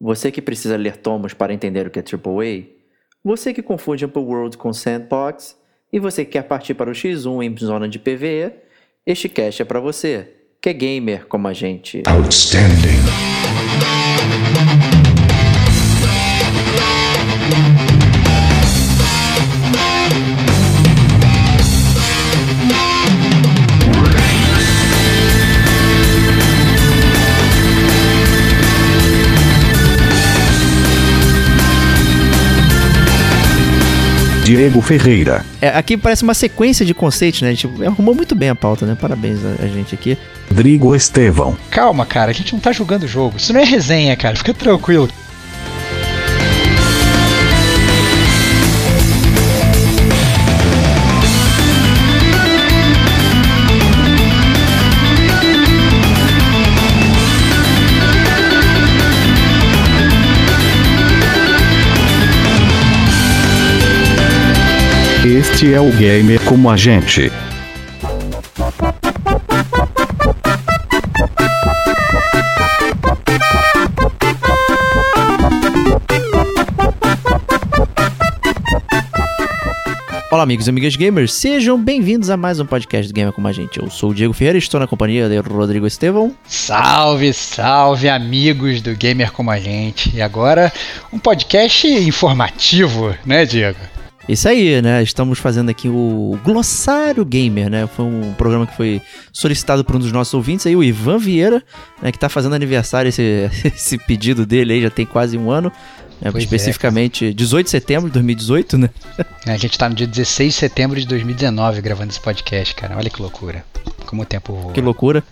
Você que precisa ler tomos para entender o que é AAA? Você que confunde Open World com Sandbox? E você que quer partir para o X1 em zona de PvE? Este cast é para você, que é gamer como a gente. Outstanding. Diego Ferreira. É, aqui parece uma sequência de conceitos, né? A gente arrumou muito bem a pauta, né? Parabéns a, a gente aqui. Rodrigo Estevão. Calma, cara, a gente não tá jogando o jogo. Isso não é resenha, cara. Fica tranquilo. Este é o Gamer como a gente. Olá, amigos e amigas gamers, sejam bem-vindos a mais um podcast do Gamer Como a Gente. Eu sou o Diego Ferreira e estou na companhia de Rodrigo Estevão. Salve, salve, amigos do Gamer Como a Gente. E agora, um podcast informativo, né, Diego? Isso aí, né? Estamos fazendo aqui o Glossário Gamer, né? Foi um programa que foi solicitado por um dos nossos ouvintes aí, o Ivan Vieira, né? Que tá fazendo aniversário esse, esse pedido dele aí, já tem quase um ano. Né? especificamente é, 18 de setembro de 2018, né? É, a gente tá no dia 16 de setembro de 2019 gravando esse podcast, cara. Olha que loucura. Como o tempo voa. Que loucura.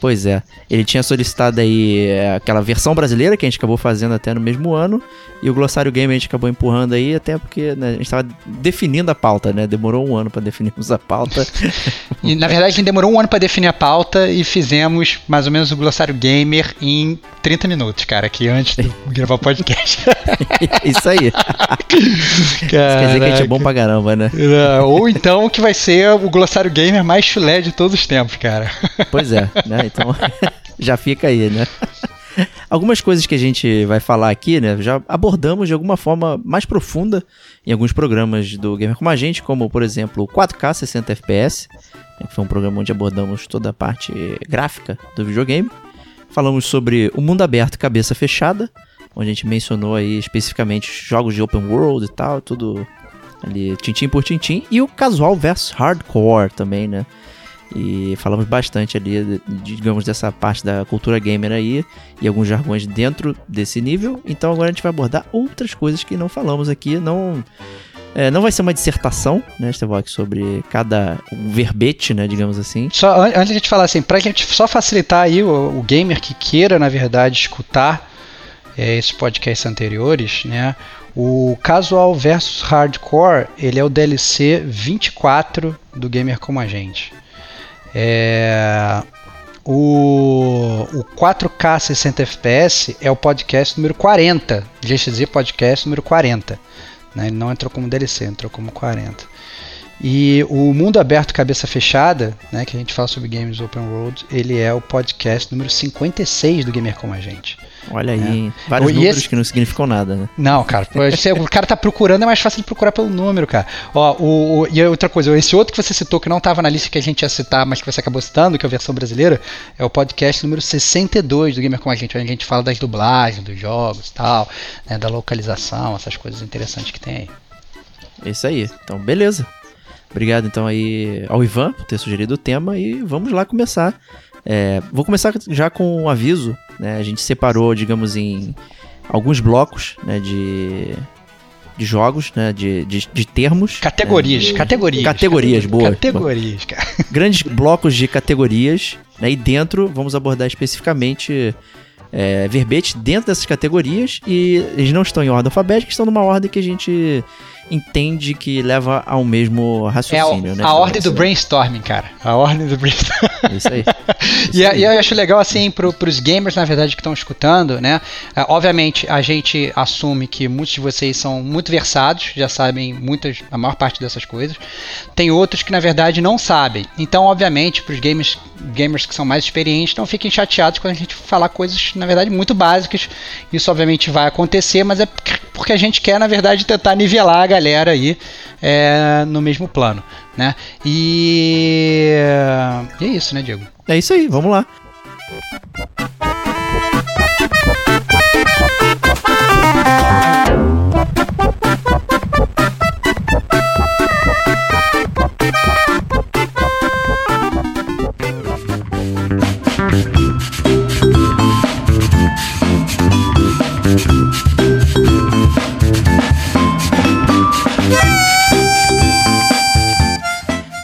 Pois é. Ele tinha solicitado aí é, aquela versão brasileira que a gente acabou fazendo até no mesmo ano. E o Glossário Game a gente acabou empurrando aí, até porque né, a gente estava definindo a pauta, né? Demorou um ano para definirmos a pauta. e na verdade a gente demorou um ano para definir a pauta e fizemos mais ou menos o Glossário Gamer em 30 minutos, cara, aqui antes de gravar o podcast. Isso aí. Isso quer dizer que a gente é bom pra caramba, né? Ou então que vai ser o Glossário Gamer mais chulé de todos os tempos, cara. Pois é, né? Então já fica aí, né? Algumas coisas que a gente vai falar aqui, né, já abordamos de alguma forma mais profunda em alguns programas do Gamer Como a Gente, como por exemplo o 4K 60 FPS, que foi um programa onde abordamos toda a parte gráfica do videogame. Falamos sobre o mundo aberto cabeça fechada, onde a gente mencionou aí especificamente jogos de open world e tal, tudo ali tintim por tintim, e o casual versus hardcore também, né? E falamos bastante ali, digamos, dessa parte da cultura gamer aí e alguns jargões dentro desse nível. Então agora a gente vai abordar outras coisas que não falamos aqui. Não, é, não vai ser uma dissertação, né, Stevok, sobre cada verbete, né, digamos assim. Só antes de a gente falar assim, pra gente só facilitar aí o, o gamer que queira, na verdade, escutar é, esses podcasts anteriores, né? O Casual versus Hardcore, ele é o DLC 24 do Gamer Como a Gente. É, o, o 4K 60 FPS é o podcast número 40. GXZ Podcast número 40. Né? Ele não entrou como DLC, entrou como 40. E o Mundo Aberto Cabeça Fechada, né, que a gente fala sobre games open world, ele é o podcast número 56 do Gamer Como a Gente. Olha aí, é. vários e números esse... que não significam nada, né? Não, cara, se o cara tá procurando, é mais fácil de procurar pelo número, cara. Ó, o, o, e outra coisa, esse outro que você citou, que não estava na lista que a gente ia citar, mas que você acabou citando, que é a versão brasileira, é o podcast número 62 do Gamer Com a Gente, onde a gente fala das dublagens, dos jogos e tal, né, da localização, essas coisas interessantes que tem aí. Isso aí, então beleza. Obrigado então aí ao Ivan por ter sugerido o tema e vamos lá começar. É, vou começar já com um aviso. Né? A gente separou, digamos, em alguns blocos né, de, de jogos, né, de, de, de termos. Categorias, né? categorias. Categorias, boa. Categorias, cara. Grandes blocos de categorias. Né, e dentro vamos abordar especificamente é, verbete dentro dessas categorias. E eles não estão em ordem alfabética, estão numa ordem que a gente entende que leva ao mesmo raciocínio, é a, né? A ordem do brainstorming, cara. A ordem do brainstorming. Isso aí. Isso e, aí. e, eu acho legal, assim, pro, pros gamers, na verdade, que estão escutando, né? É, obviamente, a gente assume que muitos de vocês são muito versados, já sabem muitas, a maior parte dessas coisas. Tem outros que, na verdade, não sabem. Então, obviamente, pros gamers, gamers que são mais experientes, não fiquem chateados quando a gente falar coisas na verdade, muito básicas. Isso obviamente vai acontecer, mas é porque a gente quer, na verdade, tentar nivelar a galera aí é, no mesmo plano, né? E... e é isso, né, Diego? É isso aí, vamos lá.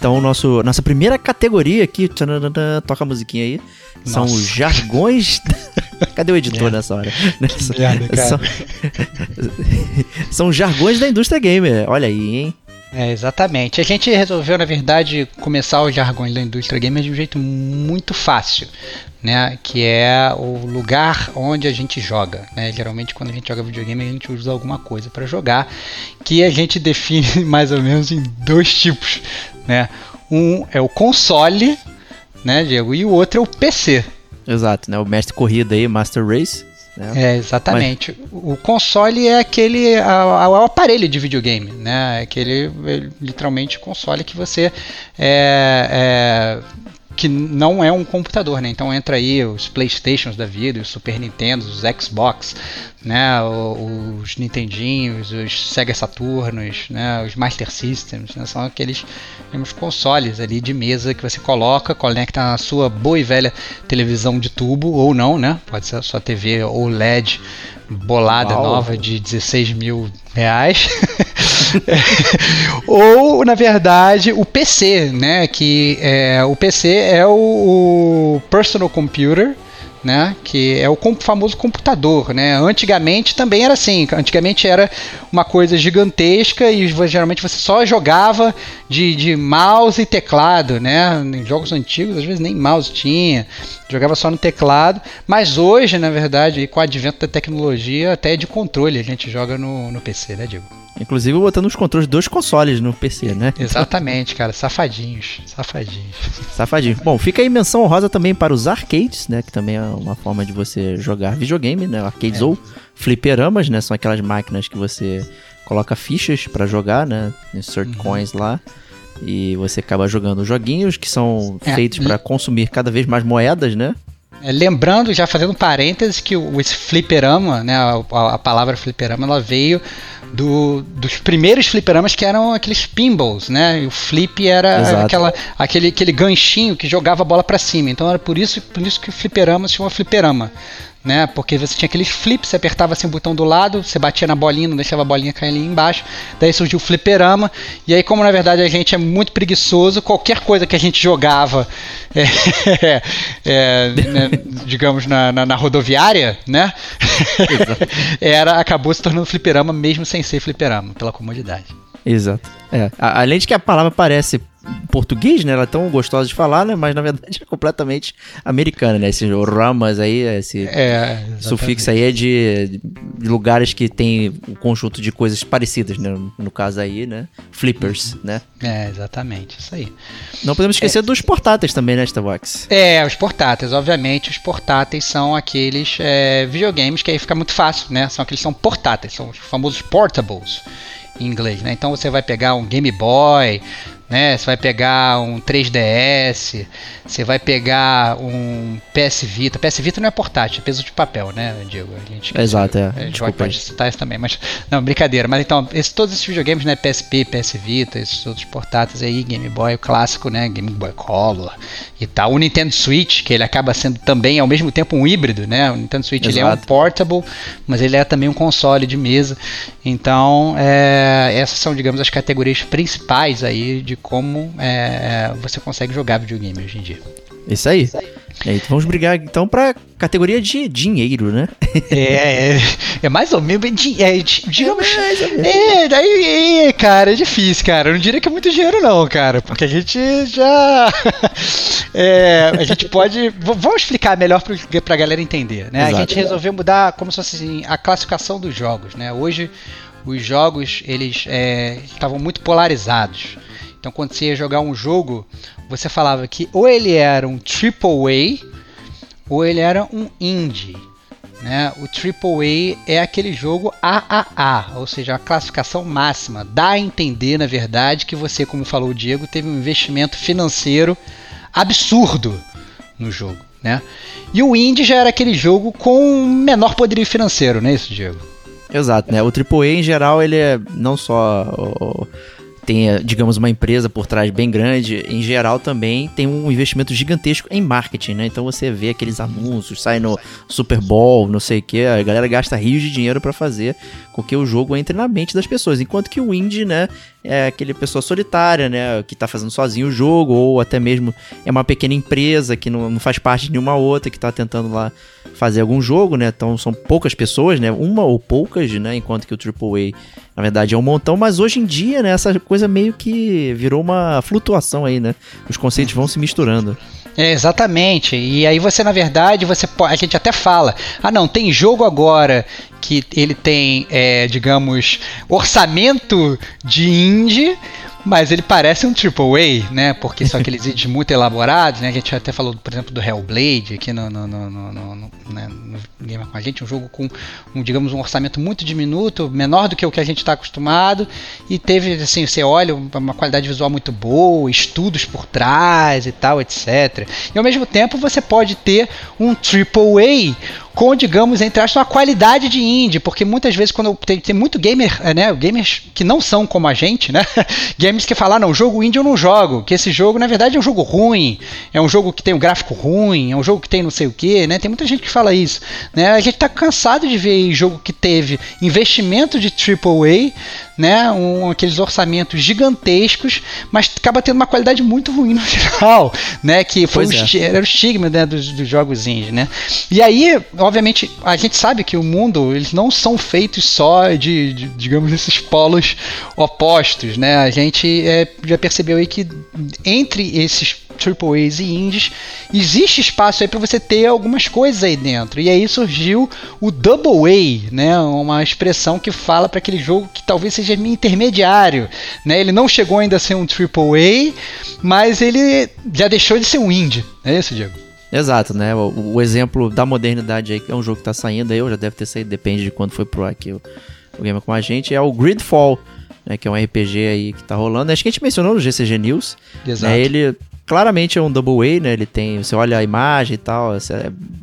Então, nosso, nossa primeira categoria aqui, tchananã, toca a musiquinha aí, são Nossa. os jargões. Cadê o editor nessa hora? Nessa- merda, são... são os jargões da indústria gamer. Olha aí, hein? É, exatamente. A gente resolveu, na verdade, começar os jargões da indústria gamer de um jeito muito fácil, né? Que é o lugar onde a gente joga, né? Geralmente, quando a gente joga videogame, a gente usa alguma coisa para jogar, que a gente define mais ou menos em dois tipos, né? Um é o console, né, Diego? E o outro é o PC. Exato, né? O mestre corrida aí, Master Race. Né? É, exatamente. O console é aquele a- a- o aparelho de videogame, né? Aquele é, literalmente console que você é, é, que não é um computador, né? Então entra aí os PlayStations da vida, os Super Nintendos, os Xbox, né? Os Nintendinhos, os Sega Saturnos, né? Os Master Systems, né? São aqueles digamos, consoles ali de mesa que você coloca, conecta na sua boa e velha televisão de tubo ou não, né? Pode ser a sua TV OLED bolada Uau. nova de 16 mil reais. ou, na verdade, o PC, né? Que é, o PC é o, o personal computer, né? Que é o famoso computador, né? Antigamente também era assim. Antigamente era uma coisa gigantesca e geralmente você só jogava de, de mouse e teclado, né? Em jogos antigos às vezes nem mouse tinha, jogava só no teclado. Mas hoje, na verdade, com o advento da tecnologia, até de controle a gente joga no, no PC, né, Diego? Inclusive botando os controles dos consoles no PC, né? Exatamente, cara. Safadinhos, safadinhos. Safadinho. Bom, fica aí menção honrosa também para os arcades, né? Que também é uma forma de você jogar videogame, né? Arcades ou fliperamas, né? São aquelas máquinas que você coloca fichas para jogar, né? Insert coins lá. E você acaba jogando joguinhos que são É, feitos para consumir cada vez mais moedas, né? É, lembrando, já fazendo parênteses, que o, esse fliperama, né, a, a- palavra fliperama, ela veio do, dos primeiros fliperamas que eram aqueles pinballs, né? E o flip era Exato. aquela, aquele, aquele ganchinho que jogava a bola pra cima. Então era por isso, por isso que o fliperama se chama fliperama. Né? Porque você tinha aqueles flips, você apertava assim o botão do lado, você batia na bolinha, não deixava a bolinha cair ali embaixo. Daí surgiu o fliperama. E aí, como na verdade a gente é muito preguiçoso, qualquer coisa que a gente jogava, é, é, né, digamos, na, na, na rodoviária, né? Era, acabou se tornando fliperama mesmo sem ser fliperama, pela comodidade. Exato. É. Além de que a palavra parece português, né? Ela é tão gostosa de falar, né? Mas na verdade é completamente americana, né? Esses ramas aí, esse É, sufixo aí é de, de lugares que tem um conjunto de coisas parecidas, né? No caso aí, né? Flippers, né? É, exatamente, isso aí. Não podemos esquecer dos portáteis também, né, Starbucks? É, os portáteis, obviamente, os portáteis são aqueles é, videogames que aí fica muito fácil, né? São aqueles que são portáteis, são os famosos portables em inglês, né? Então você vai pegar um Game Boy, né? Você vai pegar um 3DS, você vai pegar um PS Vita. PS Vita não é portátil, é peso de papel, né, Diego? A gente Exato, é. a gente Desculpa pode citar isso também, mas não, brincadeira. Mas então, esse- todos esses videogames, né, PSP, PS Vita, esses outros portáteis aí, Game Boy, o clássico, né, Game Boy Color e tal. O Nintendo Switch, que ele acaba sendo também ao mesmo tempo um híbrido, né? O Nintendo Switch ele é um portable, mas ele é também um console de mesa. Então, é, essas são, digamos, as categorias principais aí de como é, você consegue jogar videogame hoje em dia. Isso aí. E aí, vamos brigar então pra categoria de dinheiro, né? É, é, é mais ou menos. É, di- digamos. É, daí, é, cara, é difícil, cara. Eu não diria que é muito dinheiro, não, cara. Porque a gente já. é, a gente pode. Vamos explicar melhor pro, pra galera entender, né? Exato. A gente resolveu mudar como se fosse assim, a classificação dos jogos, né? Hoje, os jogos, eles é, estavam muito polarizados. Então, quando você ia jogar um jogo, você falava que ou ele era um triple A ou ele era um indie. né, o AAA é aquele jogo AAA, ou seja, a classificação máxima. Dá a entender, na verdade, que você, como falou o Diego, teve um investimento financeiro absurdo no jogo. Né? E o Indie já era aquele jogo com menor poderio financeiro, não é isso, Diego? Exato, né? O AAA em geral ele é não só tem, digamos, uma empresa por trás bem grande, em geral também tem um investimento gigantesco em marketing, né? Então você vê aqueles anúncios, sai no Super Bowl, não sei o que, a galera gasta rios de dinheiro para fazer com que o jogo entre na mente das pessoas, enquanto que o indie, né, é aquele pessoa solitária, né, que tá fazendo sozinho o jogo, ou até mesmo é uma pequena empresa que não, não faz parte de nenhuma outra, que tá tentando lá fazer algum jogo, né, então são poucas pessoas, né, uma ou poucas, né, enquanto que o AAA na verdade é um montão, mas hoje em dia, né, essa coisa meio que virou uma flutuação aí, né? Os conceitos vão se misturando. É, exatamente. E aí você, na verdade, você pode, a gente até fala, ah não, tem jogo agora que ele tem, é, digamos, orçamento de indie, mas ele parece um AAA, né? Porque são aqueles vídeos muito elaborados, né? A gente até falou, por exemplo, do Hellblade aqui no, no, no, no, no, né? no Game com a gente, um jogo com, um, digamos, um orçamento muito diminuto, menor do que o que a gente está acostumado, e teve, assim, você olha, uma qualidade visual muito boa, estudos por trás e tal, etc. E ao mesmo tempo você pode ter um AAA com, digamos, entre aspas, uma qualidade de indie, porque muitas vezes quando tem, tem muito gamer, é, né, gamers que não são como a gente, né, gamers que falam, ah, não, jogo indie eu não jogo, que esse jogo na verdade é um jogo ruim, é um jogo que tem um gráfico ruim, é um jogo que tem não sei o que, né, tem muita gente que fala isso, né, a gente tá cansado de ver jogo que teve investimento de AAA, né, um, aqueles orçamentos gigantescos, mas acaba tendo uma qualidade muito ruim no final, né, que foi o, é. era o estigma né, dos, dos jogos indie, né, e aí obviamente, a gente sabe que o mundo, eles não são feitos só de, de digamos, esses polos opostos, né? A gente é, já percebeu aí que entre esses AAAs e indies, existe espaço aí para você ter algumas coisas aí dentro. E aí surgiu o Double A, né? Uma expressão que fala para aquele jogo que talvez seja intermediário, né? Ele não chegou ainda a ser um AAA, mas ele já deixou de ser um indie. É isso, Diego? Exato, né? O, o, exemplo da modernidade aí, que é um jogo que tá saindo aí, ou já deve ter saído, depende de quando foi pro aqui o, o Game com a gente, é o Gridfall, né? Que é um RPG aí que tá rolando. Acho que a gente mencionou no GCG News. Exato. Né, ele claramente é um double A, né? Ele tem, você olha a imagem e tal, é,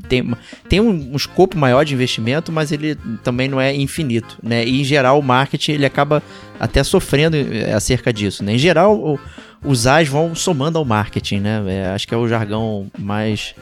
tem, tem um, um, escopo maior de investimento, mas ele também não é infinito, né? E em geral o marketing ele acaba até sofrendo é, acerca disso, né? Em geral os AIs vão somando ao marketing, né? É, acho que é o jargão mais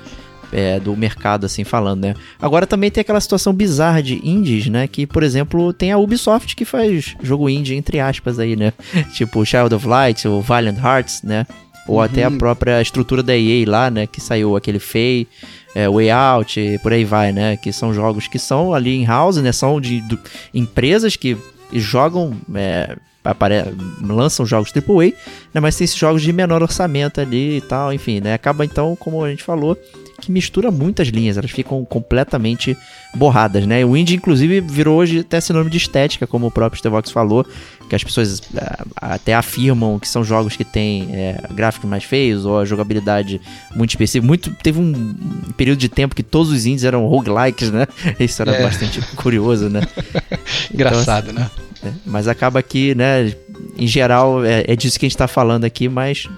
é, do mercado, assim, falando, né? Agora também tem aquela situação bizarra de indies, né? Que, por exemplo, tem a Ubisoft que faz jogo indie, entre aspas, aí, né? tipo Child of Light, ou Valiant Hearts, né? Ou uhum. até a própria estrutura da EA lá, né? Que saiu aquele Fei, é, Way Out, por aí vai, né? Que são jogos que são ali em house, né? São de, de empresas que jogam é, apare... lançam jogos AAA, né, mas tem esses jogos de menor orçamento ali e tal, enfim, né, acaba então, como a gente falou, que mistura muitas linhas, elas ficam completamente borradas, né? O indie, inclusive, virou hoje até sinônimo de estética, como o próprio Stevox falou, que as pessoas uh, até afirmam que são jogos que têm é, gráficos mais feios ou a jogabilidade muito específica. Muito, teve um período de tempo que todos os indies eram roguelikes, né? Isso era é. bastante curioso, né? Engraçado, então, assim, né? Né? Mas acaba que, né, em geral, é, é disso que a gente está falando aqui, mas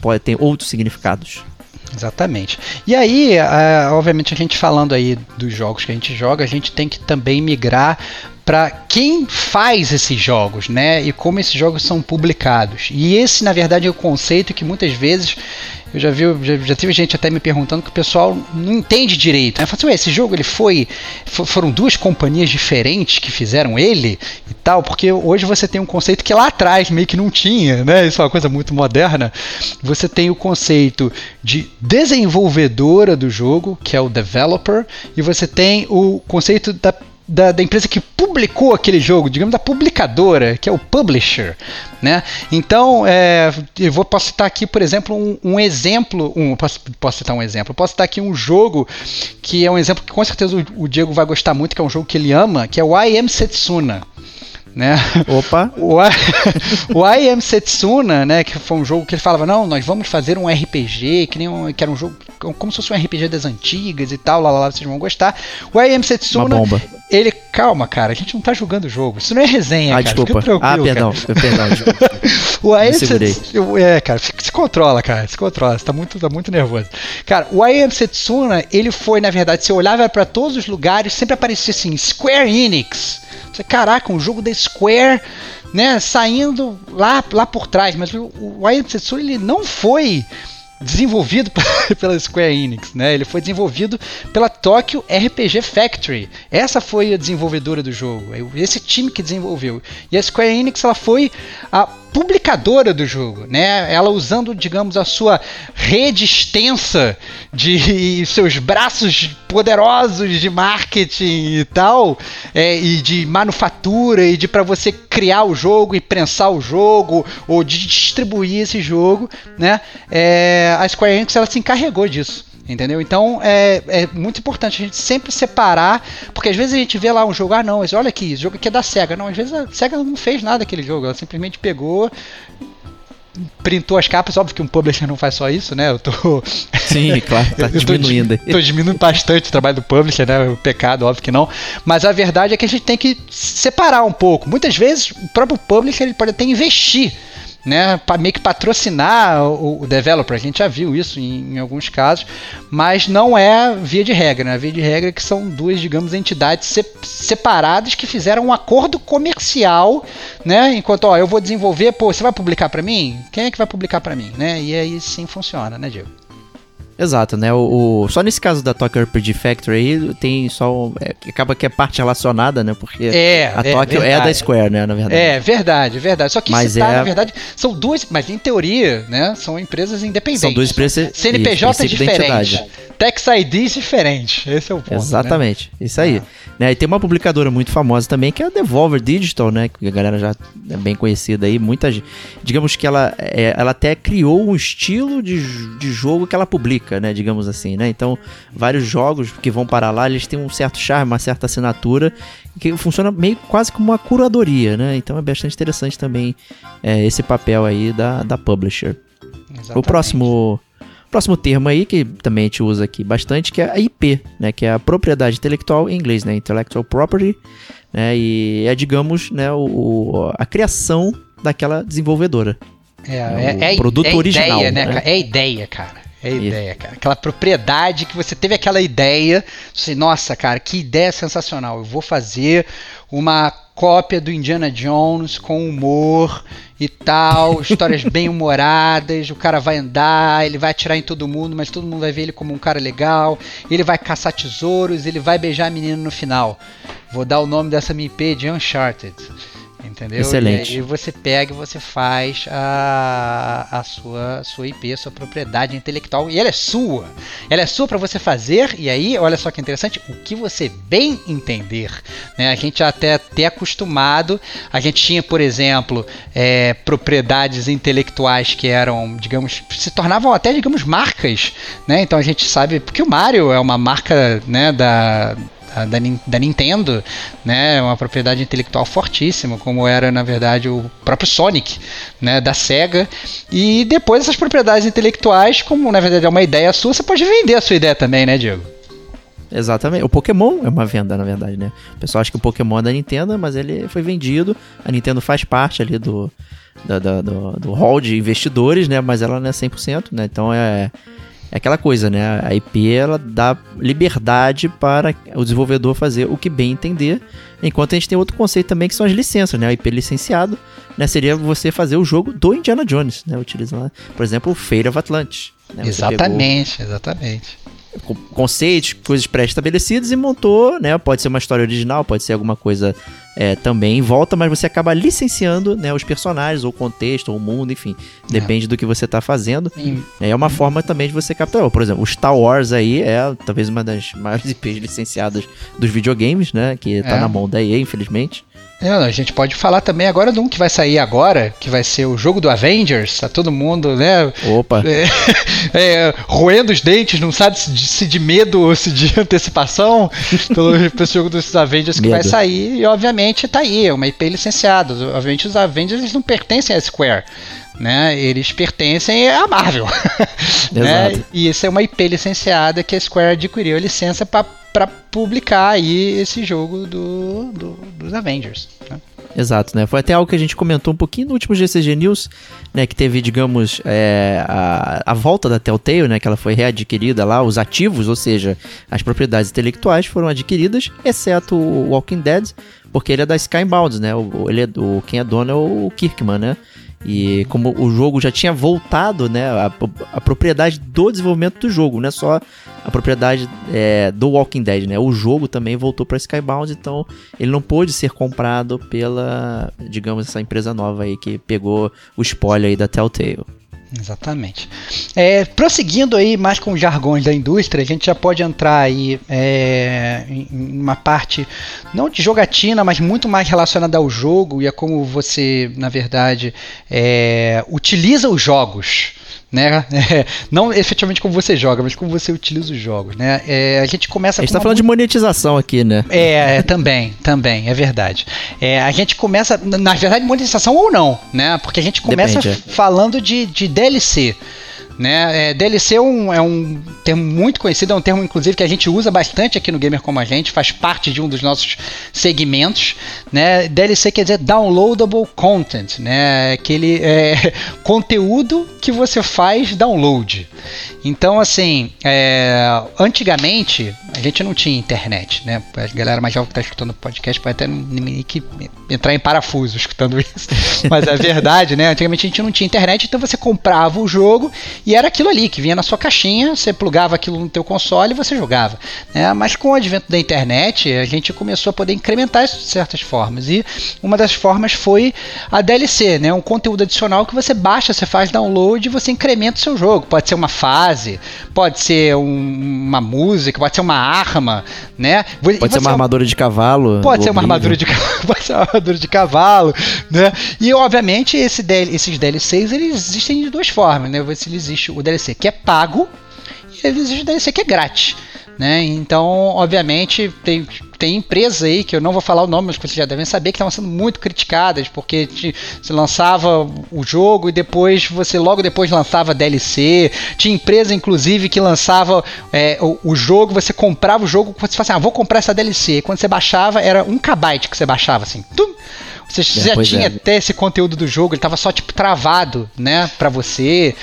pode ter outros significados. Exatamente. E aí, uh, obviamente, a gente falando aí dos jogos que a gente joga, a gente tem que também migrar para quem faz esses jogos, né? E como esses jogos são publicados. E esse, na verdade, é o conceito que muitas vezes eu já vi, já, já tive gente até me perguntando que o pessoal não entende direito. Né? Eu falo assim, esse jogo ele foi. Foram duas companhias diferentes que fizeram ele e tal, porque hoje você tem um conceito que lá atrás meio que não tinha, né? Isso é uma coisa muito moderna. Você tem o conceito de desenvolvedora do jogo, que é o developer, e você tem o conceito da da, da, empresa que publicou aquele jogo, digamos da publicadora, que é o publisher, né? Então, é, eu vou posso citar aqui, por exemplo, um, um exemplo, um, posso, posso citar um exemplo, posso citar aqui um jogo que é um exemplo que com certeza o, o Diego vai gostar muito, que é um jogo que ele ama, que é o I Am Setsuna. Né? Opa! O, o I Am Setsuna, né, que foi um jogo que ele falava, não, nós vamos fazer um RPG, que, nem um, que era um jogo como se fosse um RPG das antigas e tal, lá, lá, lá vocês vão gostar. O I Am Setsuna, ele, calma, cara, a gente não tá jogando o jogo, isso não é resenha, Ah, cara, desculpa. Ah, perdão, cara. perdão, desculpa. O I Am. Setsuna, é, cara, fica- se controla, cara, se controla, você tá muito, tá muito nervoso. Cara, o I Am Setsuna, ele foi, na verdade, você olhava para todos os lugares, sempre aparecia assim, Square Enix. Caraca, um jogo da Square, né, saindo lá, lá por trás, mas o, o Setsuna, ele não foi desenvolvido pela Square Enix, né? Ele foi desenvolvido pela Tokyo RPG Factory. Essa foi a desenvolvedora do jogo, é esse time que desenvolveu. E a Square Enix ela foi a publicadora do jogo, né? Ela usando, digamos, a sua rede extensa de seus braços poderosos de marketing e tal, é, e de manufatura e de para você criar o jogo e prensar o jogo ou de distribuir esse jogo, né? É, a Square Enix ela se encarregou disso. Entendeu? Então é, é muito importante a gente sempre separar, porque às vezes a gente vê lá um jogo, ah não, mas olha aqui, esse jogo aqui é da SEGA. Não, às vezes a SEGA não fez nada aquele jogo, ela simplesmente pegou, printou as capas, óbvio que um publisher não faz só isso, né? Eu tô. Sim, claro, tá tô diminuindo di- aí. Tô diminuindo bastante o trabalho do publisher, né? O pecado, óbvio que não. Mas a verdade é que a gente tem que separar um pouco. Muitas vezes o próprio publisher ele pode até investir. Né, meio que patrocinar o, o developer, a gente já viu isso em, em alguns casos, mas não é via de regra, né? Via de regra é que são duas, digamos, entidades se- separadas que fizeram um acordo comercial, né? Enquanto, ó, eu vou desenvolver, pô, você vai publicar para mim? Quem é que vai publicar para mim, né? E aí sim funciona, né, Diego? Exato, né? O, o- só nesse caso da Tokyo RPG Factory aí, tem só. um- é, acaba que é parte relacionada, né? Porque É, a é Tokyo é, verdade. da Square, né? Na verdade. É, verdade, verdade. Só que Mas tá, é- na verdade, são duas, mas em teoria, né, são empresas independentes. São duas empresas. CNPJ isso, princípio da diferente. Tax IDs diferentes. Esse é o ponto. Exatamente, isso aí. Ah. Né, e tem uma publicadora muito famosa também, que é a Devolver Digital, né? Que a galera já é bem conhecida aí. Muita gente. Digamos que ela, é, ela até criou um estilo de, de jogo que ela publica, né? Digamos assim, né? Então, vários jogos que vão para lá, eles têm um certo charme, uma certa assinatura, que funciona meio quase como uma curadoria, né? Então é bastante interessante também é, esse papel aí da, da publisher. Exatamente. O próximo, próximo termo aí, que também a gente usa aqui bastante, que é a IP, né? Que é a propriedade intelectual em inglês, né? Intellectual Property, né? E é, digamos, né, o, o- a criação daquela desenvolvedora. É, É o é, produto é original, Ideia, né, né? É ideia, cara. É Isso. ideia, cara. Aquela propriedade que você teve aquela ideia. Você, nossa, cara, que ideia sensacional. Eu vou fazer uma cópia do Indiana Jones com humor e tal, histórias bem humoradas. O cara vai andar, ele vai atirar em todo mundo, mas todo mundo vai ver ele como um cara legal. Ele vai caçar tesouros, ele vai beijar a menina no final. Vou dar o nome dessa minha IP de Uncharted. Entendeu? Excelente. E aí você pega e você faz a, a sua, sua IP, a sua propriedade intelectual, e ela é sua. Ela é sua para você fazer, e aí, olha só que interessante, o que você bem entender. Né? A gente até até acostumado, a gente tinha, por exemplo, é, propriedades intelectuais que eram, digamos, se tornavam até, digamos, marcas. Né? Então a gente sabe, porque o Mario é uma marca né, da da, da da Nintendo, né, é uma propriedade intelectual fortíssima, como era na verdade o próprio Sonic, né, da Sega. E depois essas propriedades intelectuais, como na verdade é uma ideia sua, você pode vender a sua ideia também, né, Diego? Exatamente. O Pokémon é uma venda, na verdade, né? O pessoal acha que o Pokémon é da Nintendo, mas ele foi vendido. A Nintendo faz parte ali do, da- do, do hall de investidores, né? Mas ela não é 100%, né? Então é, é aquela coisa, né? A IP, ela dá liberdade para o desenvolvedor fazer o que bem entender. Enquanto a gente tem outro conceito também, que são as licenças, né? A IP licenciado, né? Seria você fazer o jogo do Indiana Jones, né? Utilizando, por exemplo, o Fate of Atlantis. né? Você pegou- exatamente, exatamente. conceitos, coisas pré-estabelecidas e montou, né? Pode ser uma história original, pode ser alguma coisa é, também em volta, mas você acaba licenciando né, os personagens, ou o contexto, ou o mundo, enfim. Depende do que você tá fazendo. E- É uma forma também de você captar. Por exemplo, o Star Wars aí é talvez uma das maiores IPs licenciadas dos videogames, né? Que tá É. na mão da EA, infelizmente. É, a gente pode falar também agora de um que vai sair agora, que vai ser o jogo do Avengers. Tá todo mundo, né? Opa! É, é, roendo os dentes, não sabe se de, se de medo ou se de antecipação pelo, pelo jogo dos Avengers que Medo. vai sair. E obviamente tá aí, é uma IP licenciada. Obviamente os Avengers eles não pertencem à Square. Né, eles pertencem à Marvel. né? E isso é uma IP licenciada que a Square adquiriu a licença para publicar aí esse jogo do, do- dos Avengers. né? Exato, né? Foi até algo que a gente comentou um pouquinho no último GCG News, né? Que teve, digamos, é, a, a volta da Telltale, né? Que ela foi readquirida lá, os ativos, ou seja, as propriedades intelectuais foram adquiridas, exceto o Walking Dead, porque ele é da Skybound, né? O, ele é, o, quem é dono é o Kirkman, né? E como o jogo já tinha voltado, né? A, a propriedade do desenvolvimento do jogo, não é só a propriedade é, do Walking Dead, né? O jogo também voltou para Skybound, então ele não pôde ser comprado pela, digamos, essa empresa nova aí que pegou o spoiler aí da Telltale. Exatamente. É, prosseguindo aí mais com os jargões da indústria, a gente já pode entrar aí é, em uma parte não de jogatina, mas muito mais relacionada ao jogo e a como você, na verdade, é, utiliza os jogos. Né? É, não efetivamente como você joga, mas como você utiliza os jogos. Né? É, a gente começa A gente com tá uma falando de monetização aqui, né? é, é, também, também, é verdade. É, a gente começa, na- na verdade, monetização ou não, né? Porque a gente começa Depende, é. falando de, de DLC. Né? É, DLC é um, é um termo muito conhecido, é um termo, inclusive, que a gente usa bastante aqui no Gamer Como a Gente, faz parte de um dos nossos segmentos. Né? DLC quer dizer Downloadable Content, né? aquele é, conteúdo que você faz download. Então, assim, é, antigamente a gente não tinha internet, né? A galera mais jovem que está escutando o podcast pode até nem que entrar em parafuso escutando isso. Mas é verdade, né? Antigamente a gente não tinha internet, então você comprava o jogo e era aquilo ali que vinha na sua caixinha, você plugava aquilo no teu console e você jogava. Né? Mas com o advento da internet, a gente começou a poder incrementar isso de certas formas. E uma das formas foi a DLC, né? Um conteúdo adicional que você baixa, você faz download e você incrementa o seu jogo. Pode ser uma fase, pode ser um- uma música, pode ser uma arma, né? E Pode ser uma armadura de cavalo. Pode ser uma armadura de cavalo, pode ser uma armadura de cavalo, né? E obviamente esse esses DLCs eles existem de duas formas, né? Você existe o DLC que é pago e existe o DLC que é grátis, né? Então, obviamente, tem tem empresas aí que eu não vou falar o nome, mas vocês já devem saber que estavam sendo muito criticadas porque te- você lançava o jogo e depois você logo depois lançava DLC. Tinha empresa inclusive que lançava é, o, o jogo, você comprava o jogo, você falava assim, ah, vou comprar essa DLC. E quando você baixava era um kbyte que você baixava assim. Tum! Você já pois tinha é. até esse conteúdo do jogo, ele tava só tipo travado, né, para você,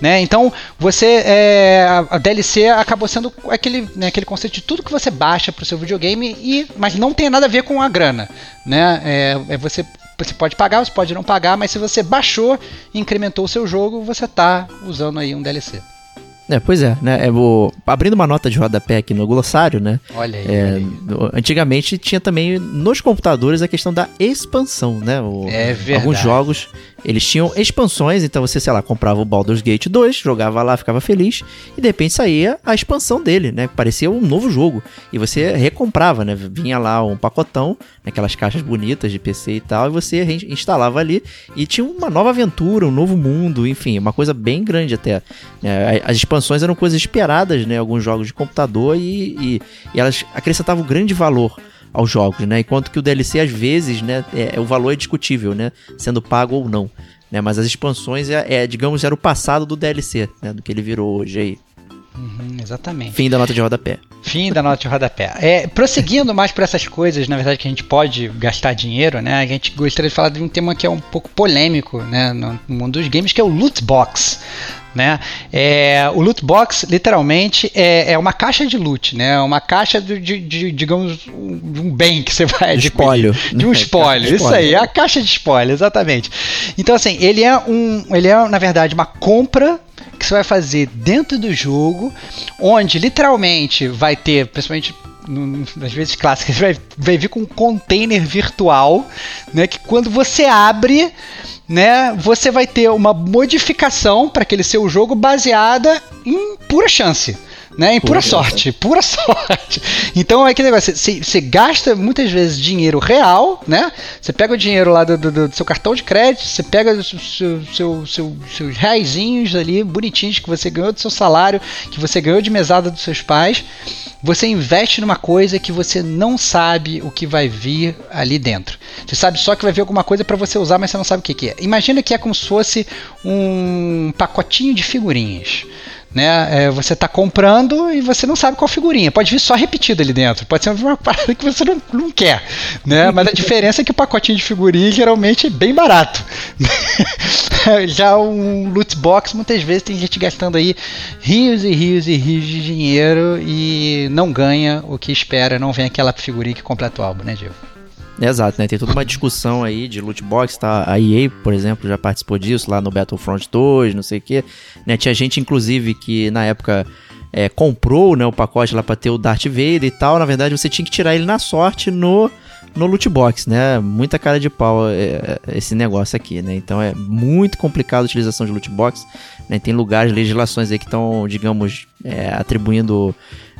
né? Então você é, a- DLC acabou sendo aquele, né, aquele conceito de tudo que você baixa pro seu videogame e mas não tem nada a ver com a grana, né? É, é você você pode pagar, você pode não pagar, mas se você baixou e incrementou o seu jogo, você tá usando aí um DLC. É, pois é, né? Eu vou abrindo uma nota de rodapé aqui no glossário, né? Olha aí. É, olha aí. antigamente tinha também nos computadores a questão da expansão, né? O- É verdade. Alguns jogos eles tinham expansões, então você, sei lá, comprava o Baldur's Gate 2, jogava lá, ficava feliz, e de repente saía a expansão dele, né? Parecia um novo jogo. E você recomprava, né? Vinha lá um pacotão, naquelas caixas bonitas de PC e tal, e você instalava ali e tinha uma nova aventura, um novo mundo, enfim, uma coisa bem grande até. né? As expansões eram coisas esperadas, né? Alguns jogos de computador e, e, e elas acrescentavam grande valor aos jogos, né? Enquanto que o DLC às vezes, né, é, o valor é discutível, né, sendo pago ou não, né? Mas as expansões é, é, digamos, era o passado do DLC, né, do que ele virou hoje aí. Uhum, exatamente. Fim da nota de rodapé. Fim da nota de rodapé. É, prosseguindo mais por essas coisas, na verdade, que a gente pode gastar dinheiro, né? A gente gostaria de falar de um tema que é um pouco polêmico, né? No mundo dos games, que é o loot box. Né? É, o loot box, literalmente, é, é uma caixa de loot, né? Uma caixa de, de- de, digamos, um, um bem que você vai De espólio. De um spoiler, isso espólio. aí, é a caixa de spoiler, exatamente. Então, assim, ele é um. Ele é, na verdade, uma compra que você vai fazer dentro do jogo, onde literalmente vai ter, principalmente nas vezes clássicas, vai, vai vir com um container virtual, né? Que quando você abre, né, você vai ter uma modificação para aquele seu jogo baseada em pura chance. Né? Em pura, sorte, pura sorte. Então é aquele negócio, você gasta muitas vezes dinheiro real, né? Você pega o dinheiro lá do, do, do seu cartão de crédito, você pega os seu, seu, seu, seus reaisinhos ali, bonitinhos, que você ganhou do seu salário, que você ganhou de mesada dos seus pais, você investe numa coisa que você não sabe o que vai vir ali dentro. Você sabe só que vai vir alguma coisa para você usar, mas você não sabe o que, que é. Imagina que é como se fosse um pacotinho de figurinhas né? É, você está comprando e você não sabe qual figurinha. Pode vir só repetido ali dentro. Pode ser uma parada que você não, não quer, né? Mas a diferença é que o pacotinho de figurinha geralmente é bem barato. Já um loot box, muitas vezes tem gente gastando aí rios e rios e rios de dinheiro e não ganha o que espera, não vem aquela figurinha que completa o álbum, né, Diego? Exato, né? Tem toda uma discussão aí de loot box, tá? A EA, por exemplo, já participou disso lá no Battlefront 2, não sei o quê. Né? Tinha gente, inclusive, que na época é, comprou né, o pacote lá pra ter o Darth Vader e tal. Na verdade, você tinha que tirar ele na sorte no, no loot box, né? Muita cara de pau é, é esse negócio aqui, né? Então é muito complicado a utilização de loot box. Né? Tem lugares, legislações aí que estão, digamos, é, atribuindo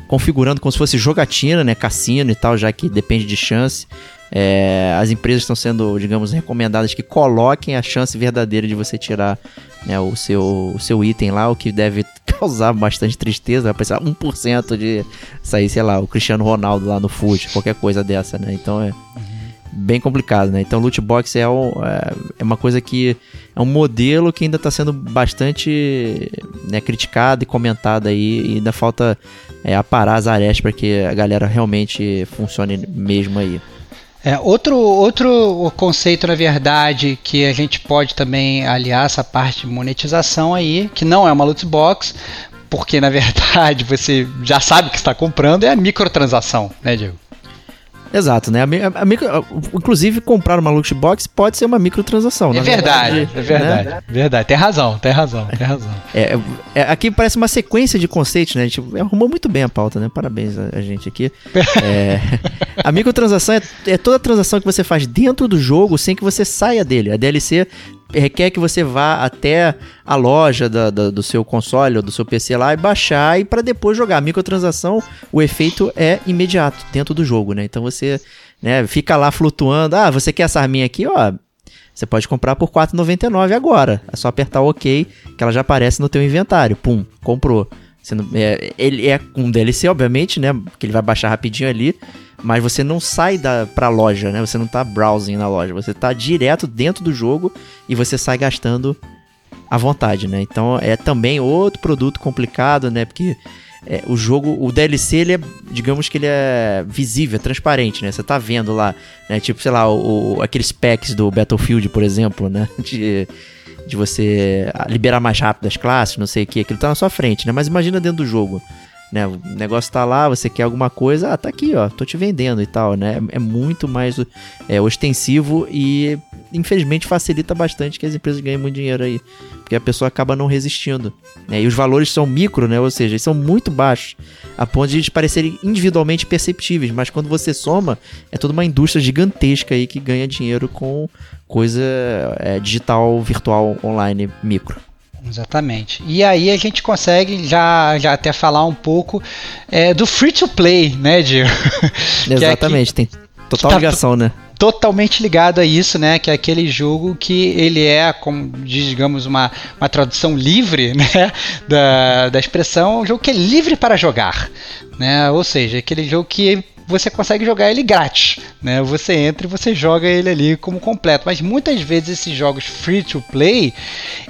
configurando como se fosse jogatina, né, cassino e tal, já que depende de chance. É, as empresas estão sendo, digamos, recomendadas que coloquem a chance verdadeira de você tirar né, o, seu, o seu item lá, o que deve causar bastante tristeza. Vai precisar 1% de sair, sei lá, o Cristiano Ronaldo lá no FUT, qualquer coisa dessa, né? Então é bem complicado, né? Então loot box é, um, é, é uma coisa que é um modelo que ainda está sendo bastante né, criticado e comentado aí e ainda falta é, aparar as arestas para que a galera realmente funcione mesmo aí. É, outro, outro conceito, na verdade, que a gente pode também aliar essa parte de monetização aí, que não é uma loot box, porque na verdade você já sabe que está comprando, é a microtransação, né, Diego? Exato, né? A, a, a micro, inclusive, comprar uma loot box pode ser uma microtransação. É verdade, verdade, é verdade. Né? Verdade, tem razão, tem razão, tem razão. É, é, aqui parece uma sequência de conceitos, né? A gente arrumou muito bem a pauta, né? Parabéns a, a gente aqui. É, a microtransação é, é toda transação que você faz dentro do jogo sem que você saia dele. A DLC requer que você vá até a loja da, da, do seu console ou do seu PC lá e baixar e para depois jogar. A microtransação, o efeito é imediato dentro do jogo, né? Então você né, fica lá flutuando. Ah, você quer essa arminha aqui? Ó, você pode comprar por R$ 4,99 agora. É só apertar o OK que ela já aparece no teu inventário. Pum, comprou. Não, é, ele é um DLC, obviamente, né? Que ele vai baixar rapidinho ali mas você não sai da, pra loja, né? Você não tá browsing na loja, você tá direto dentro do jogo e você sai gastando à vontade, né? Então é também outro produto complicado, né? Porque é, o jogo, o DLC, ele é, digamos que ele é visível, é transparente, né? Você tá vendo lá, né? Tipo, sei lá, o, aqueles packs do Battlefield, por exemplo, né? De, de você liberar mais rápido as classes, não sei o que, aquilo tá na sua frente, né? Mas imagina dentro do jogo né? O negócio tá lá, você quer alguma coisa, ah, tá aqui, ó, tô te vendendo e tal, né? É muito mais é, ostensivo e infelizmente facilita bastante que as empresas ganhem muito dinheiro aí, porque a pessoa acaba não resistindo. Né? E os valores são micro, né? Ou seja, eles são muito baixos, a ponto de eles parecerem individualmente perceptíveis, mas quando você soma, é toda uma indústria gigantesca aí que ganha dinheiro com coisa é, digital, virtual, online, micro. Exatamente. E aí a gente consegue já, já até falar um pouco é, do free to play, né, Diego? Exatamente, é tem total tá ligação, né? Totalmente ligado a isso, né? Que é aquele jogo que ele é, como digamos, uma, uma tradução livre né, da, da expressão, um jogo que é livre para jogar. Né? Ou seja, aquele jogo que você consegue jogar ele grátis, né? Você entra e você joga ele ali como completo. Mas muitas vezes esses jogos free to play,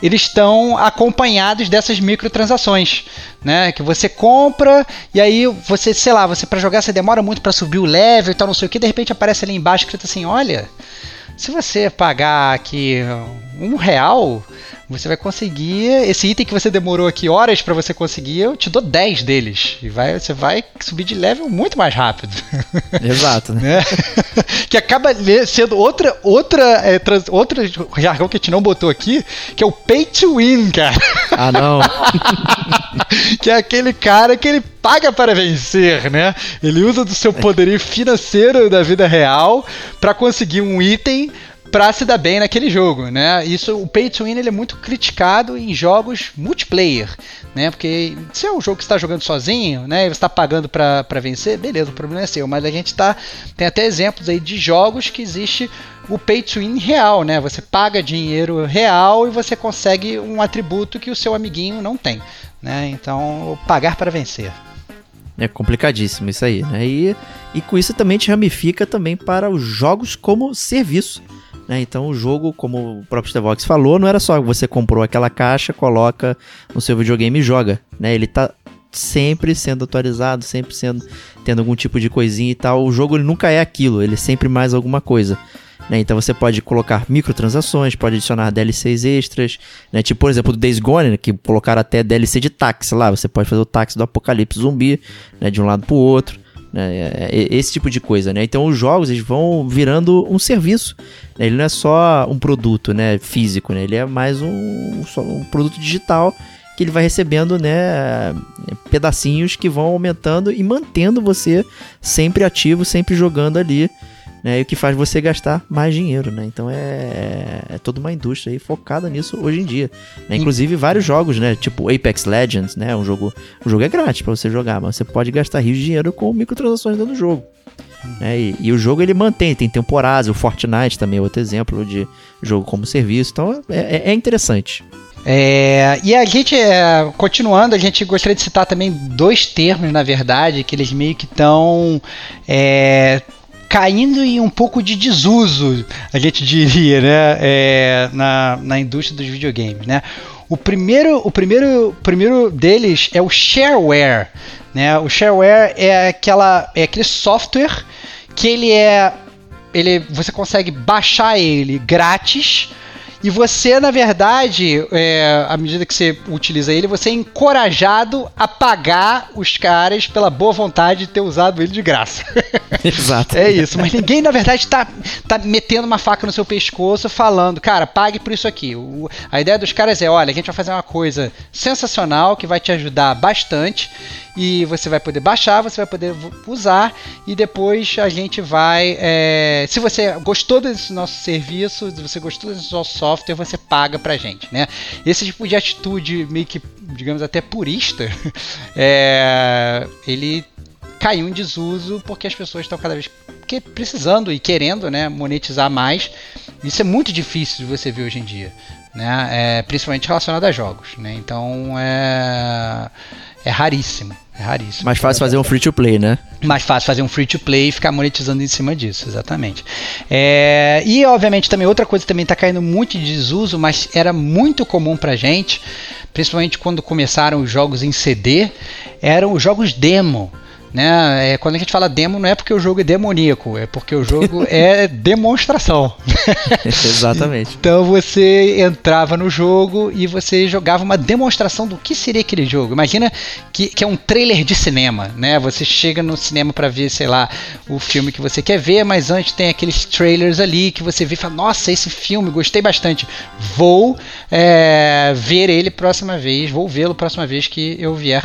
eles estão acompanhados dessas microtransações, né? Que você compra e aí você, sei lá, você para jogar você demora muito para subir o level e tal, não sei o que, de repente aparece ali embaixo escrito assim, olha, se você pagar aqui um real, você vai conseguir esse item que você demorou aqui horas para você conseguir, eu te dou 10 deles e vai, você vai subir de level muito mais rápido. Exato, né? É. que acaba sendo outra outra é, trans, outra jargão que a gente não botou aqui, que é o pay to win, cara. Ah, não. que é aquele cara que ele paga para vencer, né? Ele usa do seu poderio financeiro da vida real para conseguir um item pra se dar bem naquele jogo, né? Isso, o Pay to Win ele é muito criticado em jogos multiplayer, né? Porque se é um jogo que está jogando sozinho, né? E você está pagando para vencer, beleza, o problema é seu. Mas a gente tá tem até exemplos aí de jogos que existe o pay to win real, né? Você paga dinheiro real e você consegue um atributo que o seu amiguinho não tem, né? Então, pagar para vencer. É complicadíssimo isso aí, né? E, e com isso também te ramifica também para os jogos como serviço. Né? Então o jogo, como o próprio Stevox falou, não era só você comprou aquela caixa, coloca no seu videogame e joga. Né? Ele tá sempre sendo atualizado, sempre sendo tendo algum tipo de coisinha e tal. O jogo ele nunca é aquilo, ele é sempre mais alguma coisa. Né? Então você pode colocar microtransações, pode adicionar DLCs extras, né? tipo por exemplo do Days Gone, né? que colocaram até DLC de táxi lá, você pode fazer o táxi do apocalipse zumbi, né? de um lado para o outro. Né? É, é, esse tipo de coisa, né? Então os jogos eles vão virando um serviço. Né? Ele não é só um produto, né? Físico, né? Ele é mais um, um produto digital que ele vai recebendo, né? Pedacinhos que vão aumentando e mantendo você sempre ativo, sempre jogando ali né? E o que faz você gastar mais dinheiro, né? Então é, é toda uma indústria focada nisso hoje em dia. Né? Inclusive vários jogos, né? Tipo Apex Legends, né? Um jogo, o jogo é grátis para você jogar, mas você pode gastar rios de dinheiro com microtransações dentro do jogo. É, e, e, o jogo ele mantém, tem temporadas, o Fortnite também é outro exemplo de jogo como serviço, então é, é, é interessante. É, e a gente, é, continuando, a gente gostaria de citar também dois termos, na verdade, que eles meio que estão é, caindo em um pouco de desuso, a gente diria, né, é, na, na indústria dos videogames, né. O primeiro, o primeiro, primeiro deles é o shareware, né. O shareware é aquela, é aquele software que ele é, ele, você consegue baixar ele grátis e você, na verdade, é, à medida que você utiliza ele, você é encorajado a pagar os caras pela boa vontade de ter usado ele de graça. Exato. é isso. Mas ninguém, na verdade, tá, tá metendo uma faca no seu pescoço falando, cara, pague por isso aqui. O, a ideia dos caras é: olha, a gente vai fazer uma coisa sensacional que vai te ajudar bastante e você vai poder baixar, você vai poder usar e depois a gente vai. É, se você gostou desse nosso serviço, se você gostou desse nosso software, você paga pra gente, né? Esse tipo de atitude meio que, digamos, até purista, é, ele caiu em desuso porque as pessoas estão cada vez que precisando e querendo né, monetizar mais. Isso é muito difícil de você ver hoje em dia, né? É, principalmente relacionado a jogos. Né? Então é, é raríssimo. É raríssimo. Mais fácil fazer um free to play, né? Mais fácil fazer um free to play e ficar monetizando em cima disso, exatamente. É, e obviamente também outra coisa que também está caindo muito de desuso, mas era muito comum pra gente, principalmente quando começaram os jogos em CD, eram os jogos demo. Né? É, quando a gente fala demo, não é porque o jogo é demoníaco, é porque o jogo é demonstração. Exatamente. Então você entrava no jogo e você jogava uma demonstração do que seria aquele jogo. Imagina que, que é um trailer de cinema, né? Você chega no cinema para ver, sei lá, o filme que você quer ver, mas antes tem aqueles trailers ali que você vê e fala: Nossa, esse filme, gostei bastante. Vou é, ver ele próxima vez, vou vê-lo próxima vez que eu vier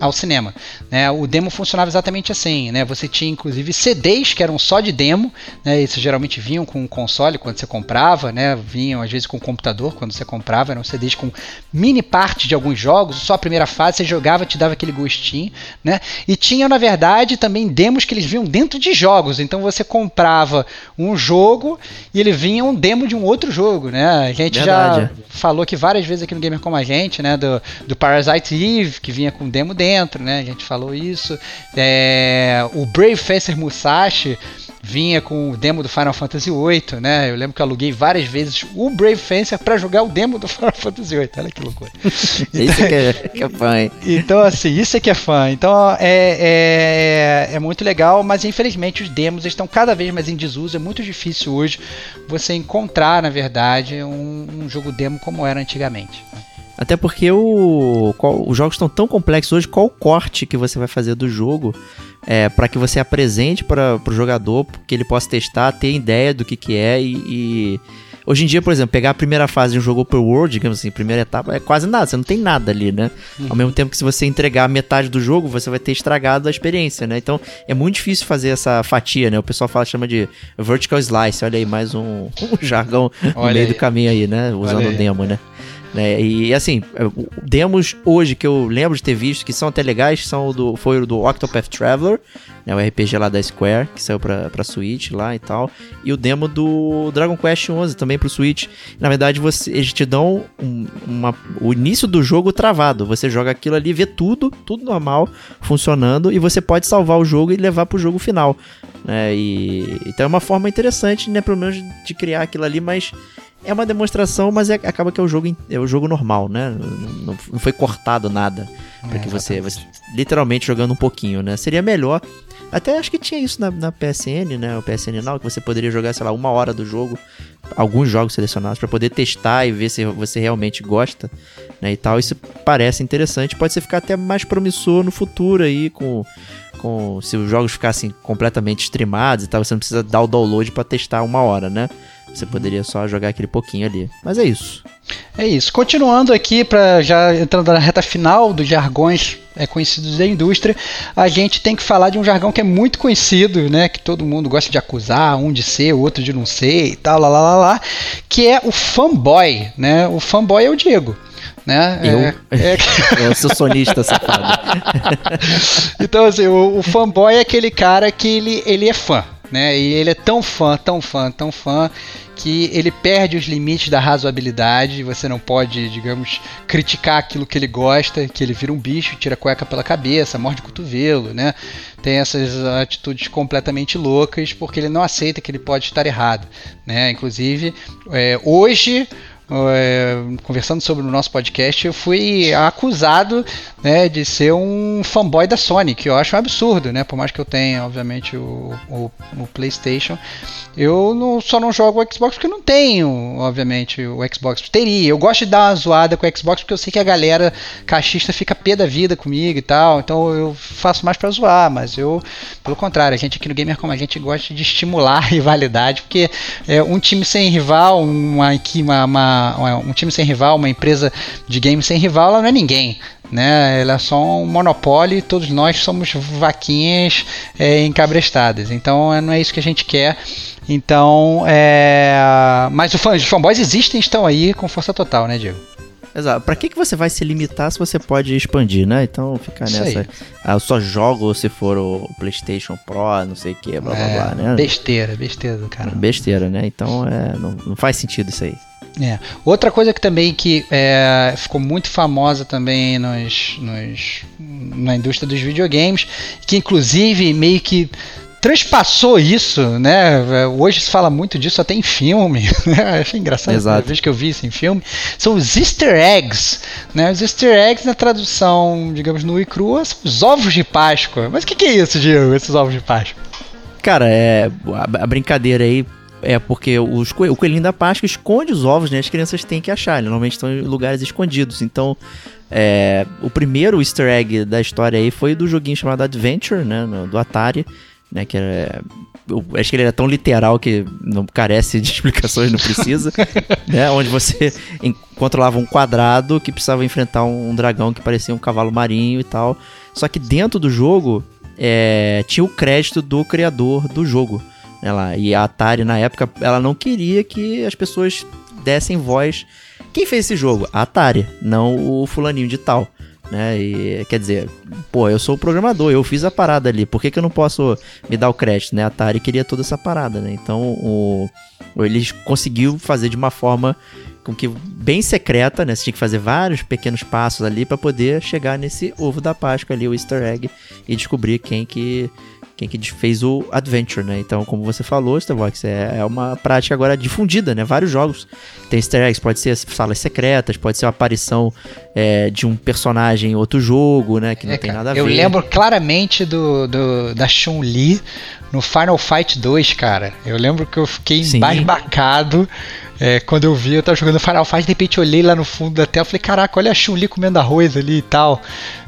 ao cinema. Né? O demo funcionava exatamente assim, né? Você tinha inclusive CDs que eram só de demo, né? Esses geralmente vinham com o console quando você comprava, né? Vinham às vezes com o computador quando você comprava, eram CDs com mini parte de alguns jogos, só a primeira fase você jogava, te dava aquele gostinho, né? E tinha na verdade também demos que eles vinham dentro de jogos, então você comprava um jogo e ele vinha um demo de um outro jogo, né? A gente verdade. já falou que várias vezes aqui no Gamer como a gente, né? Do, do Parasite Eve que vinha com demo dentro dentro, né? A gente falou isso. É, o Brave Fencer Musashi vinha com o demo do Final Fantasy VIII, né? Eu lembro que eu aluguei várias vezes o Brave Fencer para jogar o demo do Final Fantasy VIII. Olha que loucura. isso que é, que é fã, hein? Então, assim, isso é que é fã. Então, é, é, é muito legal, mas infelizmente os demos estão cada vez mais em desuso. É muito difícil hoje você encontrar, na verdade, um, um jogo demo como era antigamente. Né? Até porque o, qual, os jogos estão tão complexos hoje, qual o corte que você vai fazer do jogo é, para que você apresente para o jogador, que ele possa testar, ter ideia do que, que é e, e Hoje em dia, por exemplo, pegar a primeira fase de um jogo open world, digamos assim, primeira etapa, é quase nada, você não tem nada ali, né? Ao mesmo tempo que se você entregar metade do jogo, você vai ter estragado a experiência, né? Então, é muito difícil fazer essa fatia, né? O pessoal fala, chama de vertical slice, olha aí, mais um, um jargão no Olha meio aí. do caminho aí, né? Usando o demo, né? Né, E assim, demos hoje que eu lembro de ter visto que são até legais, são do, foi o do Octopath Traveler, né, o RPG lá da Square, que saiu pra, pra Switch lá e tal, e o demo do Dragon Quest 11 também pro Switch. Na verdade, você, eles te dão um- uma, o início do jogo travado, você joga aquilo ali, vê tudo, tudo normal, funcionando, e você pode salvar o jogo e levar pro jogo final. Né, e, então é uma forma interessante, né, pelo menos de criar aquilo ali, mas é uma demonstração, mas é- acaba que é o jogo, é o jogo normal, né? Não, não- não foi cortado nada para É, que você, você literalmente jogando um pouquinho, né? Seria melhor. Até acho que tinha isso na, na PSN, né? O PSN Now, que você poderia jogar, sei lá, uma hora do jogo, alguns jogos selecionados para poder testar e ver se você realmente gosta, né? E tal. Isso parece interessante, pode ser ficar até mais promissor no futuro aí com com se os jogos ficassem completamente streamados e tal, você não precisa dar o download para testar uma hora, né? Você poderia só jogar aquele pouquinho ali. Mas é isso. É isso. Continuando aqui, para já entrando na reta final dos jargões é, conhecidos da indústria, a gente tem que falar de um jargão que é muito conhecido, né? Que todo mundo gosta de acusar, um de ser, o outro de não ser e tal, lá, lá, lá, lá, que é o fanboy, né? O fanboy é o Diego. Né? Eu? É- é- Eu sou sonista safado. então, assim, o, o fanboy é aquele cara que ele, ele é fã, né? E ele é tão fã, tão fã, tão fã, que ele perde os limites da razoabilidade. Você não pode, digamos, criticar aquilo que ele gosta, que ele vira um bicho, tira a cueca pela cabeça, morde o cotovelo, né? Tem essas atitudes completamente loucas porque ele não aceita que ele pode estar errado, né? Inclusive, é, hoje conversando sobre o nosso podcast, eu fui acusado né, de ser um fanboy da Sony, que eu acho um absurdo, né? Por mais que eu tenha, obviamente, o, o, o PlayStation, eu não- só não jogo o Xbox porque eu não tenho, obviamente, o Xbox. Teria. Eu gosto de dar uma zoada com o Xbox porque eu sei que a galera cachista fica pé da vida comigo e tal, então eu faço mais pra zoar, mas eu, pelo contrário, a gente aqui no Gamer Como a gente gosta de estimular a rivalidade, porque é, um time sem rival, uma, uma, uma- um time sem rival, uma empresa de games sem rival, ela não é ninguém. Né? Ela é só um monopólio e todos nós somos vaquinhas é, encabrestadas. Então é, não é isso que a gente quer. Então, é... mas fã- os fanboys existem estão aí com força total, né, Diego? Exato. Pra que, que você vai se limitar se você pode expandir, né? Então fica Isso nessa. aí. Ah, eu só jogo se for o PlayStation Pro, não sei o que, blá blá É, blá, né? Besteira, besteira do cara. Besteira, né? Então é, não, não faz sentido isso aí. É. Outra coisa que também que é, ficou muito famosa também nos, nos- na indústria dos videogames, que inclusive meio que transpassou isso, né? Hoje se fala muito disso até em filme. Né? Achei engraçado Exato. a vez que eu vi isso em filme. São os Easter eggs, né? Os Easter eggs na tradução, digamos, no e crua, são os ovos de Páscoa. Mas o que, que é isso, Diego? Esses ovos de Páscoa? Cara, é, a, a brincadeira aí é porque os, o coelhinho da Páscoa esconde os ovos, né? As crianças têm que achar. Eles normalmente estão em lugares escondidos. Então, é, o primeiro easter egg da história aí foi do joguinho chamado Adventure, né? no- do Atari, né? Que era... Eu acho que ele era tão literal que não carece de explicações, não precisa. né? Onde você controlava um quadrado que precisava enfrentar um, um dragão que parecia um cavalo marinho e tal. Só que dentro do jogo é, tinha o crédito do criador do jogo. né, lá. E a Atari, na época, ela não queria que as pessoas dessem voz. Quem fez esse jogo? A Atari, não o fulaninho de tal. Né? E, quer dizer, pô, eu sou o programador, eu fiz a parada ali, por que, que eu não posso me dar o crédito? Né? A Atari queria toda essa parada, né? Então o, eles conseguiu fazer de uma forma com que bem secreta, né? Você tinha que fazer vários pequenos passos ali para poder chegar nesse ovo da Páscoa ali, o Easter egg, e descobrir quem que quem que fez o Adventure, né? Então, como você falou, Starvox, é, é uma prática agora difundida, né? Vários jogos tem Easter eggs, pode ser salas secretas, pode ser uma aparição é, de um personagem em outro jogo, né? Que não É, tem nada a ver. Eu lembro claramente do, do- da Chun-Li no Final Fight 2, cara. Eu lembro que eu fiquei Sim. embasbacado é, quando eu vi, eu tava jogando Final Fight, de repente eu olhei lá no fundo da tela e falei, caraca, olha a Chun-Li comendo arroz ali e tal.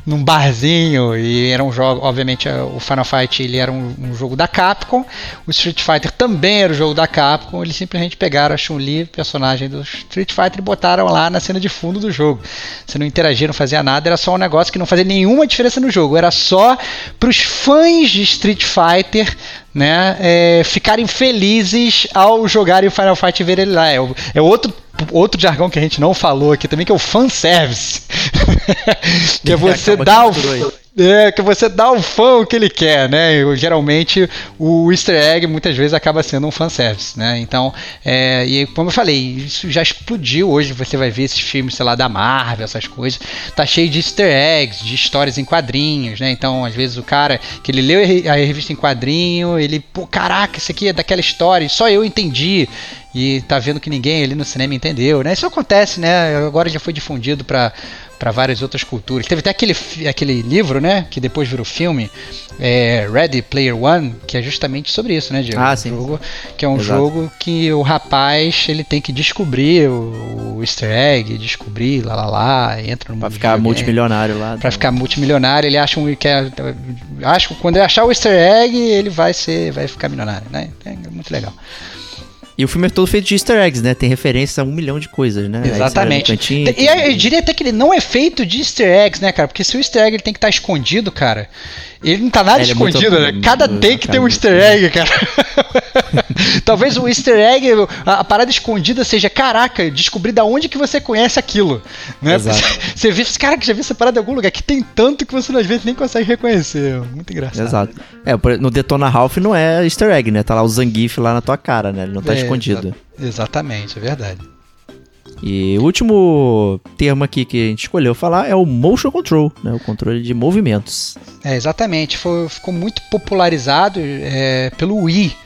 Num barzinho e era um jogo, obviamente o Final Fight ele era um, um jogo da Capcom, o Street Fighter também era um jogo da Capcom, eles simplesmente pegaram a Chun-Li, personagem do Street Fighter, e botaram lá na cena de fundo do jogo. Você não interagia, não fazia nada, era só um negócio que não fazia nenhuma diferença no jogo, era só para os fãs de Street Fighter né, é, ficarem felizes ao jogarem o Final Fight e ver ele lá. É, é outro outro jargão que a gente não falou aqui também, que é o fanservice. que é você dar o. É, que você dá ao fã o que ele quer, né? geralmente o easter egg muitas vezes acaba sendo um fanservice, né? Então, é, e como eu falei, isso já explodiu hoje. Você vai ver esses filmes, sei lá, da Marvel, essas coisas. Tá cheio de easter eggs, de histórias em quadrinhos, né? Então, às vezes o cara que ele leu a revista em quadrinho, ele, pô, caraca, isso aqui é daquela história, só eu entendi e tá vendo que ninguém ali no cinema entendeu, né? Isso acontece, né? Agora já foi difundido para para várias outras culturas. Teve até aquele, aquele livro, né, que depois virou filme, é, Ready Player One, que é justamente sobre isso, né, Diego? Ah, sim. Jogo, que é um Exato. jogo que o rapaz ele tem que descobrir o, o Easter egg, descobrir lá lá lá, entra no Pra ficar multimilionário lá. Pra ficar multimilionário, ele acha um que é, acho que quando ele achar o Easter egg, ele vai ser, vai ficar milionário, né? É muito legal. E o filme é todo feito de easter eggs, né? Tem referência a um milhão de coisas, né? Exatamente. Cantinho, e eu, diria até que ele não é feito de easter eggs, né, cara? Porque se o easter egg ele tem que estar tá escondido, cara, ele não tá nada é, escondido, é muito, né? Cada take tem um easter egg, cara. Talvez o easter egg, a, a, parada escondida seja, caraca, descobrir da onde que você conhece aquilo. Né? Exato. Você vê, cara, que já viu essa parada em algum lugar, que tem tanto que você às vezes nem consegue reconhecer. Muito engraçado. Exato. É, no Detona Ralph não é easter egg, né? Tá lá o Zangief lá na tua cara, né? Ele não tá é, escondido. Exa exatamente, é verdade. E o último termo aqui que a gente escolheu falar é o motion control, né? o controle de movimentos. É, exatamente. Foi, ficou muito popularizado é, pelo Wii.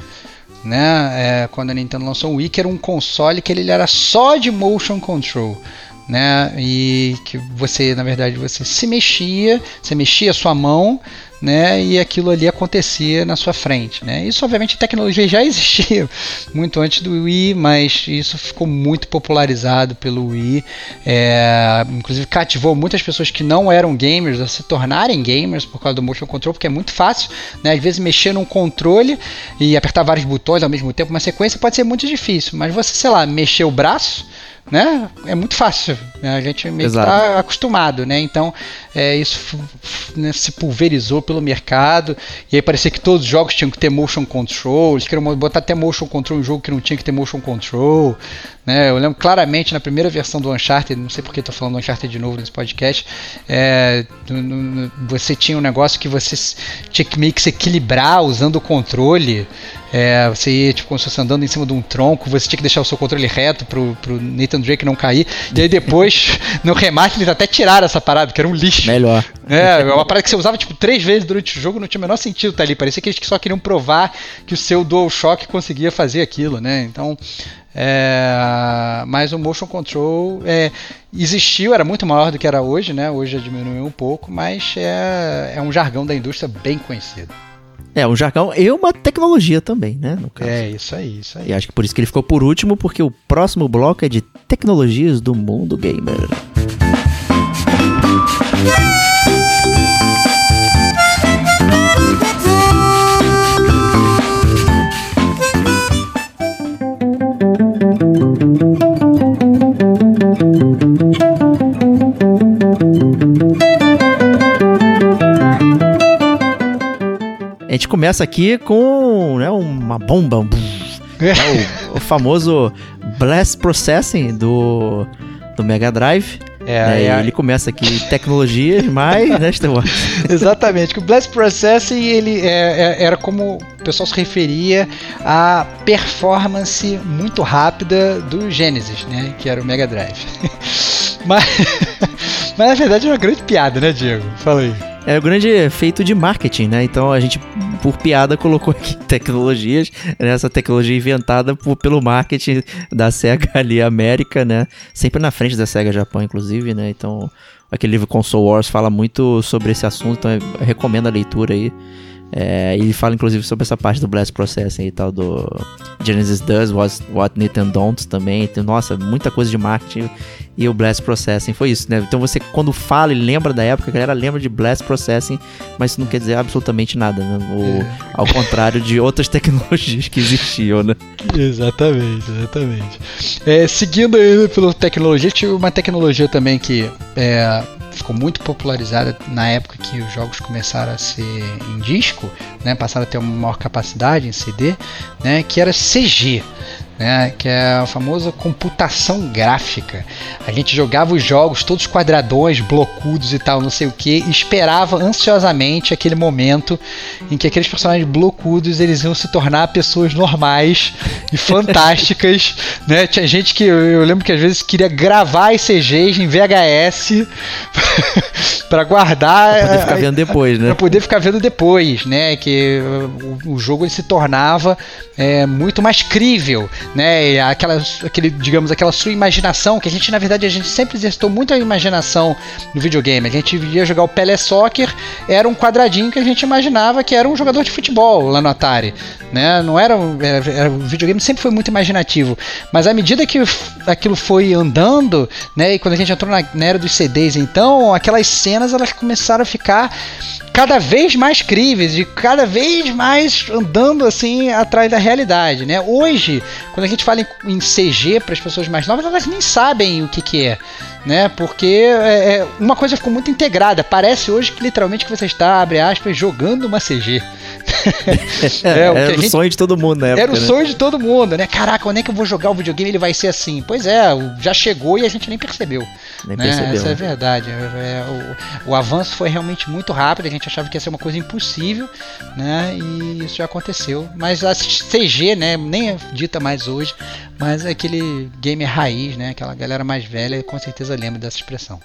Né? É, quando a Nintendo lançou o Wii, que era um console que ele era só de motion control. Né? E que você, na verdade, você se mexia, você mexia a sua mão né, e aquilo ali acontecia na sua frente. Né? Isso, obviamente, a tecnologia já existia muito antes do Wii, mas isso ficou muito popularizado pelo Wii. É, inclusive, cativou muitas pessoas que não eram gamers a se tornarem gamers por causa do motion control, porque é muito fácil. Né? Às vezes, mexer num controle e apertar vários botões ao mesmo tempo, uma sequência, pode ser muito difícil, mas você, sei lá, mexer o braço né? É muito fácil. Né? A gente meio Exato. que tá acostumado, né? Então, é, isso né, se pulverizou pelo mercado. E aí parecia que todos os jogos tinham que ter motion control. Eles queriam botar até motion control em um jogo que não tinha que ter motion control. Né? Eu lembro claramente na primeira versão do Uncharted, não sei porque estou falando do Uncharted de novo nesse podcast, é, você tinha um negócio que você tinha que meio que se equilibrar usando o controle. É, você ia tipo, como se fosse andando em cima de um tronco, você tinha que deixar o seu controle reto pro, pro Nathan Drake não cair. E aí depois, no remate, eles até tiraram essa parada, que era um lixo. Melhor. É, é uma parada que você usava tipo três vezes durante o jogo, não tinha o menor sentido estar tá ali. Parecia que eles só queriam provar que o seu DualShock conseguia fazer aquilo, né? Então. É, mas o motion control é, existiu, era muito maior do que era hoje, né? Hoje já diminuiu um pouco, mas é, é um jargão da indústria bem conhecido. É, um jargão e uma tecnologia também, né? É, isso aí, isso aí. E acho que por isso que ele ficou por último, porque o próximo bloco é de tecnologias do mundo gamer. Gente começa aqui com né, uma bomba, um, é o, o, famoso Blast Processing do, do Mega Drive. É, né, é, ele começa aqui tecnologias, mas né, Exatamente. O Blast Processing ele é, é, era como o pessoal se referia à performance muito rápida do Genesis, né, que era o Mega Drive. mas, mas na verdade é uma grande piada, né, Diego? Fala aí. É o grande efeito de marketing, né? Então a gente, por piada, colocou aqui tecnologias, né? essa tecnologia inventada por, pelo marketing da SEGA ali, América, né? Sempre na frente da SEGA Japão, inclusive, né? Então, aquele livro Console Wars fala muito sobre esse assunto, então recomendo a leitura aí. É, ele fala inclusive sobre essa parte do Blast Processing e tal, do Genesis Does, What, what Nathan Don't também. Então, nossa, muita coisa de marketing e o Blast Processing foi isso, né? Então você, quando fala e lembra da época, a galera lembra de Blast Processing, mas isso não quer dizer absolutamente nada, né? O, é. Ao contrário de outras tecnologias que existiam, né? Exatamente, exatamente. É, seguindo aí pela tecnologia, tinha uma tecnologia também que é, ficou muito popularizada na época que os jogos começaram a ser em disco, né, passaram a ter uma maior capacidade em CD, né, que era CG né, que é a famosa computação gráfica. A gente jogava os jogos todos quadradões, blocudos e tal, não sei o que, e esperava ansiosamente aquele momento em que aqueles personagens blocudos eles iam se tornar pessoas normais e fantásticas, né? Tinha gente que eu lembro que às vezes queria gravar as CGs em VHS para guardar, pra poder ficar vendo depois, né? Para poder ficar vendo depois, né? Que o, o jogo ele se tornava é, muito mais crível, né? Aquela, aquele, digamos, aquela sua imaginação, que a gente, na verdade, a gente sempre exercitou muito a imaginação no videogame. A gente ia jogar o Pelé Soccer, era um quadradinho que a gente imaginava que era um jogador de futebol lá no Atari, né? Não era, era, era o videogame sempre foi muito imaginativo, mas à medida que aquilo foi andando, né? E quando a gente entrou na, na era dos CDs, então, aquelas cenas elas começaram a ficar cada vez mais críveis e cada vez mais andando assim atrás da realidade, né? Hoje, quando a gente fala em, em CG para as pessoas mais novas, elas nem sabem o que, que é, né? Porque é, é, uma coisa ficou muito integrada. Parece hoje que literalmente que você está, abre aspas, jogando uma CG. é, o era o gente... sonho de todo mundo, né? Era o né? sonho de todo mundo, né? Caraca, quando é que eu vou jogar o videogame ele vai ser assim? Pois é, já chegou e a gente nem percebeu. Nem né? percebeu. Essa é né? verdade. É, é, o, o, avanço foi realmente muito rápido, a gente achava que ia ser uma coisa impossível, né? E isso já aconteceu. Mas a CG, né? Nem é dita mais hoje, mas é aquele gamer raiz, né? Aquela galera mais velha com certeza lembra dessa expressão.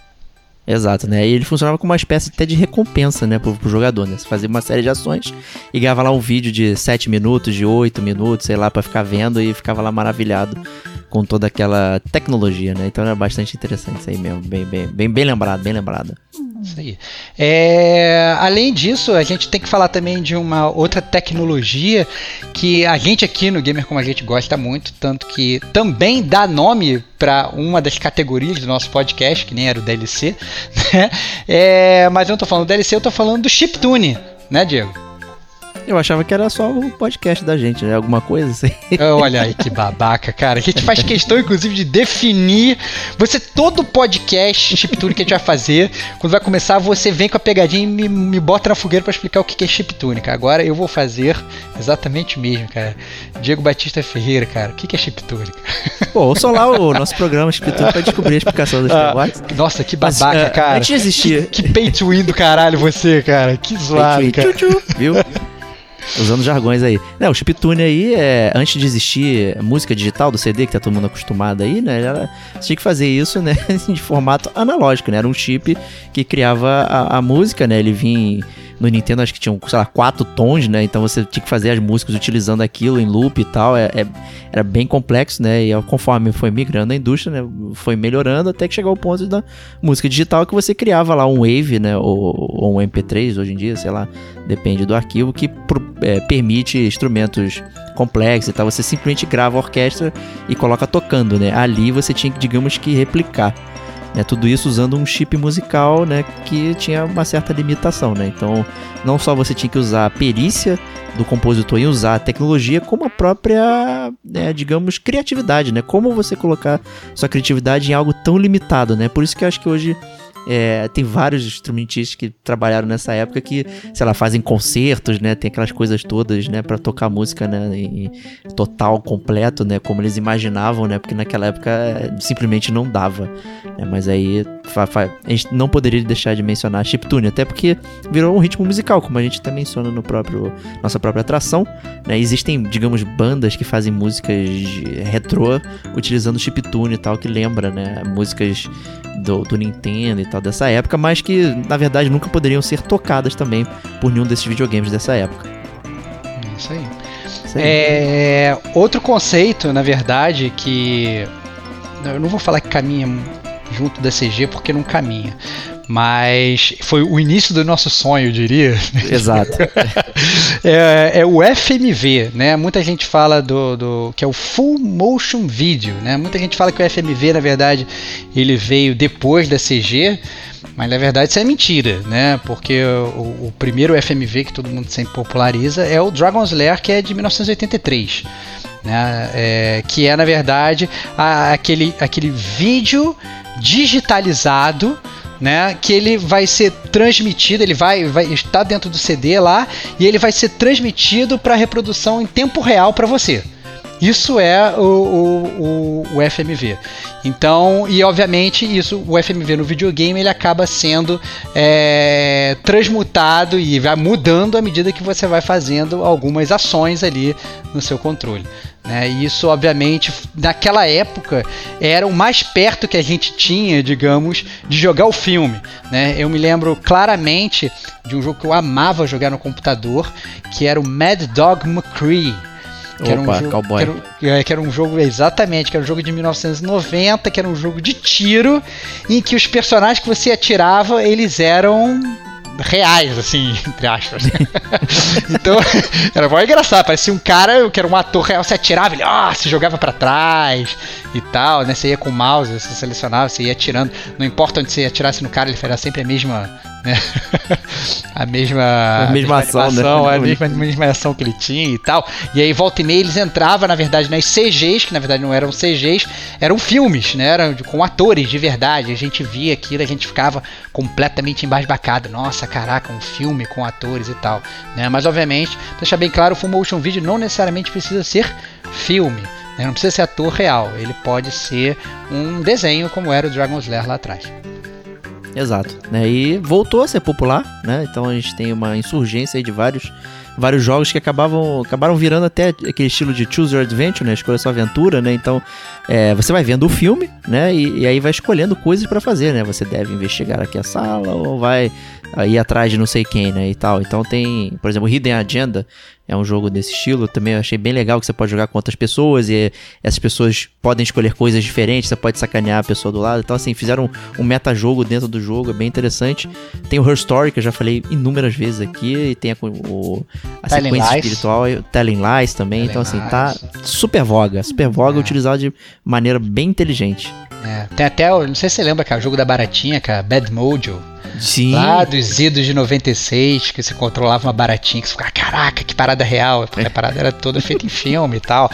Exato, né? E ele funcionava como uma espécie até de recompensa, né, pro, pro jogador, né? Você fazia uma série de ações e ganhava lá um vídeo de 7 minutos, de 8 minutos, sei lá, para ficar vendo e ficava lá maravilhado com toda aquela tecnologia, né? Então era bastante interessante isso aí mesmo, bem, bem, bem, bem lembrado, bem lembrado. Isso aí. É, além disso, a gente tem que falar também de uma outra tecnologia que a gente aqui no Gamer Como a Gente gosta muito, tanto que também dá nome para uma das categorias do nosso podcast, que nem era o DLC. Né? É, mas eu não tô falando do DLC, eu tô falando do chiptune, né, Diego? Eu achava que era só o podcast da gente, né? Alguma coisa assim. Olha aí que babaca, cara. A gente faz questão, inclusive, de definir. Você, todo podcast, chiptune que a gente vai fazer, quando vai começar, você vem com a pegadinha e me, me bota na fogueira para explicar o que é chiptune, cara. Agora eu vou fazer exatamente o mesmo, cara. Diego Batista Ferreira, cara. O que é chiptune? Pô, ouçam lá o nosso programa Chiptune pra descobrir a explicação dos ah, Nossa, que babaca, Mas, uh, cara. Antes de existir. Que, que pay to win do caralho você, cara. Que zoado, cara. Viu? Usando jargões aí. Não, o chiptune aí, é, antes de existir música digital do CD, que tá todo mundo acostumado aí, né? Você tinha que fazer isso, né? de formato analógico, né? Era um chip que criava a, a música, né? Ele vinha no Nintendo acho que tinham, sei lá, quatro tons, né? Então você tinha que fazer as músicas utilizando aquilo em loop e tal. É, é, era bem complexo, né? E conforme foi migrando a indústria, né? Foi melhorando até que chegou ao ponto da música digital que você criava lá um Wave, né? Ou, ou um MP3 hoje em dia, sei lá, depende do arquivo, que é, permite instrumentos complexos e tal. Você simplesmente grava a orquestra e coloca tocando, né? Ali você tinha que, digamos que, replicar né, tudo isso usando um chip musical, né, que tinha uma certa limitação, né? Então, não só você tinha que usar a perícia do compositor em usar a tecnologia, como a própria, né, digamos, criatividade, né? Como você colocar sua criatividade em algo tão limitado, né? Por isso que eu acho que hoje é, tem vários instrumentistas que trabalharam nessa época que, sei lá, fazem concertos, né? Tem aquelas coisas todas, né? Pra tocar música, né? Em total, completo, né? Como eles imaginavam, né? Porque naquela época é, simplesmente não dava. Né? Mas aí a gente não poderia deixar de mencionar chiptune, até porque virou um ritmo musical, como a gente até menciona no próprio nossa própria atração. Né? Existem, digamos, bandas que fazem músicas retrô utilizando chiptune e tal, que lembra, né? Músicas do, do Nintendo e tal dessa época, mas que na verdade nunca poderiam ser tocadas também por nenhum desses videogames dessa época. Isso aí. Isso aí. É, outro conceito, na verdade, que eu não vou falar que caminha junto da CG porque não caminha, Mas foi o início do nosso sonho, eu diria. Exato. é, é, o FMV, né? Muita gente fala do, do que é o Full Motion Video, né? Muita gente fala que o FMV, na verdade, ele veio depois da CG, mas na verdade isso é mentira, né? Porque o, o primeiro FMV que todo mundo sempre populariza é o Dragon's Lair, que é de 1983. Né? É, que é na verdade a, aquele, aquele vídeo digitalizado né, que ele vai ser transmitido, ele vai, vai estar dentro do CD lá e ele vai ser transmitido para reprodução em tempo real para você. Isso é o, o, o, o, FMV. Então, e obviamente, isso, o FMV no videogame ele acaba sendo é, transmutado e vai mudando à medida que você vai fazendo algumas ações ali no seu controle. Né? E isso, obviamente, naquela época era o mais perto que a gente tinha, digamos, de jogar o filme. Né? Eu me lembro claramente de um jogo que eu amava jogar no computador, que era o Mad Dog McCree. Que Opa, era um jogo, cowboy. Que era, que era, um jogo, exatamente, que era um jogo de 1990, que era um jogo de tiro, em que os personagens que você atirava, eles eram reais, assim, entre aspas. então, era muito engraçado. Parecia um cara que era um ator real, você atirava, ele oh, se jogava para trás e tal, né? Você ia com o mouse, você selecionava, você ia atirando. Não importa onde você atirasse no cara, ele faria sempre a mesma né? a mesma, a mesma, ação, animação, né? a mesma, mesma ação que ele tinha e tal. E aí volta e meia eles entravam, na verdade, nas CGs, que na verdade não eram CGs, eram filmes, né? Eram com atores de verdade. A gente via aquilo, a gente ficava completamente embasbacado. Nossa, caraca, um filme com atores e tal. Né? Mas obviamente, deixar bem claro, o full motion video não necessariamente precisa ser filme. Né? Não precisa ser ator real, ele pode ser um desenho como era o Dragon's Lair lá atrás. Exato. Né? E voltou a ser popular, né? Então a gente tem uma insurgência de vários, vários jogos que acabavam, acabaram virando até aquele estilo de Choose Your Adventure, né? Escolha sua aventura, né? Então é, você vai vendo o filme, né? E, e aí vai escolhendo coisas para fazer, né? Você deve investigar aqui a sala ou vai ir atrás de não sei quem, né? E tal. Então tem, por exemplo, Hidden Agenda é um jogo desse estilo. Também eu achei bem legal que você pode jogar com outras pessoas e essas pessoas podem escolher coisas diferentes. Você pode sacanear a pessoa do lado. Então, assim, fizeram um, um metajogo dentro do jogo, é bem interessante. Tem o Her Story, que eu já falei inúmeras vezes aqui, e tem a, o, a sequência Lies. espiritual, Telling Lies também. Telling então, assim, tá super voga. Super voga, é. utilizado de maneira bem inteligente. É, tem até, não sei se você lembra, cara, o jogo da baratinha, cara, Bad Mojo. Sim. Lá dos idos de 96, que você controlava uma baratinha, que você ficava, caraca, que parada real. Porque a parada era toda feita em filme e tal.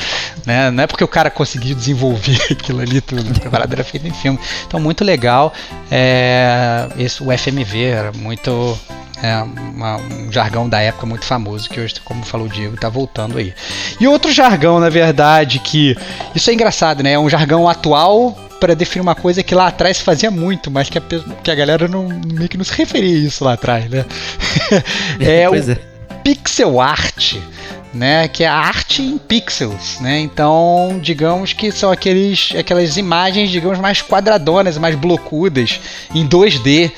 Né? Não é porque o cara conseguiu desenvolver aquilo ali tudo, a parada era feita em filme. Então, muito legal. É, esse, o FMV era muito. É uma, um jargão da época muito famoso que hoje, como falou o Diego, tá voltando aí. E outro jargão, na verdade, que isso é engraçado, né? É um jargão atual para definir uma coisa que lá atrás fazia muito, mas que a, que a galera não, meio que não se referia a isso lá atrás, né? é o é. pixel art. Né, que é a arte em pixels, né? Então, digamos que são aqueles, aquelas imagens, digamos, mais quadradonas, mais blocudas em 2D,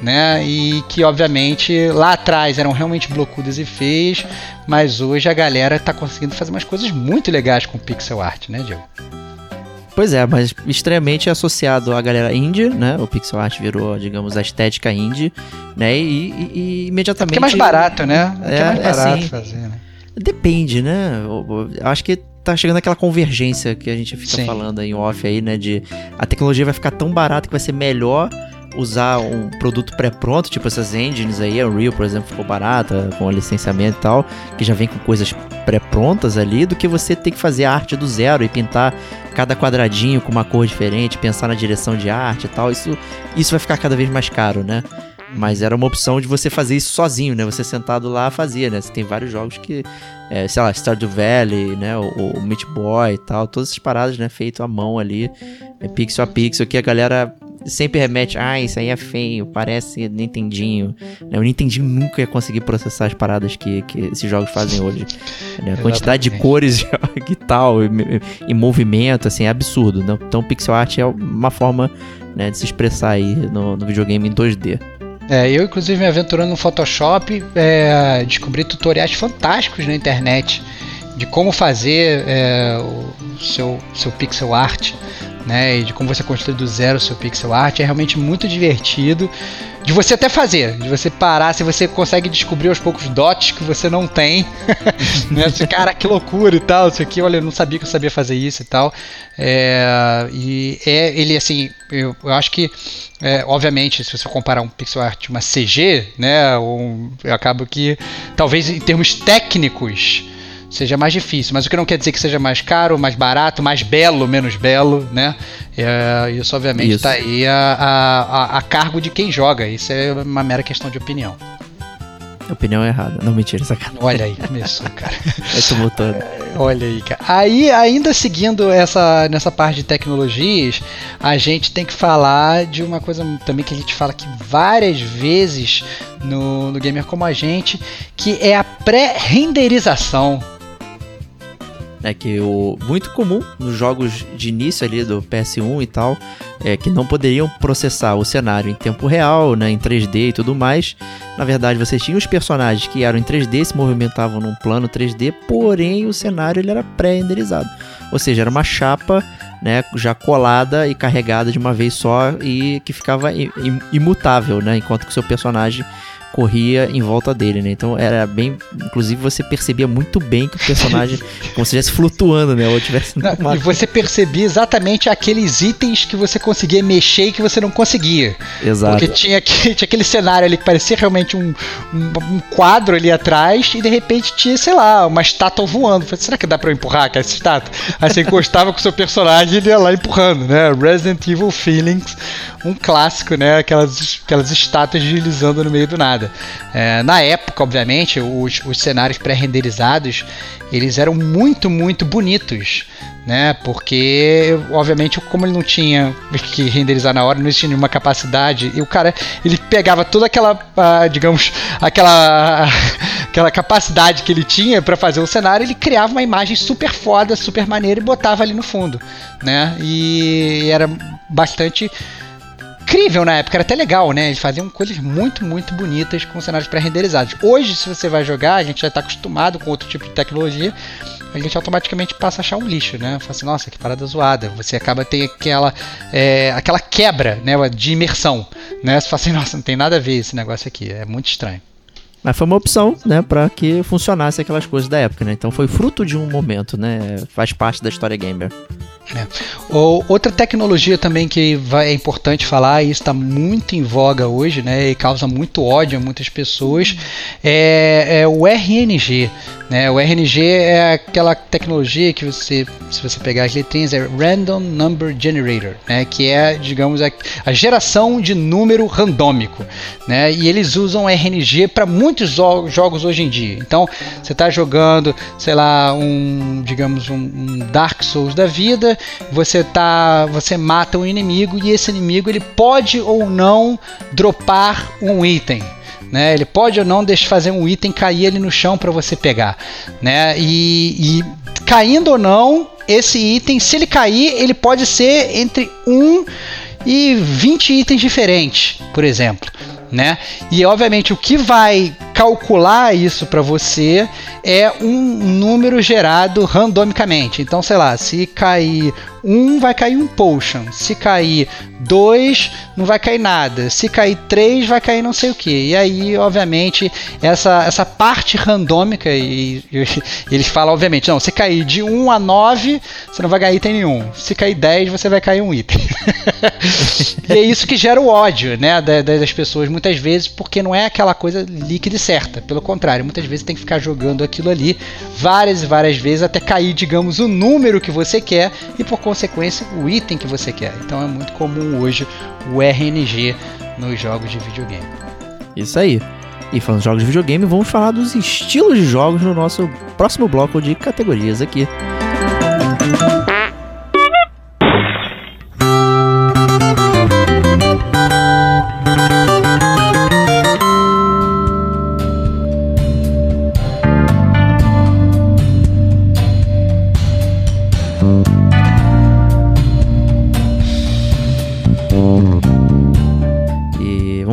né? E que obviamente lá atrás eram realmente blocudas e feias, mas hoje a galera está conseguindo fazer umas coisas muito legais com pixel art, né, Diego? Pois é, mas estranhamente associado à galera indie, né? O pixel art virou, digamos, a estética indie, né? E, e, e imediatamente. É, é mais barato, né? É, é mais é barato assim, fazer, né? Depende, né? Eu, eu acho que tá chegando aquela convergência que a gente fica Sim. falando em off aí, né? De a tecnologia vai ficar tão barata que vai ser melhor usar um produto pré-pronto, tipo essas engines aí, a Unreal, por exemplo, ficou barata, com licenciamento e tal, que já vem com coisas pré-prontas ali, do que você ter que fazer a arte do zero e pintar cada quadradinho com uma cor diferente, pensar na direção de arte e tal. Isso, isso vai ficar cada vez mais caro, né? Mas era uma opção de você fazer isso sozinho, né? Você sentado lá fazia, né? Você tem vários jogos que, é, sei lá, Stardew Valley, né? O, o Meat Boy e tal, todas essas paradas, né? Feito à mão ali, é, pixel a pixel, que a galera sempre remete, ah, isso aí é feio, parece Nintendinho. Né? O Nintendinho nunca ia conseguir processar as paradas que, que esses jogos fazem hoje. Né? A quantidade de cores e tal, e, e, movimento, assim, é absurdo. Né? Então, pixel art é uma forma né, de se expressar aí no, no videogame em 2D. É, eu, inclusive, me aventurando no Photoshop, é, descobri tutoriais fantásticos na internet de como fazer é, o seu, seu pixel art né? E de como você constrói do zero o seu pixel art. É realmente muito divertido de você até fazer, de você parar, se você consegue descobrir aos poucos dots que você não tem, né? Você, cara, que loucura e tal, isso aqui, olha, eu não sabia que eu sabia fazer isso e tal. É, e é, ele, assim, eu, eu acho que, é, obviamente, se você comparar um pixel art uma CG, né, um, eu acabo que, talvez em termos técnicos, seja mais difícil. Mas o que não quer dizer que seja mais caro, mais barato, mais belo, menos belo, né? É, isso obviamente está aí a, a, a, cargo de quem joga. Isso é uma mera questão de opinião. Opinião errada. Não, mentira, sacanagem. Olha aí, começou, cara. é tumultuando. Olha aí, cara. Aí, ainda seguindo essa, nessa parte de tecnologias, a gente tem que falar de uma coisa também que a gente fala aqui várias vezes no, no Gamer Como a Gente, que é a pré-renderização né, que o muito comum nos jogos de início ali do PS1 e tal, é que não poderiam processar o cenário em tempo real, né, em 3D e tudo mais. Na verdade, você tinha os personagens que eram em 3D, se movimentavam num plano 3D, porém o cenário ele era pré-renderizado. Ou seja, era uma chapa né, já colada e carregada de uma vez só e que ficava imutável, né, enquanto que o seu personagem corria em volta dele, né? Então era bem. Inclusive você percebia muito bem que o personagem, como se estivesse flutuando, né? Ou tivesse. Não, e você percebia exatamente aqueles itens que você conseguia mexer e que você não conseguia. Exato. Porque tinha, tinha aquele cenário ali que parecia realmente um, um, um, quadro ali atrás e de repente tinha, sei lá, uma estátua voando. Falei, será que dá pra eu empurrar aquela estátua? Aí você encostava com o seu personagem e ele ia lá empurrando, né? Resident Evil Feelings, um clássico, né? Aquelas, aquelas estátuas deslizando no meio do nada. É, na época, obviamente, os, os cenários pré-renderizados eles eram muito, muito bonitos, né? Porque, obviamente, como ele não tinha que renderizar na hora, não existia nenhuma capacidade, e o cara, ele pegava toda aquela, uh, digamos, aquela, aquela capacidade que ele tinha para fazer o cenário, ele criava uma imagem super foda, super maneira e botava ali no fundo, né? E era bastante incrível na época, era até legal, né? Eles faziam coisas muito, muito bonitas com cenários pré-renderizados. Hoje, se você vai jogar, a gente já está acostumado com outro tipo de tecnologia, a gente automaticamente passa a achar um lixo, né? Fala assim, nossa, que parada zoada. Você acaba tendo aquela, é, aquela quebra né, de imersão, né? Você fala assim, nossa, não tem nada a ver esse negócio aqui, é muito estranho. Mas foi uma opção, né, para que funcionasse aquelas coisas da época, né? Então foi fruto de um momento, né? Faz parte da história gamer. É. outra tecnologia também que é importante falar, e está muito em voga hoje, né, e causa muito ódio a muitas pessoas, é, é o RNG. Né? O RNG é aquela tecnologia que você, se você pegar as letrinhas, é Random Number Generator, né? que é, digamos, a, geração de número randômico. Né? E eles usam RNG para muitos jogos hoje em dia. Então, você está jogando, sei lá, um, digamos, um Dark Souls da vida, você tá, você mata um inimigo e esse inimigo ele pode ou não dropar um item. Né? Ele pode ou não deixar fazer um item cair ali no chão para você pegar, né? E, e, caindo ou não, esse item, se ele cair, ele pode ser entre 1 e 20 itens diferentes, por exemplo, né? E obviamente o que vai calcular isso para você é um número gerado randomicamente. Então, sei lá, se cair um vai cair um potion. Se cair dois, não vai cair nada. Se cair três, vai cair não sei o que. E aí, obviamente, essa, essa parte randômica, e, e, eles falam, obviamente, não, se cair de 1 a 9, você não vai ganhar item nenhum. Se cair 10, você vai cair um item. e é isso que gera o ódio, né, das pessoas muitas vezes, porque não é aquela coisa líquida e certa. Pelo contrário, muitas vezes tem que ficar jogando aquilo ali várias e várias vezes até cair, digamos, o número que você quer e por consequência, o item que você quer. Então é muito comum hoje o RNG nos jogos de videogame. Isso aí. E falando de jogos de videogame, vamos falar dos estilos de jogos no nosso próximo bloco de categorias aqui.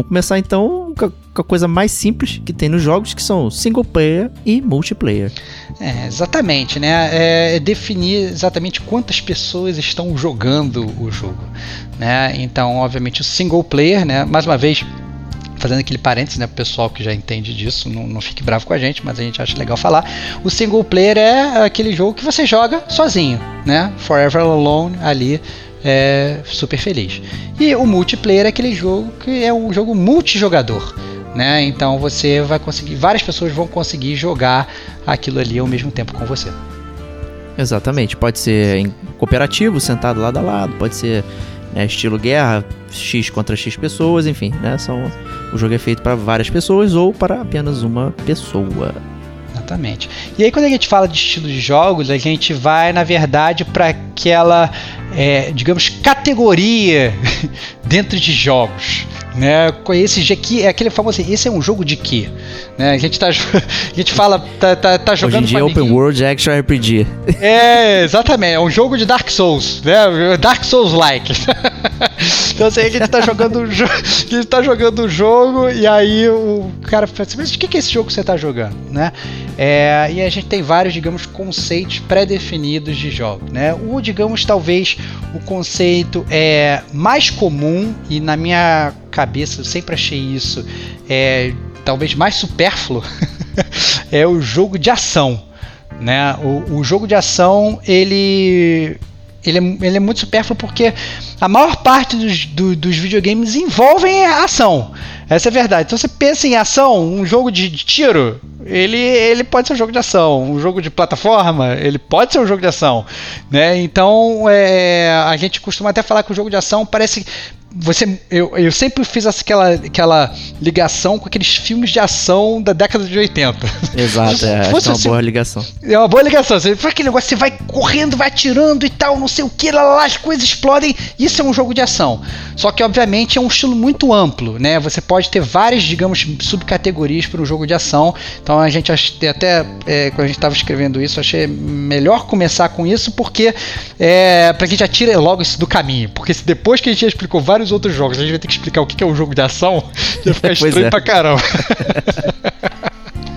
Começar então com a coisa mais simples que tem nos jogos, que são single player e multiplayer. É, exatamente, né? É definir exatamente quantas pessoas estão jogando o jogo, né? Então, obviamente, o single player, né? Mais uma vez, fazendo aquele parênteses, né, pro pessoal que já entende disso, não, não fique bravo com a gente, mas a gente acha legal falar. O single player é aquele jogo que você joga sozinho, né? Forever Alone ali. É super feliz. E o multiplayer é aquele jogo que é um jogo multijogador. Né? Então você vai conseguir, várias pessoas vão conseguir jogar aquilo ali ao mesmo tempo com você. Exatamente, pode ser em cooperativo, sentado lado a lado, pode ser né, estilo guerra, X contra X pessoas, enfim, né? São, o jogo é feito para várias pessoas ou para apenas uma pessoa. Exatamente. E aí quando a gente fala de estilo de jogos, a gente vai, na verdade, para aquela, é, digamos, categoria dentro de jogos. Né, esse aqui é aquele famoso assim, esse é um jogo de quê? Né, a gente tá a gente fala tá, tá, tá jogando Hoje em dia é Open World Action RPG. É, exatamente, é um jogo de Dark Souls, né? Dark Souls like. então assim, a gente tá jogando a gente tá jogando o jogo e aí o cara fala assim, mas o que é esse jogo que você tá jogando, né? É, e a gente tem vários, digamos, conceitos pré-definidos de jogos, né? O, digamos, talvez o conceito é mais comum e na minha cabeça eu sempre achei isso é talvez mais supérfluo é o jogo de ação, né? O, o jogo de ação ele ele é, ele é muito supérfluo porque a maior parte dos, do, dos videogames envolvem a ação. Essa é a verdade. Então você pensa em ação, um jogo de, de, tiro, ele, ele pode ser um jogo de ação. Um jogo de plataforma, ele pode ser um jogo de ação. Né? Então é, a gente costuma até falar que o jogo de ação parece você eu, eu sempre fiz aquela, aquela ligação com aqueles filmes de ação da década de 80. Exato, é, é uma assim, boa ligação. É uma boa ligação. Você faz aquele negócio, você vai correndo, vai atirando e tal, não sei o que, lá, lá, as coisas explodem. Isso é um jogo de ação. Só que, obviamente, é um estilo muito amplo, né? Você pode ter várias, digamos, subcategorias para um jogo de ação. Então a gente até, é, quando a gente estava escrevendo isso, achei melhor começar com isso, porque é, para que a gente atire logo isso do caminho. Porque se depois que a gente explicou vários vários outros jogos. A gente vai ter que explicar o que é um jogo de ação. Vai ficar estranho é. pra caramba.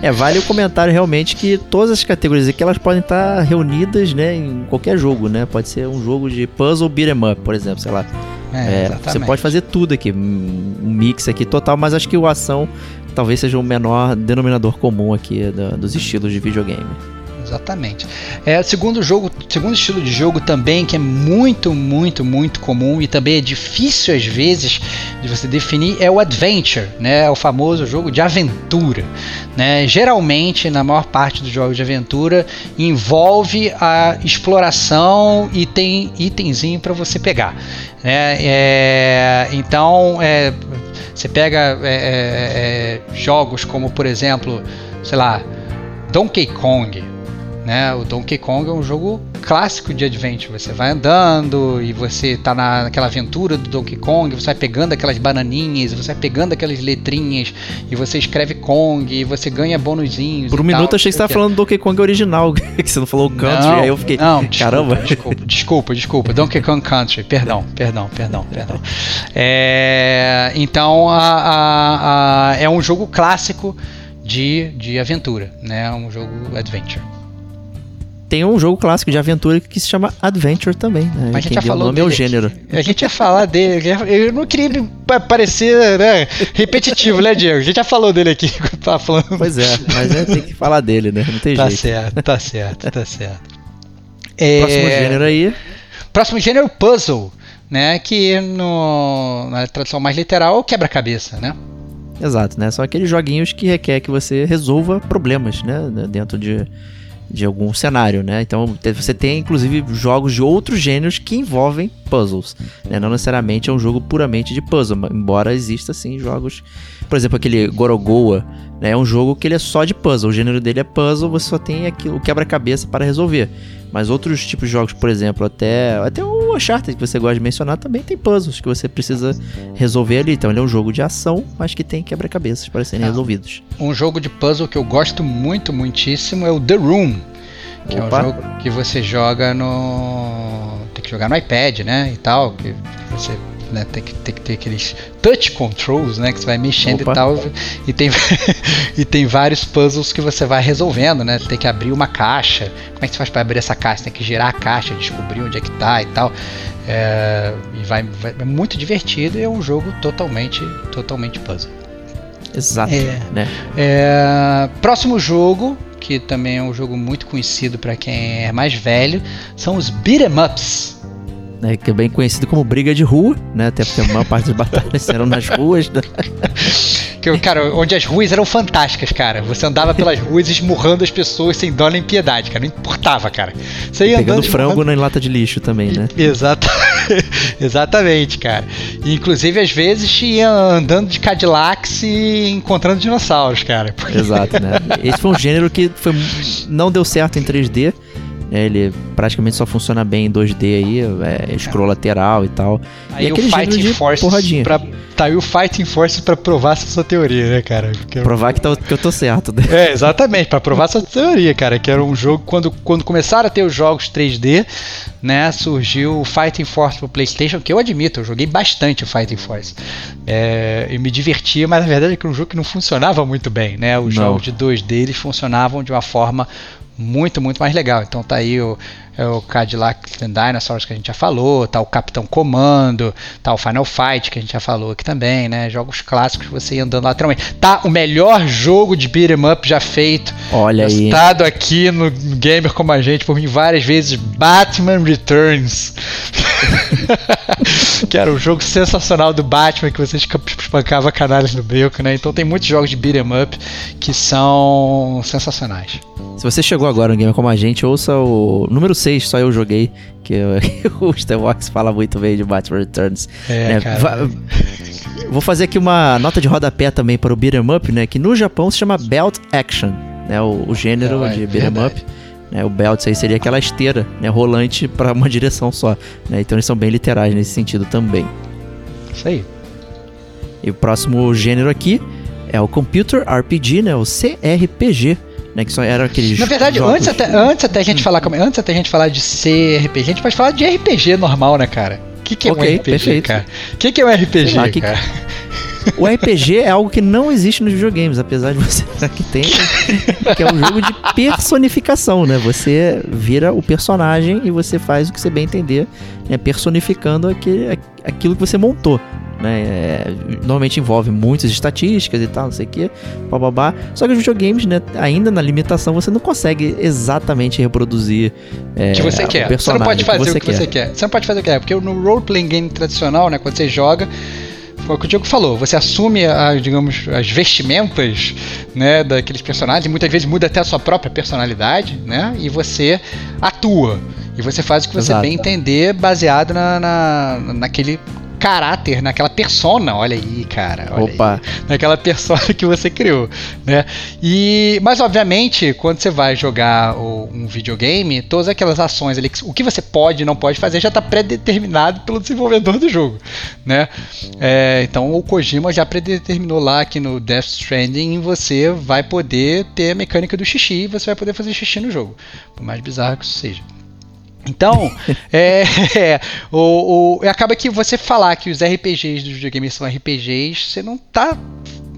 É, vale o comentário realmente que todas as categorias aqui elas podem estar reunidas, né, em qualquer jogo, né? Pode ser um jogo de puzzle beat'em up, por exemplo, sei lá. É, é, você pode fazer tudo aqui, um mix aqui total, mas acho que o ação talvez seja o menor denominador comum aqui da, dos estilos de videogame. Exatamente. É, segundo jogo, segundo estilo de jogo também que é muito, muito, muito comum e também é difícil às vezes de você definir é o adventure, né? É o famoso jogo de aventura, né? Geralmente, na maior parte dos jogos de aventura, envolve a exploração e tem itemzinho para você pegar, né? É, então, é, você pega é, é, é, jogos como, por exemplo, sei lá, Donkey Kong, né? O Donkey Kong é um jogo clássico de adventure. Você vai andando e você tá na, naquela aventura do Donkey Kong, você vai pegando aquelas bananinhas, você vai pegando aquelas letrinhas e você escreve Kong e você ganha bônusinhos. Por um minuto tal, achei que você tava falando do Donkey Kong original, que você não falou Country, não, aí eu fiquei, não, desculpa, caramba. Desculpa, desculpa, desculpa, Donkey Kong Country, perdão, perdão, perdão, perdão. É, então a, a, a, é um jogo clássico de, de aventura, né? Um jogo adventure tem um jogo clássico de aventura que se chama Adventure também, né? Mas a gente já falou o nome é o gênero. A gente ia falar dele. Eu não queria parecer né, repetitivo, né, Diego? A gente já falou dele aqui. Tá falando. Pois é, mas é, tem que falar dele, né? Não tem tá jeito. Tá certo, tá certo, tá certo. É... Próximo gênero aí. Próximo gênero puzzle, né? Que no, na tradução mais literal é o quebra-cabeça, né? Exato, né? São aqueles joguinhos que requer que você resolva problemas, né? Dentro de de algum cenário, né? Então você tem inclusive jogos de outros gêneros que envolvem puzzles, né? Não necessariamente é um jogo puramente de puzzle, embora exista sim jogos, por exemplo, aquele Gorogoa, né? É um jogo que ele é só de puzzle, o gênero dele é puzzle, você só tem aquilo, o quebra-cabeça para resolver. Mas outros tipos de jogos, por exemplo, até, até o Uncharted que você gosta de mencionar, também tem puzzles que você precisa resolver ali. Então ele é um jogo de ação, mas que tem quebra-cabeças para serem ah, resolvidos. Um jogo de puzzle que eu gosto muito, muitíssimo é o The Room. Que Opa. é um jogo que você joga no. Tem que jogar no iPad, né? E tal. Que você né? Tem que, tem que ter aqueles touch controls, né? Que você vai mexendo Opa. e tal. E tem, e tem vários puzzles que você vai resolvendo, né? Tem que abrir uma caixa. Como é que você faz para abrir essa caixa? Tem que girar a caixa, descobrir onde é que tá e tal. É, e vai, vai- é muito divertido e é um jogo totalmente, totalmente puzzle. Exato, É. né? É, próximo jogo, que também é um jogo muito conhecido para quem é mais velho, são os beat'em ups. Né, que é bem conhecido como briga de rua, né? Até porque a maior parte das batalhas eram nas ruas. Né? Que, cara, onde as ruas eram fantásticas, cara. Você andava pelas ruas esmurrando as pessoas sem dó nem piedade, cara. Não importava, cara. Você ia Pegando andando frango esmurrando- na lata de lixo também, né? Exata... Exatamente, cara. E, inclusive, às vezes, ia andando de Cadillacs e encontrando dinossauros, cara. Porque- Exato, né? Esse foi um gênero que foi, não deu certo em 3D. Né? Ele praticamente só funciona bem em 2D aí, é, scroll lateral e tal. Aí e o Fighting de Force porradinha. pra... Tá aí o Fighting Force pra provar essa sua teoria, né, cara? Eu- Provar que, tá- que eu tô certo. né? É, exatamente, pra provar essa teoria, cara, que era um jogo quando, quando começaram a ter os jogos 3D, né, surgiu o Fighting Force pro PlayStation, que eu admito, eu joguei bastante o Fighting Force. É, e me divertia, mas na verdade é que era um jogo que não funcionava muito bem, né? Os Não. jogos de 2D eles funcionavam de uma forma muito, muito mais legal. Então tá aí o, é o Cadillac Dinosaurs que a gente já falou, tá o Capitão Comando, tá o Final Fight que a gente já falou aqui também, né? Jogos clássicos que você ia andando lateralmente. Tá o melhor jogo de beat'em up já feito, Olha aí. testado aqui no Gamer como a gente por mim várias vezes, Batman Returns. que era um jogo sensacional do Batman que você espancava canalhas no beco, né? Então tem muitos jogos de beat'em up que são sensacionais. Se você chegou agora no Gamer Como a Gente, ouça o número 6, só eu joguei, que o Starbox fala muito bem de Batman Returns. É, né? cara. Vou fazer aqui uma nota de rodapé também para o Beat'em Up, né? Que no Japão se chama Belt Action, né? O, o gênero É, de Beat'em. Up. Né? O Belt aí seria aquela esteira, né? Rolante para uma direção só. Né? Então eles são bem literais nesse sentido também. Isso aí. E o próximo gênero aqui é o Computer RPG, né? O CRPG, né? Que só era aqueles Na verdade, jogos... antes até, antes até a gente falar como, antes até a gente falar de CRPG, a gente pode falar de RPG normal, né, cara? O que, que é Ok, um RPG, perfeito. cara? O que, que é um RPG, Sei lá, que- cara? O RPG é algo que não existe nos videogames, apesar de você que tem, que é um jogo de personificação, né? Você vira o personagem e você faz o que você bem entender, né? personificando aquele, aquilo que você montou. Né? É, normalmente envolve muitas estatísticas e tal, não sei o que, bababá. Só que os videogames, né, ainda na limitação, você não consegue exatamente reproduzir é, O que você quer. Você não pode fazer você o que você quer. Você não pode fazer o que quer, porque no role-playing game tradicional, né, quando você joga, foi o que o Diego falou, você assume, a, digamos, as vestimentas, né, daqueles personagens, muitas vezes muda até a sua própria personalidade, né, e você atua. E você faz o que você Exato. bem entender baseado na, na, naquele caráter, naquela persona, olha aí, cara. Olha aí Opa, naquela persona que você criou, né? E mas obviamente, quando você vai jogar um videogame, todas aquelas ações ali, o que você pode e não pode fazer já está pré-determinado pelo desenvolvedor do jogo, né? É, então o Kojima já predeterminou lá que no Death Stranding você vai poder ter a mecânica do xixi e você vai poder fazer xixi no jogo, por mais bizarro que isso seja. Então, é, é, o, o- acaba que você falar que os RPGs dos videogames são RPGs, você não tá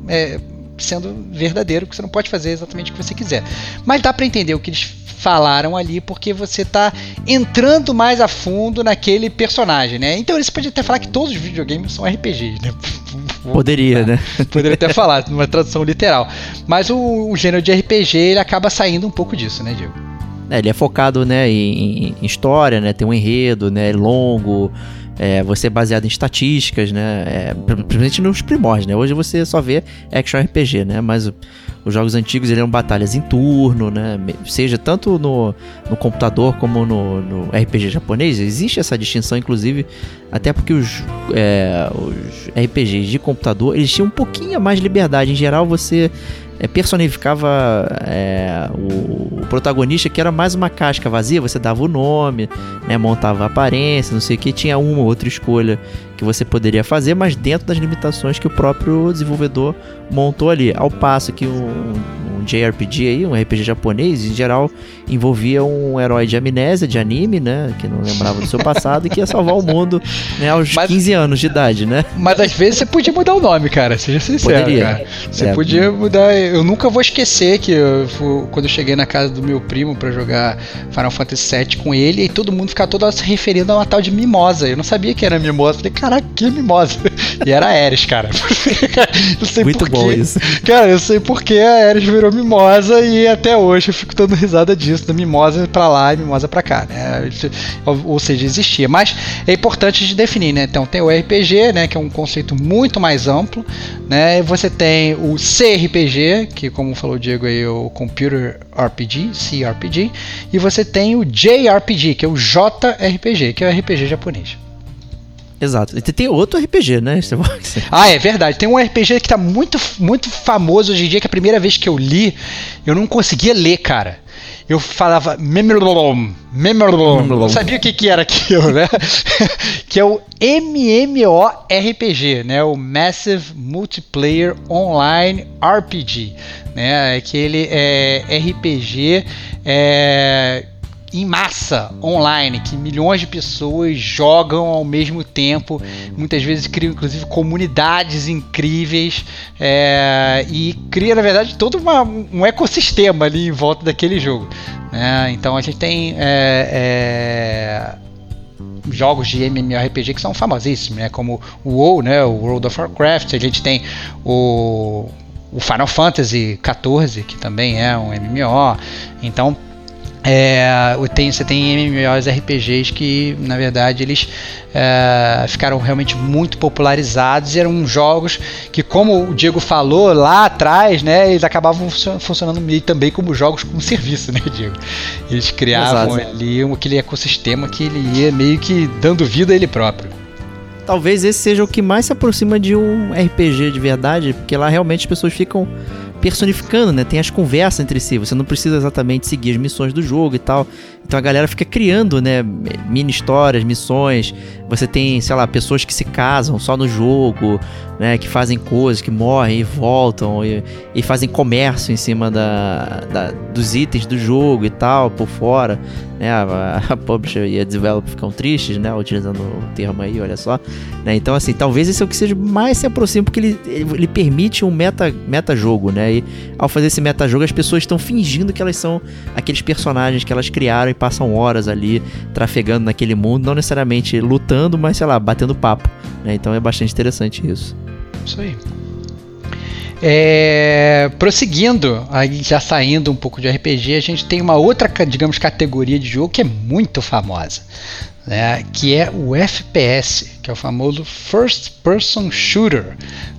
é, sendo verdadeiro, porque você não pode fazer exatamente o que você quiser. Mas dá pra entender o que eles falaram ali, porque você tá entrando mais a fundo naquele personagem, né? Então eles podem até falar que todos os videogames são RPGs, né? poderia, né? Poderia até falar, numa tradução literal. Mas o, o gênero de RPG, ele acaba saindo um pouco disso, né, Diego? É, ele é focado, né, em, em história, né, tem um enredo, né, longo, é, você é baseado em estatísticas, né, é, pri- principalmente nos primórdios, né, hoje você só vê action RPG, né, mas os jogos antigos eram batalhas em turno, né, seja tanto no, no computador como no, no RPG japonês, existe essa distinção, inclusive, até porque os, é, os RPGs de computador, eles tinham um pouquinho mais de liberdade, em geral você é, personificava é, o, o protagonista que era mais uma casca vazia, você dava o nome, né, montava a aparência, não sei o que, tinha uma ou outra escolha que você poderia fazer, mas dentro das limitações que o próprio desenvolvedor montou ali. Ao passo que um, um JRPG aí, um RPG japonês, em geral envolvia um herói de amnésia, de anime, né? Que não lembrava do seu passado e que ia salvar o mundo né, aos Mas- 15 anos de idade, né? Mas às vezes você podia mudar o nome, cara. Seja sincero, Poderia. cara. Você É. podia mudar. Eu nunca vou esquecer que eu quando eu cheguei na casa do meu primo pra jogar Final Fantasy VII com ele, e todo mundo ficava todo se referindo a uma tal de mimosa. Eu não sabia que era mimosa. Falei, caraca, que mimosa? E era Ares, cara. não sei Muito por isso. Cara, eu sei porque a Ares virou mimosa e até hoje eu fico dando risada disso, da mimosa pra lá e mimosa pra cá, né? Ou, ou seja, existia. Mas é importante de definir, né? Então tem o RPG, né, que é um conceito muito mais amplo, né? Você tem o CRPG, que como falou o Diego aí, o Computer RPG, CRPG, e você tem o JRPG, que é o JRPG, que é o RPG japonês. Exato. E tem outro RPG, né? Vai- Ah, é verdade. Tem um RPG que tá muito, muito famoso hoje em dia, que a primeira vez que eu li, eu não conseguia ler, cara. Eu falava Memorlom, Memorlom. Não sabia o que, que era aquilo, né? que é o MMORPG, né? O Massive Multiplayer Online RPG, né? Aquele é, RPG é, em massa online, que milhões de pessoas jogam ao mesmo tempo, muitas vezes criam inclusive comunidades incríveis é, e cria na verdade todo uma- um ecossistema ali em volta daquele jogo. né? Então a gente tem é, é, jogos de MMORPG que são famosíssimos, né? como o WoW, né? o World of Warcraft, a gente tem o, o Final Fantasy XIV, que também é um MMO. Então é, tem, você tem MMOs RPGs que, na verdade, eles é, ficaram realmente muito popularizados e eram jogos que, como o Diego falou lá atrás, né, eles acabavam funcio- funcionando meio também como jogos com serviço, né, Diego? Eles criavam Exato. ali aquele ecossistema que ele ia meio que dando vida a ele próprio. Talvez esse seja o que mais se aproxima de um RPG de verdade, porque lá realmente as pessoas ficam personificando, né? Tem as conversas entre si. Você não precisa exatamente seguir as missões do jogo e tal. Então a galera fica criando, né? Mini histórias, missões. Você tem, sei lá, pessoas que se casam só no jogo, né? Que fazem coisas, que morrem e voltam e, e fazem comércio em cima da, da- dos itens do jogo e tal, por fora. Né? A, a publisher e a developer ficam tristes, né? Utilizando o termo aí, olha só. Né? Então, assim, talvez esse é o que seja mais se aproxima, porque ele, ele, ele permite um meta, meta jogo, né? E ao fazer esse meta jogo, as pessoas estão fingindo que elas são aqueles personagens que elas criaram e passam horas ali trafegando naquele mundo, não necessariamente lutando, mas sei lá, batendo papo. Né? Então é bastante interessante isso. Isso aí. É, prosseguindo, aí já saindo um pouco de RPG, a gente tem uma outra, digamos, categoria de jogo que é muito famosa, né, que é o FPS, que é o famoso First Person Shooter.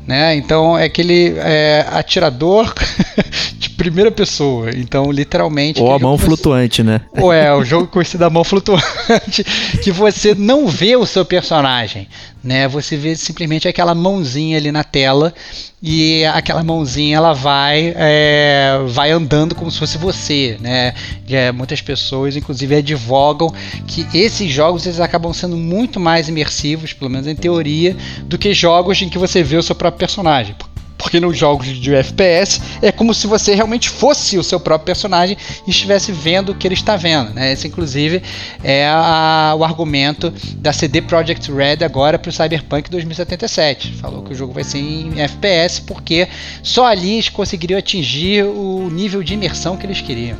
Né? Então é aquele é, atirador primeira pessoa. Então, literalmente. Ou a mão flutuante, né? ou é o jogo conhecido da mão flutuante, que você não vê o seu personagem, né? Você vê simplesmente aquela mãozinha ali na tela e aquela mãozinha ela vai é, vai andando como se fosse você, né? É, muitas pessoas, inclusive, advogam que esses jogos eles acabam sendo muito mais imersivos, pelo menos em teoria, do que jogos em que você vê o seu próprio personagem. Porque nos jogos de FPS é como se você realmente fosse o seu próprio personagem e estivesse vendo o que ele está vendo. Né? Esse, inclusive, é a- o argumento da CD Projekt Red agora para o Cyberpunk 2077. Falou que o jogo vai ser em FPS porque só ali eles conseguiriam atingir o nível de imersão que eles queriam.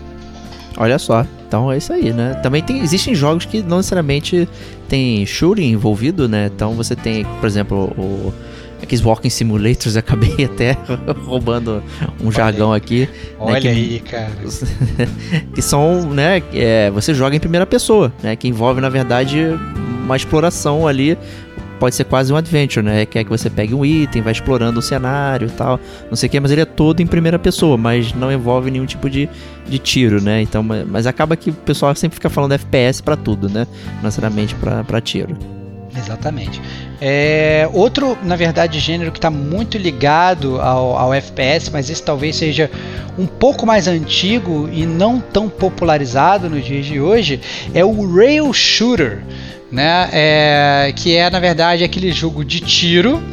Olha só. Então é isso aí, né? Também tem, existem jogos que não necessariamente tem shooting envolvido, né? Então você tem, por exemplo, o aqueles walking simulators, acabei até roubando um jargão aqui, Olha que- aí, cara. que são, né, é, você joga em primeira pessoa, né, que envolve na verdade uma exploração ali, pode ser quase um adventure, né, que é que você pegue um item, vai explorando o cenário e tal, não sei o que, mas ele é todo em primeira pessoa, mas não envolve nenhum tipo de, de tiro, né, então, mas, acaba que o pessoal sempre fica falando FPS pra tudo, né, não necessariamente pra, pra tiro. Exatamente. É, outro, na verdade, gênero que está muito ligado ao, ao FPS, mas esse talvez seja um pouco mais antigo e não tão popularizado nos dias de hoje, é o Rail Shooter, né? É, que é, na verdade, aquele jogo de tiro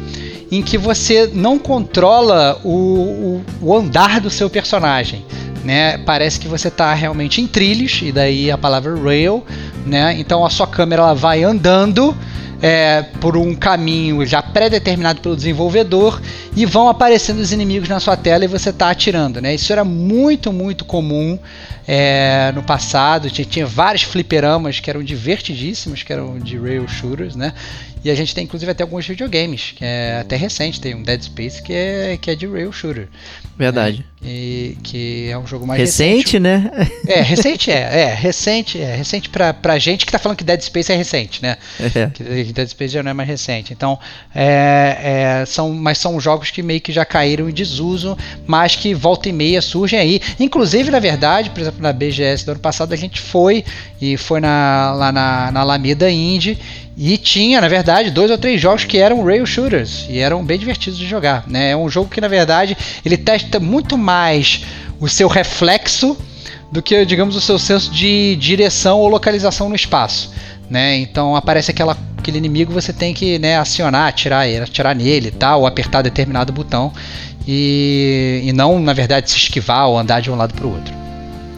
em que você não controla o, o, o andar do seu personagem. Né? Parece que você está realmente em trilhos, e daí a palavra rail, né? Então a sua câmera ela vai andando é, por um caminho já pré-determinado pelo desenvolvedor e vão aparecendo os inimigos na sua tela e você está atirando. Né? Isso era muito, muito comum é, no passado. Tinha, tinha, vários fliperamas que eram divertidíssimos, que eram de rail shooters, né? E a gente tem inclusive até alguns videogames, que é até recente, tem um Dead Space que é, que é de rail shooter. Verdade. Né? E, que é um jogo mais recente. recente né? É, recente é, é, recente, é recente pra, pra gente que tá falando que Dead Space é recente, né? É. Que Dead Space já não é mais recente. Então, é, é, são, mas são jogos que meio que já caíram em desuso, mas que volta e meia surgem aí. Inclusive, na verdade, por exemplo, na BGS do ano passado, a gente foi e foi na, lá na, na Alameda Indie e tinha, na verdade, dois ou três jogos que eram rail shooters e eram bem divertidos de jogar. Né? É um jogo que, na verdade, ele testa muito mais o seu reflexo do que, digamos, o seu senso de direção ou localização no espaço. Né? Então aparece aquela, aquele inimigo, você tem que né, acionar, atirar, atirar nele tal, ou apertar determinado botão e, e não, na verdade, se esquivar ou andar de um lado para o outro.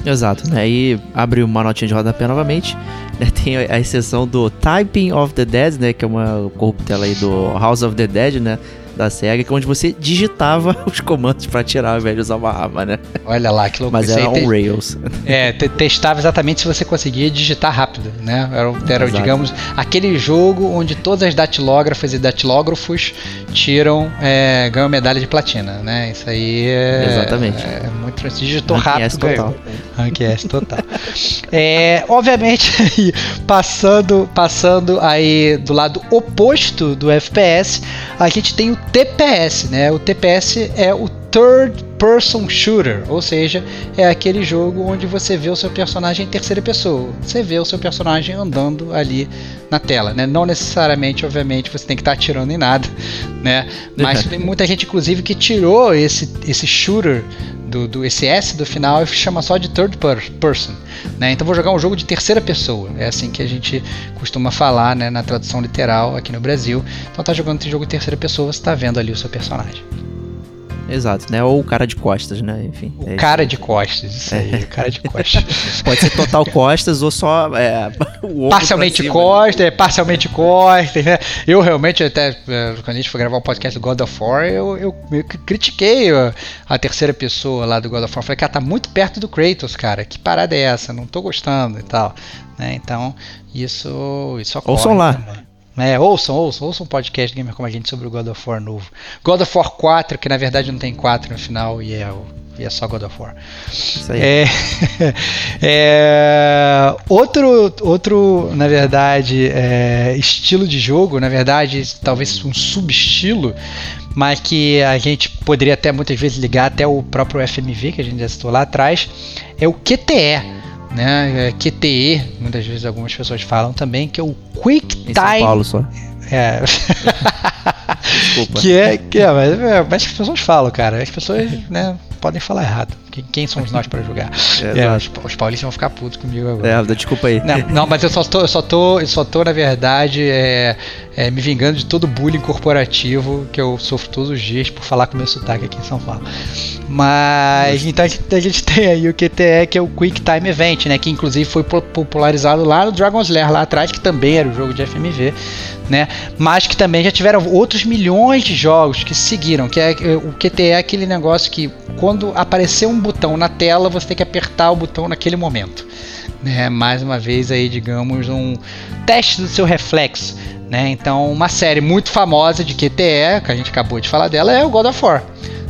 Exato, né? E abre uma notinha de rodapé novamente. Né? Tem a exceção do Typing of the Dead, né? Que é uma corruptela aí do House of the Dead, né? Da SEGA, que é onde você digitava os comandos para tirar ao invés de usar uma arma, né? Olha lá, que loucura. Mas era on Rails. É, testava exatamente se você conseguia digitar rápido, né? Era, era digamos, aquele jogo onde todas as datilógrafas e datilógrafos tiram, é, ganham medalha de platina, né? Isso aí é... Exatamente. É, muito... Digitou Rank rápido, S total. Rank S total. É, obviamente, passando, passando aí do lado oposto do FPS, a gente tem o TPS, né? O TPS é o Third Person Shooter, ou seja, é aquele jogo onde você vê o seu personagem em terceira pessoa. Você vê o seu personagem andando ali na tela, né? Não necessariamente, obviamente, você tem que estar atirando em nada, né? Mas tem muita gente, inclusive, que tirou esse, esse shooter do, do esse S do final e chama só de third person, né? Então vou jogar um jogo de terceira pessoa, é assim que a gente costuma falar, né, na tradução literal aqui no Brasil. Então tá jogando esse jogo de terceira pessoa, você está vendo ali o seu personagem. Exato, né? Ou o cara de costas, né? Enfim. O é cara de costas, isso aí, é. o cara de costas. Pode ser total costas ou só é, Parcialmente cima, costas, né? parcialmente costas, né? Eu realmente, até é, quando a gente foi gravar o um podcast do God of War, eu, eu, eu critiquei a, a, terceira pessoa lá do God of War. Falei, cara, tá muito perto do Kratos, cara. Que parada é essa? Não tô gostando e tal. Né? Então, isso, isso ocorre. Ouçam lá. Também. É, ouçam, ouçam, ouçam um podcast Gamer como a gente sobre o God of War novo. God of War 4, que na verdade não tem 4 no final e é, e é só God of War. Isso aí. É, é, outro, outro, na verdade, é, estilo de jogo, na verdade, talvez um subestilo, mas que a gente poderia até muitas vezes ligar até o próprio FMV, que a gente já citou lá atrás, é o QTE né? É QTE, muitas vezes algumas pessoas falam também, que é o Quick Time. Em São Paulo só. É. Desculpa. Que é, que é, mas, é, mas as pessoas falam, cara. As pessoas, né, podem falar errado. Quem, somos nós para julgar? É, os, os, paulistas vão ficar putos comigo agora. É, desculpa aí. Não, não, mas eu só tô, eu só tô, eu só tô na verdade, é, é, me vingando de todo bullying corporativo que eu sofro todos os dias por falar com o meu sotaque aqui em São Paulo. Mas então a gente, tem aí o QTE, que é o Quick Time Event, né? Que inclusive foi popularizado lá no Dragon's Lair lá atrás, que também era o jogo de FMV, né? Mas que também já tiveram outros milhões de jogos que seguiram, que é o QTE é aquele negócio que quando aparecer um botão na tela, você tem que apertar o botão naquele momento. Né? Mais uma vez aí, digamos, um teste do seu reflexo. Né? Então, uma série muito famosa de QTE, que a gente acabou de falar dela, é o God of War.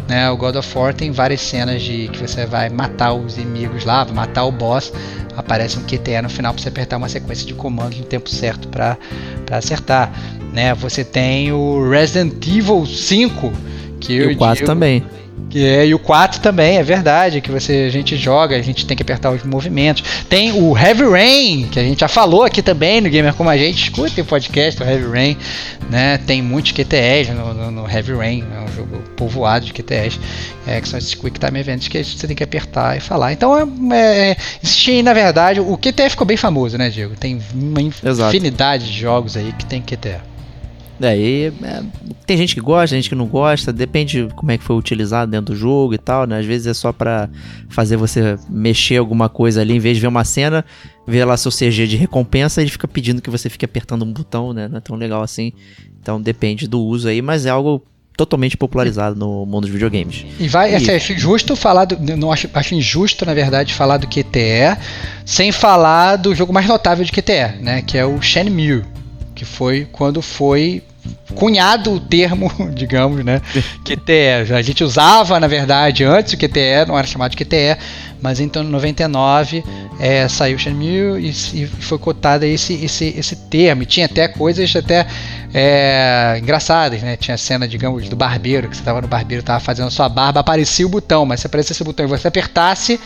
Né? O God of War tem várias cenas de que você vai matar os inimigos lá, matar o boss, aparece um QTE no final para você apertar uma sequência de comandos no tempo certo para acertar. Né? Você tem o Resident Evil 5, que e o 4 também. Que é, e o 4 também, é verdade, que você, a gente joga, a gente tem que apertar os movimentos. Tem o Heavy Rain, que a gente já falou aqui também no Gamer Como a Gente, escutem o podcast do Heavy Rain, né? Tem muitos QTEs no, no, no Heavy Rain, é um jogo povoado de QTEs, é, que são esses Quick Time Events que você tem que apertar e falar. Então, é, é, existe na verdade, o QTE ficou bem famoso, né, Diego? Tem uma infinidade Exato. de jogos aí que tem QTE. Daí é, tem gente que gosta, gente que não gosta, depende como é que foi utilizado dentro do jogo e tal, né? Às vezes é só pra fazer você mexer alguma coisa ali, em vez de ver uma cena, ver lá seu CG de recompensa, ele fica pedindo que você fique apertando um botão, né? Não é tão legal assim. Então depende do uso aí, mas é algo totalmente popularizado no mundo dos videogames. E vai, e... Acho injusto falar do, não acho, acho injusto na verdade falar do QTE sem falar do jogo mais notável de QTE, né, que é o Shenmue que foi quando foi cunhado o termo, digamos, né, QTE. A gente usava, na verdade, antes o QTE, não era chamado de QTE, mas então em 99 é, saiu o Shenmue e, e, foi cotado esse, esse, esse termo. E tinha até coisas até é, engraçadas, né? Tinha a cena, digamos, do barbeiro, que você estava no barbeiro, estava fazendo sua barba, aparecia o botão, mas se aparecesse o botão e você apertasse,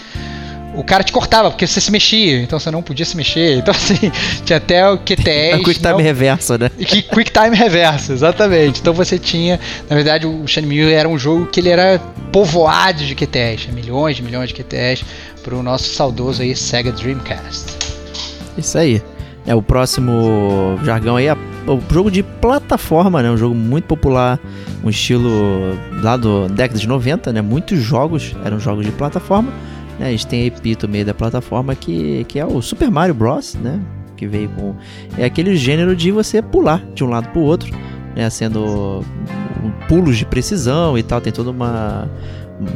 o cara te cortava, porque você se mexia, então você não podia se mexer. Então, assim, tinha até o QTS. A Quick Time não... reverso, né? Quick Time reverso, exatamente. Então você tinha, na verdade, o Shenmue era um jogo que ele era povoado de QTS, milhões de milhões de QTS, para o nosso saudoso aí Sega Dreamcast. Isso aí. É o próximo jargão aí, é o jogo de plataforma, né? Um jogo muito popular, um estilo lá do década de 90, né? Muitos jogos eram jogos de plataforma né, a gente tem a epítome da plataforma que, que é o Super Mario Bros, né? Que veio com. É aquele gênero de você pular de um lado para o outro, né? Sendo pulos de precisão e tal. Tem toda uma.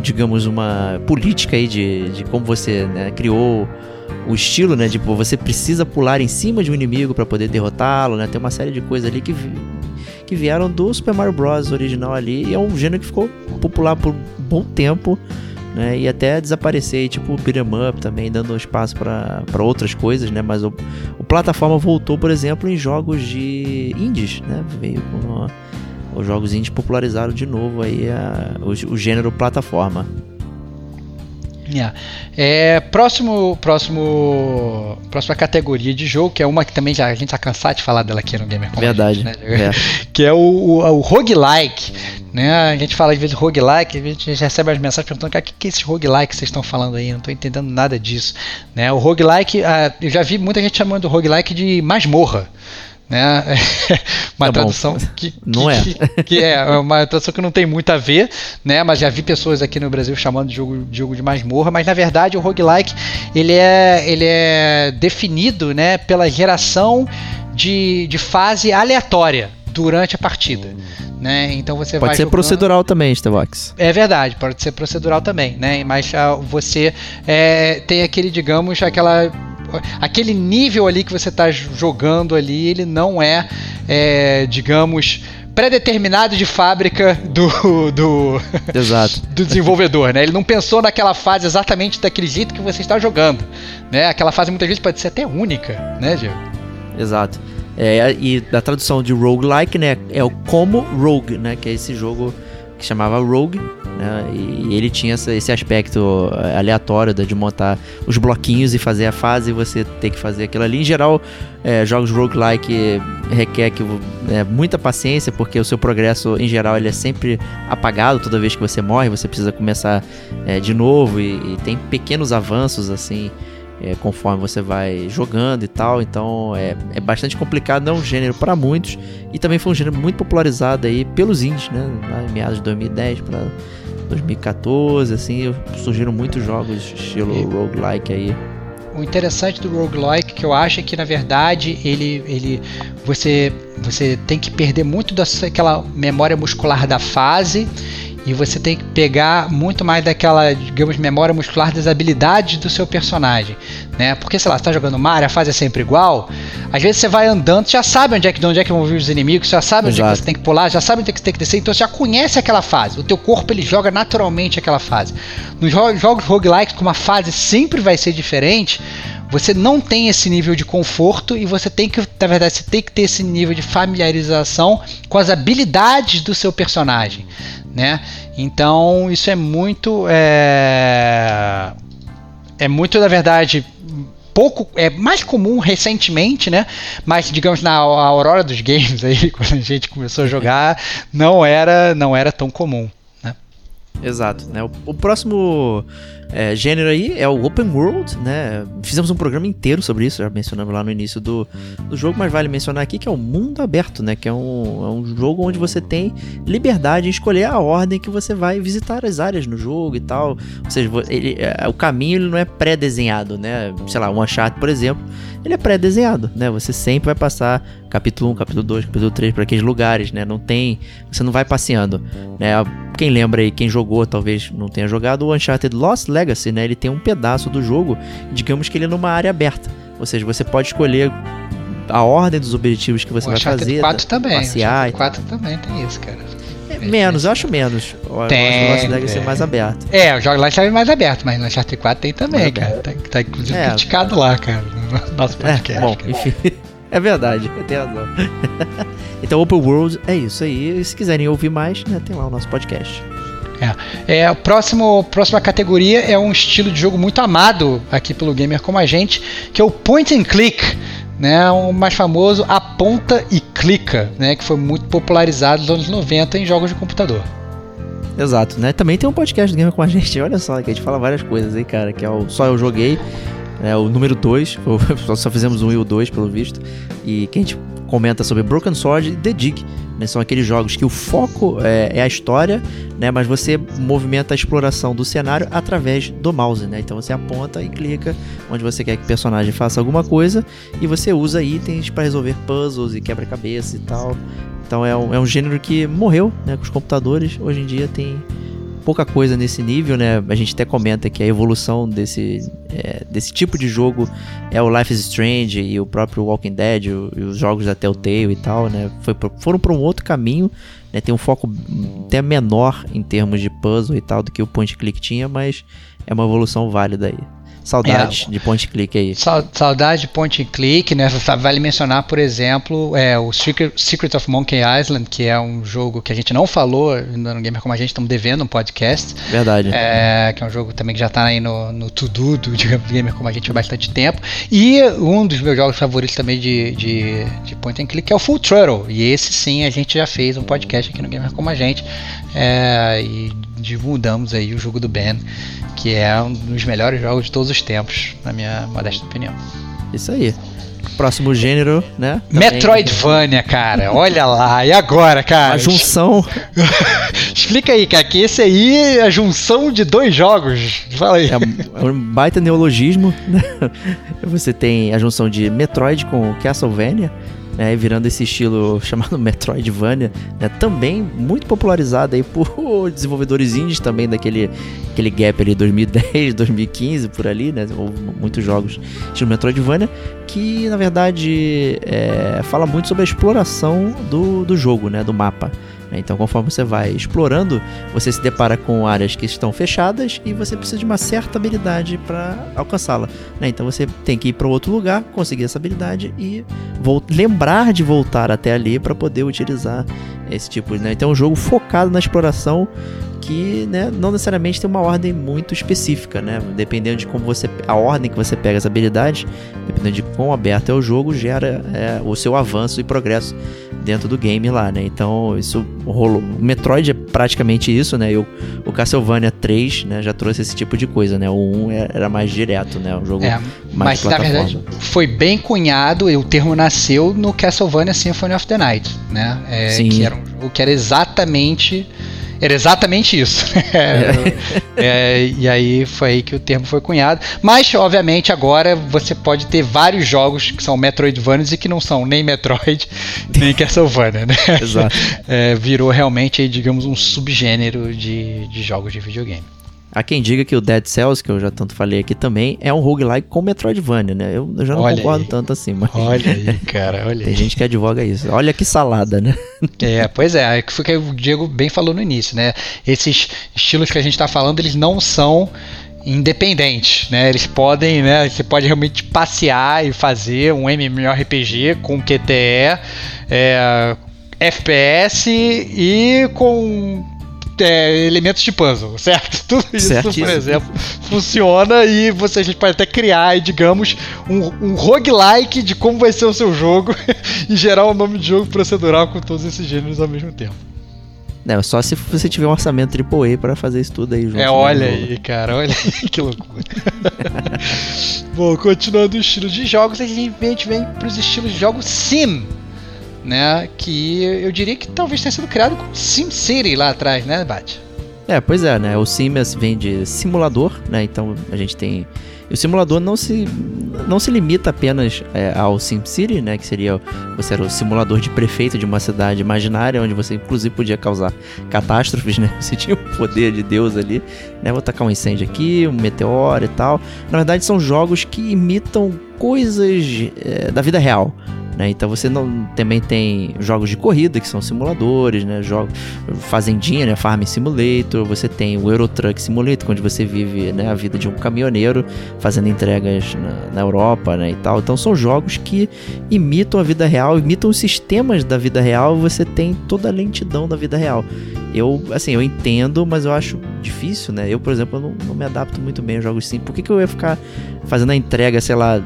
Digamos, uma política aí de, de como você né, criou o estilo, né? Tipo, você precisa pular em cima de um inimigo para poder derrotá-lo, né? Tem uma série de coisas ali que, que vieram do Super Mario Bros. original ali. E é um gênero que ficou popular por um bom tempo né? E até desaparecer, tipo o beat'em up também, dando espaço para outras coisas, né? Mas o, o plataforma voltou, por exemplo, em jogos de indies, né? Veio com os jogos indies popularizaram de novo aí a, o, o gênero plataforma. Yeah. É, próximo, próximo, próxima categoria de jogo, que é uma que também já, a gente está cansado de falar dela aqui no Gamer Verdade. Gente, né? é. Que é o, o, o roguelike. Né? A gente fala às vezes roguelike, a gente recebe as mensagens perguntando o que, que é esse roguelike que vocês estão falando aí, não estou entendendo nada disso. Né? O roguelike, ah, eu já vi muita gente chamando o roguelike de masmorra. Né? uma tá tradução que, que, não é. Que, que, é uma tradução que não tem muito a ver, né? Mas já vi pessoas aqui no Brasil chamando de jogo, de jogo de masmorra, mas na verdade o roguelike ele é, ele é definido né, pela geração de, de fase aleatória durante a partida. Né? Então você pode ser jogando... procedural também, Starbucks. É verdade, pode ser procedural também, né? Mas uh, você é, tem aquele, digamos, aquela aquele nível ali que você está jogando ali, ele não é, é digamos, pré-determinado de fábrica do, do, Exato. do desenvolvedor, né? Ele não pensou naquela fase exatamente daquele jeito que você está jogando, né? Aquela fase muitas vezes pode ser até única, né, Diego? Exato. É, e da tradução de roguelike, né, é o como rogue, né, que é esse jogo que chamava Rogue, né, e ele tinha esse aspecto é, aleatório de montar os bloquinhos e fazer a fase e você ter que fazer aquilo ali. Em geral, é, jogos roguelike requer que, é, muita paciência, porque o seu progresso, em geral, ele é sempre apagado toda vez que você morre, você precisa começar é, de novo e, e tem pequenos avanços, assim, é, conforme você vai jogando e tal. Então é, é bastante complicado, não é um gênero para muitos. E também foi um gênero muito popularizado aí pelos indies, né? Em meados de 2010 para 2014, assim, surgiram muitos jogos estilo roguelike aí. O interessante do roguelike que eu acho é que na verdade ele, ele você você tem que perder muito daquela memória muscular da fase e você tem que pegar muito mais daquela, digamos, memória muscular das habilidades do seu personagem, né? Porque, sei lá, você tá jogando Mario, a fase é sempre igual, às vezes você vai andando, já sabe onde é que, onde é que vão vir os inimigos, já sabe onde é que você tem que pular, já sabe onde é que você tem que descer, então você já conhece aquela fase, o teu corpo ele joga naturalmente aquela fase. Nos jogos roguelikes, como a fase sempre vai ser diferente, você não tem esse nível de conforto e você tem que, na verdade, você tem que ter esse nível de familiarização com as habilidades do seu personagem né? Então isso é muito é, é muito na verdade pouco é mais comum recentemente, né? Mas digamos na aurora dos games aí quando a gente começou a jogar não era não era tão comum. Né? Exato, né? O, o próximo é, gênero aí é o Open World, né? Fizemos um programa inteiro sobre isso, já mencionamos lá no início do, do jogo, mas vale mencionar aqui que é o mundo aberto, né? Que é um, é um jogo onde você tem liberdade em escolher a ordem que você vai visitar as áreas no jogo e tal. Ou seja, ele, é, o caminho ele não é pré-desenhado, né? Sei lá, um Uncharted, por exemplo, ele é pré-desenhado, né? Você sempre vai passar capítulo 1, capítulo 2, capítulo 3 para aqueles lugares, né? Não tem, você não vai passeando, né? Quem lembra aí, quem jogou, talvez não tenha jogado, o Uncharted Lost Legacy, né? Ele tem um pedaço do jogo, digamos que ele é numa área aberta. Ou seja, você pode escolher a ordem dos objetivos que você o vai Uncharted fazer. 4 também. Passear. O 4 também tem isso, cara. É, menos, eu acho menos. O Tem, Lost Legacy é tem. mais aberto. É, o jogo lá está mais aberto, mas no Uncharted 4 tem também, cara. Tá, tá inclusive É. criticado lá, cara, no nosso podcast. É, bom, cara. enfim. É verdade, tem razão. então, Open World é isso aí. E se quiserem ouvir mais, né, tem lá o nosso podcast. É, o próximo, próxima categoria é um estilo de jogo muito amado aqui pelo gamer como a gente, que é o point and click, né, o mais famoso aponta e clica, né, que foi muito popularizado nos anos 90 em jogos de computador. Exato, né? Também tem um podcast do Gamer com a gente. Olha só, que a gente fala várias coisas aí, cara. Que é o Só Eu Joguei, é o número 2. Só fizemos um e o 2, pelo visto. E que a gente comenta sobre Broken Sword e The Dig. Né? São aqueles jogos que o foco é, é a história, né? Mas você movimenta a exploração do cenário através do mouse, né? Então você aponta e clica onde você quer que o personagem faça alguma coisa e você usa itens para resolver puzzles e quebra-cabeça e tal. Então é um, é um gênero que morreu né, com os computadores. Hoje em dia tem pouca coisa nesse nível, né? A gente até comenta que a evolução desse, é, desse tipo de jogo é o Life is Strange e o próprio Walking Dead o- e os jogos da Telltale e tal, né? Foi, foram para um outro caminho, né? Tem um foco até menor em termos de puzzle e tal do que o Point Click tinha, mas é uma evolução válida aí. Saudades de Point Click aí. Sau- Saudade de point click, né? Vale mencionar, por exemplo, é, o Secret, Secret of Monkey Island, que é um jogo que a gente não falou no Gamer Como a gente, estamos devendo um podcast. Verdade. É, que é um jogo também que já está aí no, no to-do do digamos, Gamer Como a gente há bastante tempo. E um dos meus jogos favoritos também de, de, de point and click é o Full Throttle. E esse sim a gente já fez um podcast aqui no Gamer Como a gente. É, e divulgamos aí o jogo do Ben, que é um dos melhores jogos de todos os tempos, na minha modesta opinião. Isso aí. Próximo gênero, né? Também- Metroidvania, cara, olha lá, e agora, cara? A junção Explica aí, cara, que esse aí é a junção de dois jogos. Fala aí. É um baita neologismo, né? Você tem a junção de Metroid com Castlevania, né? Virando esse estilo chamado Metroidvania, né? Também muito popularizado aí por desenvolvedores indies também daquele aquele gap ali 2010, 2015, por ali, né? Muitos jogos estilo Metroidvania, que na verdade é, fala muito sobre a exploração do, do jogo, né? Do mapa. Né? Então, conforme você vai explorando, você se depara com áreas que estão fechadas e você precisa de uma certa habilidade para alcançá-la. né? Então, você tem que ir para outro lugar, conseguir essa habilidade e lembrar de voltar até ali para poder utilizar esse tipo. Né? Então, é um jogo focado na exploração que né, não necessariamente tem uma ordem muito específica, né? Dependendo de como você a ordem que você pega as habilidades, dependendo de quão aberto é o jogo, gera é, o seu avanço e progresso dentro do game lá, né? Então isso rolou. O Metroid é praticamente isso, né? E o, o Castlevania 3, né, já trouxe esse tipo de coisa, né? O 1 é- era mais direto, né? Um jogo É, mais mas na verdade foi bem cunhado e o termo nasceu no Castlevania Symphony of the Night, né? É, Sim. Que era um jogo que era exatamente era exatamente isso. É, e aí foi aí que o termo foi cunhado. Mas, obviamente, agora você pode ter vários jogos que são Metroidvanias e que não são nem Metroid, nem Castlevania, né? Exato. É, virou realmente, digamos, um subgênero de, de jogos de videogame. Há quem diga que o Dead Cells, que eu já tanto falei aqui também, é um roguelike com Metroidvania, né? Eu, eu já não Olha concordo aí. tanto assim, mas Olha aí, cara, olha tem aí. gente que advoga isso. Olha que salada, né? É, pois é, é o que o Diego bem falou no início, né? Esses estilos que a gente está falando, eles não são independentes, né? Eles podem, né? Você pode realmente passear e fazer um MMORPG com QTE, é, FPS e com é, elementos de puzzle, certo? Tudo isso, Certíssimo. por exemplo, funciona e você a gente pode até criar, digamos, um, um roguelike de como vai ser o seu jogo e gerar um nome de jogo procedural com todos esses gêneros ao mesmo tempo. É, só se você tiver um orçamento AAA para fazer isso tudo aí junto. É, olha aí, cara, olha aí que loucura. Bom, continuando o estilo de jogos, a gente vem, vem para os estilos de jogos sim, né? Que eu diria que talvez tenha sido criado com SimCity lá atrás, né, Bate? É, pois é, né? O Sim vem de simulador, né? Então a gente tem o simulador não se, não se limita apenas é, ao SimCity, né? Que seria você era o simulador de prefeito de uma cidade imaginária, onde você inclusive podia causar catástrofes, né? Você tinha o poder de Deus ali, né? Vou tacar um incêndio aqui, um meteoro e tal. Na verdade, são jogos que imitam coisas é, da vida real. Né? Então você não, também tem jogos de corrida que são simuladores, né? Fazendinha, né? Farm Simulator, você tem o Euro Truck Simulator, onde você vive né, a vida de um caminhoneiro fazendo entregas na, na, Europa né, e tal. Então são jogos que imitam a vida real, imitam os sistemas da vida real, você tem toda a lentidão da vida real. Eu, assim, eu entendo, mas eu acho difícil, né? Eu, por exemplo, não, não me adapto muito bem a jogos assim. Por que, que eu ia ficar fazendo a entrega, sei lá,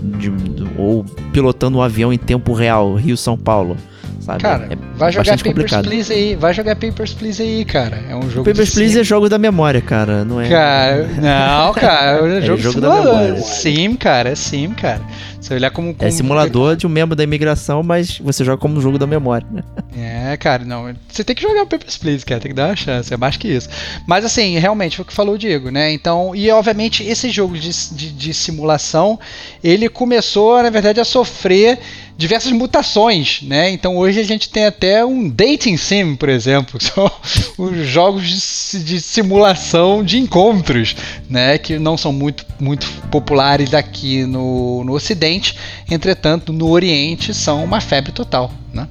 de, ou pilotando um avião em tempo real, Rio-São Paulo. Sabe? Cara, é vai jogar Papers, complicado. Please aí, vai jogar Papers, Please aí, cara. É um jogo Papers, Please é jogo da memória, cara, não é? Cara, não, cara, é, é jogo, jogo da memória. Sim, cara, é sim, cara. Você olhar como, como É simulador de um membro da imigração, mas você joga como jogo da memória, né? É, cara, não. Você tem que jogar o Papers, Please, cara, tem que dar uma chance, é mais que isso. Mas assim, realmente, foi o que falou o Diego, né? Então, e obviamente esse jogo de, de, de simulação, ele começou, na verdade, a sofrer diversas mutações, né? Então hoje a gente tem até um dating sim, por exemplo, que são os jogos de, de, simulação de encontros, né? Que não são muito, muito populares aqui no, no Ocidente, entretanto no Oriente são uma febre total, né?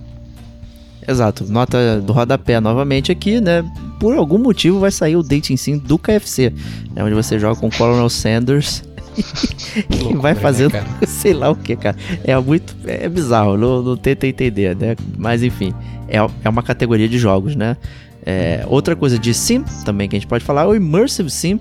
Exato, nota do rodapé novamente aqui, né? Por algum motivo vai sair o Dating Sim do KFC, né? onde você joga com o Colonel Sanders e vai fazendo né, sei lá o que, cara. É muito. É bizarro, não, não tenta entender, né? Mas enfim, é, é uma categoria de jogos, né? É, outra coisa de sim também que a gente pode falar é o Immersive Sim,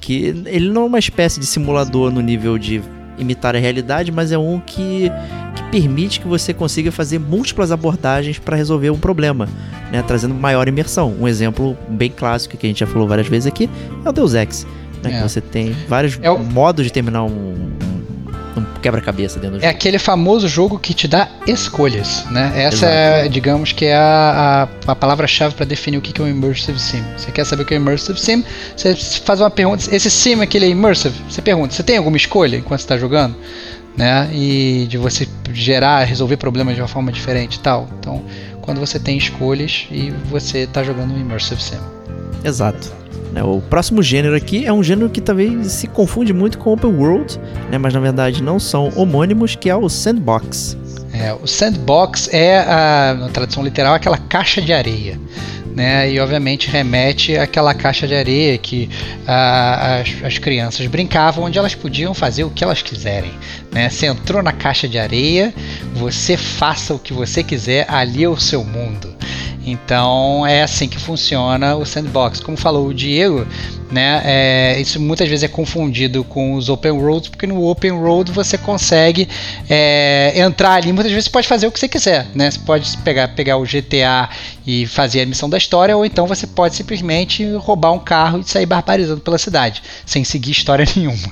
que ele não é uma espécie de simulador no nível de imitar a realidade, mas é um que, que permite que você consiga fazer múltiplas abordagens para resolver um problema, né? trazendo maior imersão. Um exemplo bem clássico que a gente já falou várias vezes aqui é o Deus Ex. Né? É. você tem vários é o... modos de terminar um, um quebra-cabeça dentro do é jogo. É aquele famoso jogo que te dá escolhas, né? Essa é, digamos que é a, a, a palavra-chave para definir o que é um Immersive Sim. Você quer saber o que é um Immersive Sim? Você faz uma pergunta, esse sim aquele é Immersive, você pergunta, você tem alguma escolha enquanto está jogando? Né? E de você gerar, resolver problemas de uma forma diferente e tal. Então, quando você tem escolhas e você está jogando um Immersive Sim. Exato. Né? O próximo gênero aqui é um gênero que talvez se confunde muito com Open World, né? mas na verdade não são homônimos, que é o Sandbox. É, o Sandbox é, a, na tradução literal, aquela caixa de areia. Né, e obviamente remete àquela caixa de areia que as, as, crianças brincavam, onde elas podiam fazer o que elas quiserem. Né? Você entrou na caixa de areia, você faça o que você quiser, ali é o seu mundo. Então é assim que funciona o sandbox. Como falou o Diego, né, é, isso muitas vezes é confundido com os open roads, porque no open road você consegue é, entrar ali, muitas vezes você pode fazer o que você quiser, né? Você pode pegar, pegar o GTA e fazer a missão da história, ou então você pode simplesmente roubar um carro e sair barbarizando pela cidade, sem seguir história nenhuma.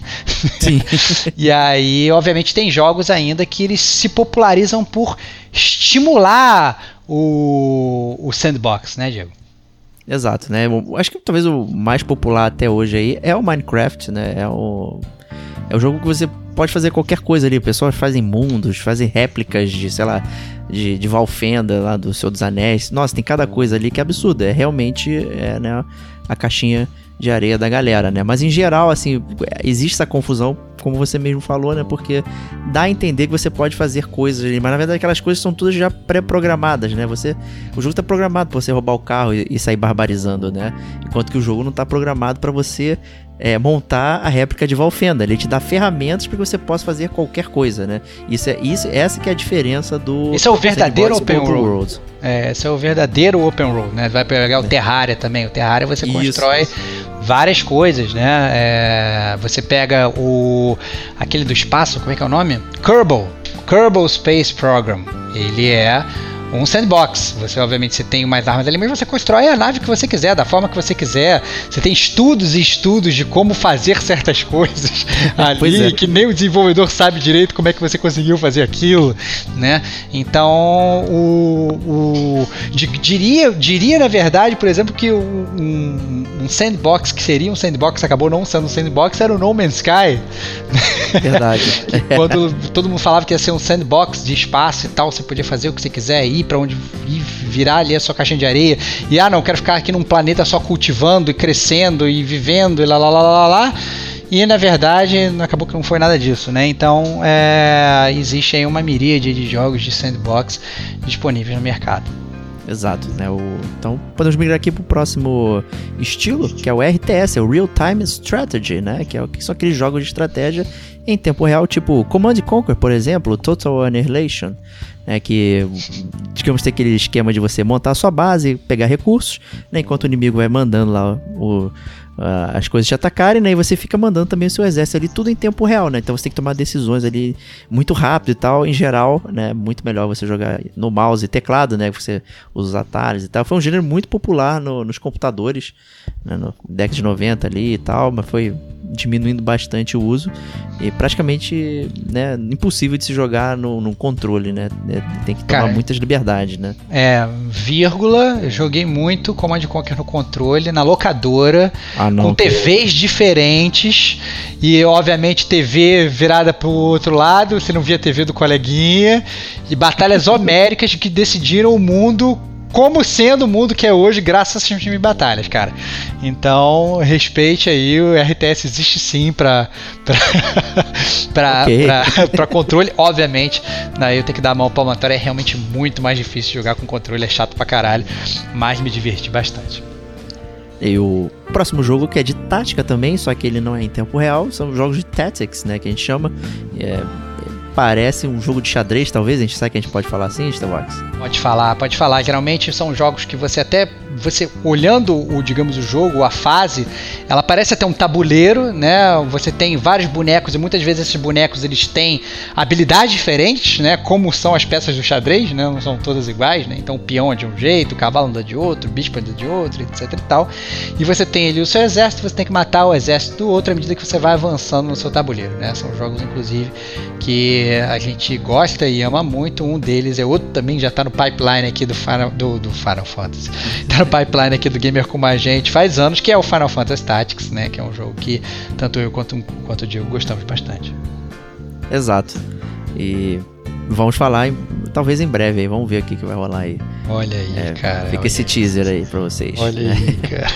Sim. e aí, obviamente, tem jogos ainda que eles se popularizam por estimular o, o sandbox, né, Diego? Exato, né? Acho que talvez o mais popular até hoje aí é o Minecraft, né? É o, é o jogo que você pode fazer qualquer coisa ali. Pessoas fazem mundos, fazem réplicas de, sei lá, de, de Valfenda lá do Senhor dos Anéis. Nossa, tem cada coisa ali que é absurda. É realmente é, né, a caixinha de areia da galera, né? Mas em geral, assim, existe essa confusão, como você mesmo falou, né? Porque dá a entender que você pode fazer coisas ali, mas na verdade aquelas coisas são todas já pré-programadas, né? Você, o jogo está programado para você roubar o carro e, e, sair barbarizando, né? Enquanto que o jogo não está programado para você é, montar a réplica de Valfenda. Ele te dá ferramentas para que você possa fazer qualquer coisa, né? Isso é isso, essa que é a diferença do. Esse é o verdadeiro open world. world. É, esse é o verdadeiro open world, né? Vai pegar o é. Terraria também. O Terraria você isso. constrói várias coisas, né? É, você pega o aquele do espaço, como é que é o nome? Kerbal, Kerbal Space Program. Ele é um sandbox. Você, obviamente, você tem mais armas ali, mas você constrói a nave que você quiser, da forma que você quiser. Você tem estudos e estudos de como fazer certas coisas ali, é. que nem o desenvolvedor sabe direito como é que você conseguiu fazer aquilo, né? Então, o, o diria, diria, na verdade, por exemplo, que um, um sandbox que seria um sandbox acabou não sendo um sandbox era o No Man's Sky. Verdade. Quando todo mundo falava que ia ser um sandbox de espaço e tal, você podia fazer o que você quiser, ir para onde ir, virar ali a sua caixinha de areia. E ah, não, quero ficar aqui num planeta só cultivando e crescendo e vivendo e lá lá lá lá lá. E na verdade acabou que não foi nada disso, né? Então é, existe aí uma miríade de jogos de sandbox disponíveis no mercado. Exato, né? O, então podemos migrar aqui para o próximo estilo, que é o RTS, é o Real Time Strategy, né? Que, é, são aqueles jogos de estratégia em tempo real, tipo Command Conquer, por exemplo, Total Annihilation, né? Que, digamos, tem aquele esquema de você montar a sua base, pegar recursos, né? Enquanto o inimigo vai mandando lá o, as coisas te atacarem, né? E você fica mandando também o seu exército ali tudo em tempo real, né? Então você tem que tomar decisões ali muito rápido e tal. Em geral, né? Muito melhor você jogar no mouse e teclado, né? Você usa os atalhos e tal. Foi um gênero muito popular no, nos computadores, né? no década de 90 ali e tal, mas foi diminuindo bastante o uso e praticamente né, impossível de se jogar no, no controle, né? É, tem que tomar Cara, muitas liberdades, né? É, vírgula, joguei muito Command Conquer no controle, na locadora, ah, não, com TVs diferentes e obviamente TV virada pro outro lado, você não via a TV do coleguinha e batalhas homéricas que decidiram o mundo como sendo o mundo que é hoje, graças a esses de batalhas, cara. Então, respeite aí, o RTS existe sim pra, pra, pra, okay. pra, controle. Obviamente, daí eu tenho que dar a mão palmatória, é realmente muito mais difícil jogar com controle, é chato pra caralho, mas me diverti bastante. E o próximo jogo que é de tática também, só que ele não é em tempo real, são jogos de tactics, né, que a gente chama. É, parece um jogo de xadrez, talvez? A gente sabe que a gente pode falar assim, Starbox? Pode falar, pode falar. Geralmente são jogos que você até você olhando o, digamos, o jogo, a fase, ela parece até um tabuleiro, né? Você tem vários bonecos e muitas vezes esses bonecos eles têm habilidades diferentes, né? Como são as peças do xadrez, né? Não são todas iguais, né? Então o peão é de um jeito, o cavalo anda de outro, o bispo anda de outro, etc e tal. E você tem ali o seu exército, você tem que matar o exército do outro à medida que você vai avançando no seu tabuleiro, né? São jogos, inclusive, que a gente gosta e ama muito. Um deles é outro também, já está no pipeline aqui do Final, do, do Final Fantasy. Tá no pipeline aqui do Gamer Como a Gente faz anos, que é o Final Fantasy Tactics, né? Que é um jogo que tanto eu quanto, quanto o Diego gostamos bastante. Exato. E vamos falar, em, talvez em breve aí, vamos ver o que, que vai rolar aí. Olha aí, é, cara. Fica esse teaser aí pra vocês. Olha aí, cara.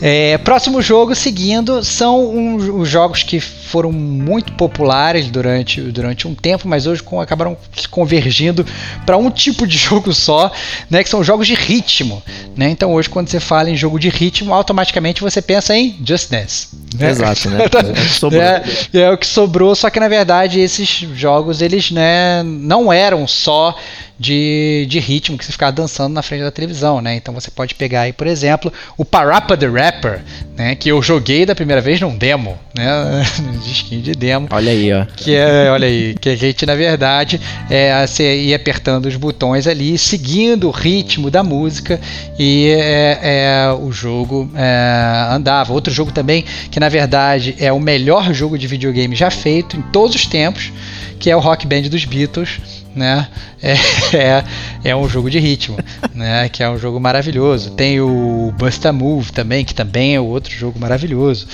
É, próximo jogo seguindo são um, os jogos que foram muito populares durante, durante um tempo, mas hoje com, acabaram se convergindo para um tipo de jogo só, né, que são jogos de ritmo. Né? Então hoje quando você fala em jogo de ritmo, automaticamente você pensa em Just Dance. Né? Exato, né? é, é, o que sobrou, só que na verdade esses jogos eles né, não eram só de, de ritmo que você ficava dançando na frente da televisão, né? Então você pode pegar aí, por exemplo, o Parappa the Rapper, né? Que eu joguei da primeira vez num demo, né? disquinho de demo. Olha aí, ó. Que é, olha aí, que a gente, na verdade, é, você ia apertando os botões ali, seguindo o ritmo da música e é, é o jogo é, andava. Outro jogo também, que na verdade é o melhor jogo de videogame já feito em todos os tempos, que é o Rock Band dos Beatles né? É, é, é, um jogo de ritmo, né? Que é um jogo maravilhoso. Tem o Busta Move também, que também é outro jogo maravilhoso,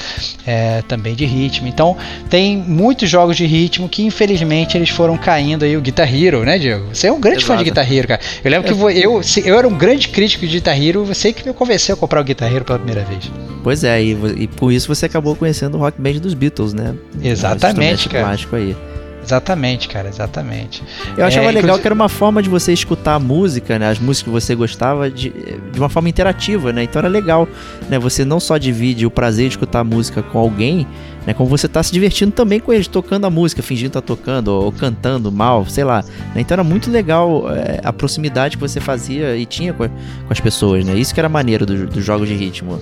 é, também de ritmo. Então tem muitos jogos de ritmo que infelizmente eles foram caindo aí. O Guitar Hero, né, Diego? Você é um grande Exato. fã de Guitar Hero, cara. Eu lembro que eu, eu era um grande crítico de Guitar Hero. Você que me convenceu a comprar o Guitar Hero pela primeira vez. Pois é, e, e por isso você acabou conhecendo o Rock Band dos Beatles, né? Exatamente, cara. Clássico aí. Exatamente, cara, exatamente. Eu achava é, legal inclusive... que era uma forma de você escutar a música, né? As músicas que você gostava de, de uma forma interativa, né? Então era legal, né? Você não só divide o prazer de escutar a música com alguém, né? Como você tá se divertindo também com eles, tocando a música, fingindo estar tá tocando ou, ou cantando mal, sei lá. Né? Então era muito legal é, a proximidade que você fazia e tinha com, com as pessoas, né? Isso que era maneiro dos do jogos de ritmo.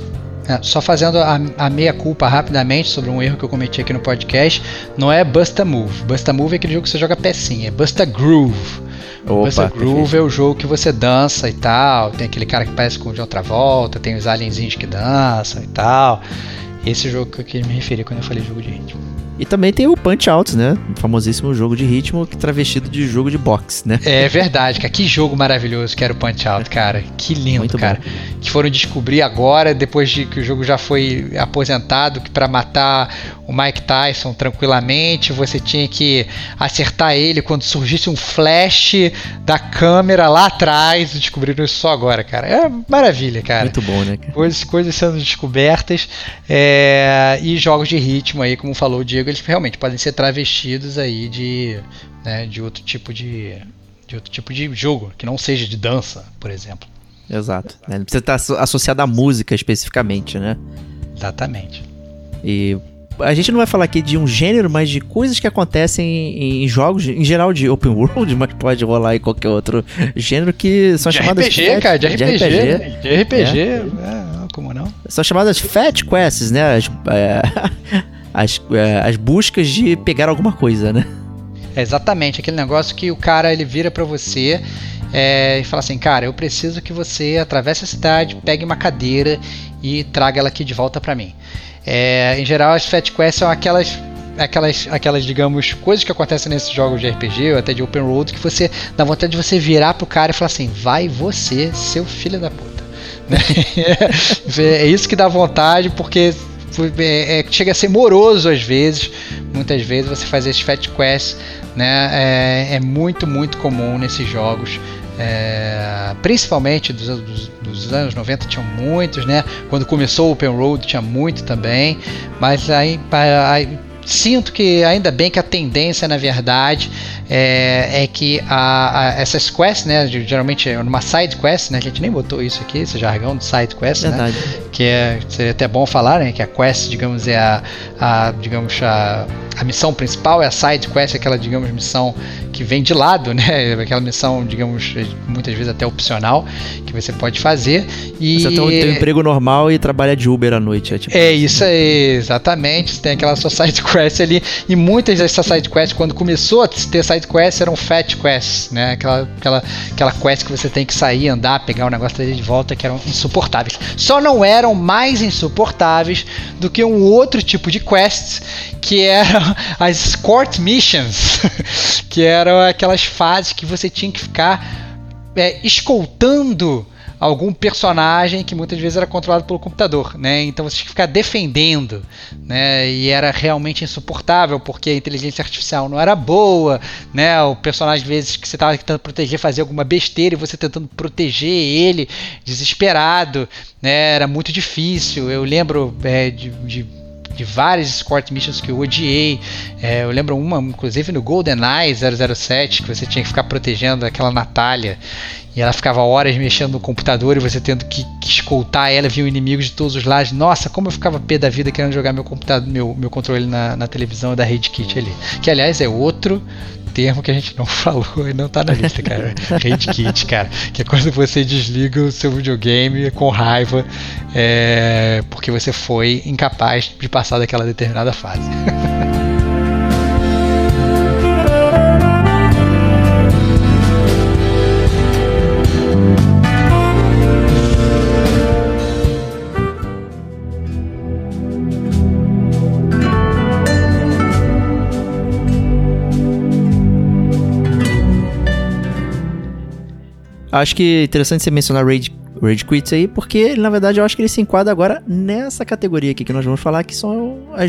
É, só fazendo a, a meia-culpa rapidamente sobre um erro que eu cometi aqui no podcast, não é Busta Move. Busta Move é aquele jogo que você joga pecinha, é Busta Groove. Opa, Buzzer Groove perfeito. é o jogo que você dança e tal. Tem aquele cara que parece com o de outra volta, tem os alienzinhos que dançam e tal. Esse jogo que eu queria me referir quando eu falei jogo de ritmo. E também tem o Punch Out, né? O famosíssimo jogo de ritmo que travestido de jogo de boxe, né? É verdade, cara. Que jogo maravilhoso que era o Punch Out, cara. Que lindo, Muito cara. Que foram descobrir agora, depois de que o jogo já foi aposentado, que pra matar o Mike Tyson tranquilamente, você tinha que acertar ele quando surgisse um flash da câmera lá atrás. Descobriram isso só agora, cara. É maravilha, cara. Muito bom, né? cara? Coisas, coisas sendo descobertas é, e jogos de ritmo aí, como falou o Diego, eles realmente podem ser travestidos aí de, né, de outro tipo de, de outro tipo de jogo, que não seja de dança, por exemplo. Exato. né? Não precisa estar asso- associado à música especificamente, né? Exatamente. E a gente não vai falar aqui de um gênero, mas de coisas que acontecem em, jogos, em geral de open world, mas pode rolar em qualquer outro gênero que são De chamadas RPG, fat- cara, de RPG. de RPG. né? De RPG, é, como não? São chamadas fat quests, né? As, é, as, é, as buscas de pegar alguma coisa, né? É exatamente aquele negócio que o cara ele vira pra você é, e fala assim, cara, eu preciso que você atravesse a cidade, pegue uma cadeira e traga ela aqui de volta pra mim. É, em geral, as Fat Quests são aquelas, aquelas, aquelas, digamos, coisas que acontecem nesses jogos de RPG ou até de Open Road que você dá vontade de você virar pro cara e falar assim, vai você, seu filho da puta. É isso que dá vontade, porque é, é, chega a ser moroso às vezes. Muitas vezes você faz esses Fat Quests, né? É, é muito, muito comum nesses jogos. É, principalmente dos, dos, dos, anos 90 tinham muitos, né? Quando começou o Open Road tinha muito também, mas aí, aí sinto que ainda bem que a tendência na verdade é, é que a, a, essas quests, né, geralmente é numa side quest, né, a gente nem botou isso aqui, esse jargão de side quest, Verdade. né, que é seria até bom falar, né, que a quest, digamos, é a, a digamos a, a missão principal, é a side quest, aquela digamos missão que vem de lado, né, aquela missão, digamos, muitas vezes até opcional que você pode fazer e você tem um, um emprego normal e trabalha de Uber à noite, é, tipo é isso aí, exatamente. Você tem aquela sua side quest ali e muitas dessas side quests quando começou a ter side quests eram fat quests, né? Aquela, aquela, aquela quest que você tem que sair, andar, pegar o negócio dele de volta que eram insuportáveis. Só não eram mais insuportáveis do que um outro tipo de quests que eram as escort missions, que eram aquelas fases que você tinha que ficar é, escoltando algum personagem que muitas vezes era controlado pelo computador, né? Então você tinha que ficar defendendo, né? E era realmente insuportável porque a inteligência artificial não era boa, né? O personagem às vezes que você estava tentando proteger fazia alguma besteira e você tentando proteger ele desesperado, né? Era muito difícil. Eu lembro é, de, de de várias escort missions que eu odiei. É, eu lembro uma, inclusive no GoldenEye 007, que você tinha que ficar protegendo aquela Natália. E ela ficava horas mexendo no computador e você tendo que, que escoltar ela, vinham inimigos de todos os lados. Nossa, como eu ficava pé da vida querendo jogar meu computador, meu, meu controle na, na televisão da Raid Kit ali. Que aliás é outro termo que a gente não falou e não tá na lista, cara. Raid Kit, cara. Que é quando você desliga o seu videogame com raiva é, porque você foi incapaz de passar daquela determinada fase. Acho que é interessante você mencionar Raid, Raid Quits aí, porque na verdade eu acho que ele se enquadra agora nessa categoria aqui que nós vamos falar, que são a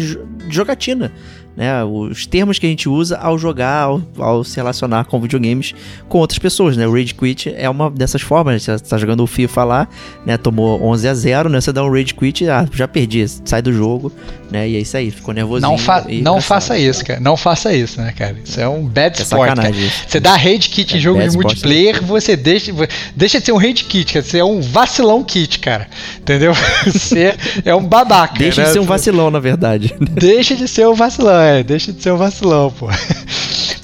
jogatina. Né, os termos que a gente usa ao jogar, ao, ao, se relacionar com videogames com outras pessoas, né? O Rage Quit é uma dessas formas, você tá jogando o FIFA lá, né? Tomou 11 a 0, né? Você dá um Rage Quit, ah, já perdi, sai do jogo, né? E é isso aí, ficou nervosinho. Não, fa não faça isso, cara. Não faça isso, né, cara? Isso é um bad é sport, cara. Você dá Rage Kit é em jogo de multiplayer, você deixa, deixa de ser um Rage Kit, cara. Você é um vacilão kit, cara. Entendeu? Você é um babaca. Deixa né? de ser um vacilão, na verdade. Deixa de ser um vacilão, é. Deixa de ser um vacilão, pô.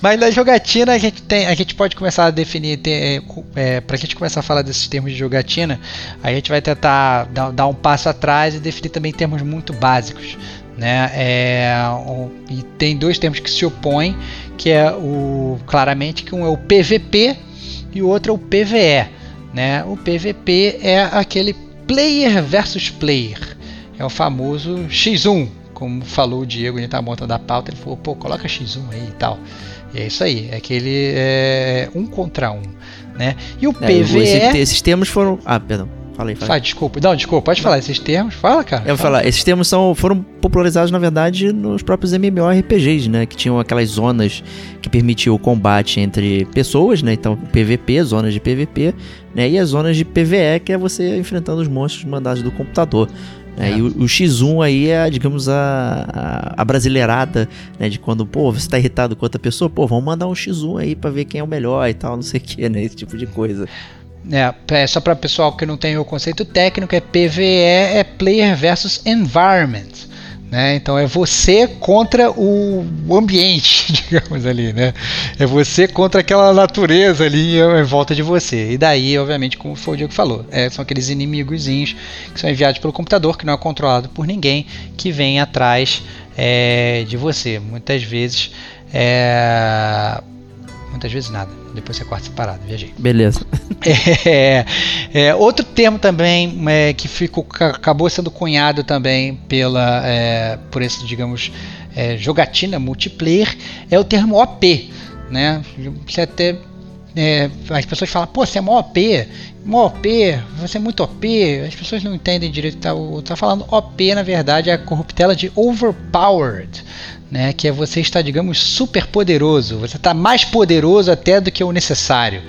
Mas na jogatina a gente tem, a gente pode começar a definir, ter, é, pra gente começar a falar desses termos de jogatina, a gente vai tentar dar, dar um passo atrás e definir também termos muito básicos. Né? É, o, e tem dois termos que se opõem, que é o claramente que um é o PVP e o outro é o PVE. Né? O PVP é aquele player versus player, é o famoso X1, como falou o Diego, ele tá montando a pauta, ele falou, pô, coloca X1 aí e tal. E é isso aí, é aquele é, um contra um, né? E o É, PVE... esse- esses termos foram. Ah, perdão. Falei, falei. Fala, desculpa, não, desculpa, pode falar esses termos, fala, cara. Eu vou fala. falar, esses termos são, foram popularizados, na verdade, nos próprios MMORPGs, né? Que tinham aquelas zonas que permitiam o combate entre pessoas, né? Então, PVP, zonas de PVP, né? E as zonas de PVE, que é você enfrentando os monstros mandados do computador. É. E o, o X1 aí é, digamos, a, a, a brasileirada, né? De quando, pô, você tá irritado com outra pessoa, pô, vamos mandar um X1 aí pra ver quem é o melhor e tal, não sei o que, né? Esse tipo de coisa. É, é, só para pessoal que não tem o conceito técnico, é PVE é player versus environment. Né? Então é você contra o ambiente, digamos ali, né? É você contra aquela natureza ali em volta de você. E daí, obviamente, como foi o Diego falou, é, são aqueles inimigozinhos que são enviados pelo computador, que não é controlado por ninguém, que vem atrás é, de você. Muitas vezes, é, muitas vezes nada. Depois você corta separado, viajei. Beleza. É, é, outro termo também é, que ficou, ca- acabou sendo cunhado também pela, é, por esse, digamos, é, jogatina multiplayer é o termo OP. Né? Você até, é, as pessoas falam, pô, você é mó OP, mó OP, você é muito OP. As pessoas não entendem direito. Tá, o- tá falando OP, na verdade, é a corruptela de overpowered. Né, que é você estar, digamos, super poderoso. Você está mais poderoso até do que o necessário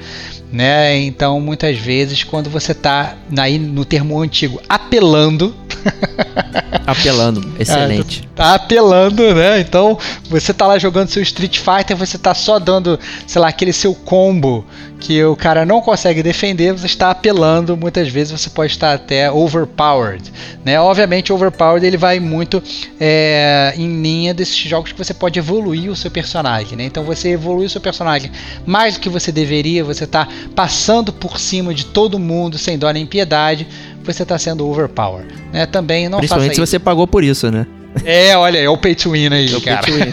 né? Então, muitas vezes, quando você está aí no termo antigo apelando, Apelando. Excelente. tá apelando, né? Então, você tá lá jogando seu Street Fighter, você tá só dando, sei lá, aquele seu combo que o cara não consegue defender, você está apelando, muitas vezes você pode estar até overpowered, né? Obviamente, overpowered ele vai muito é, em linha desses jogos que você pode evoluir o seu personagem, né? Então, você evolui o seu personagem mais do que você deveria, você tá passando por cima de todo mundo sem dó nem piedade, você tá sendo overpowered, né? Também não faça Principalmente se isso. você pagou por isso, né? É, olha, é o pay to win aí, É cara. win.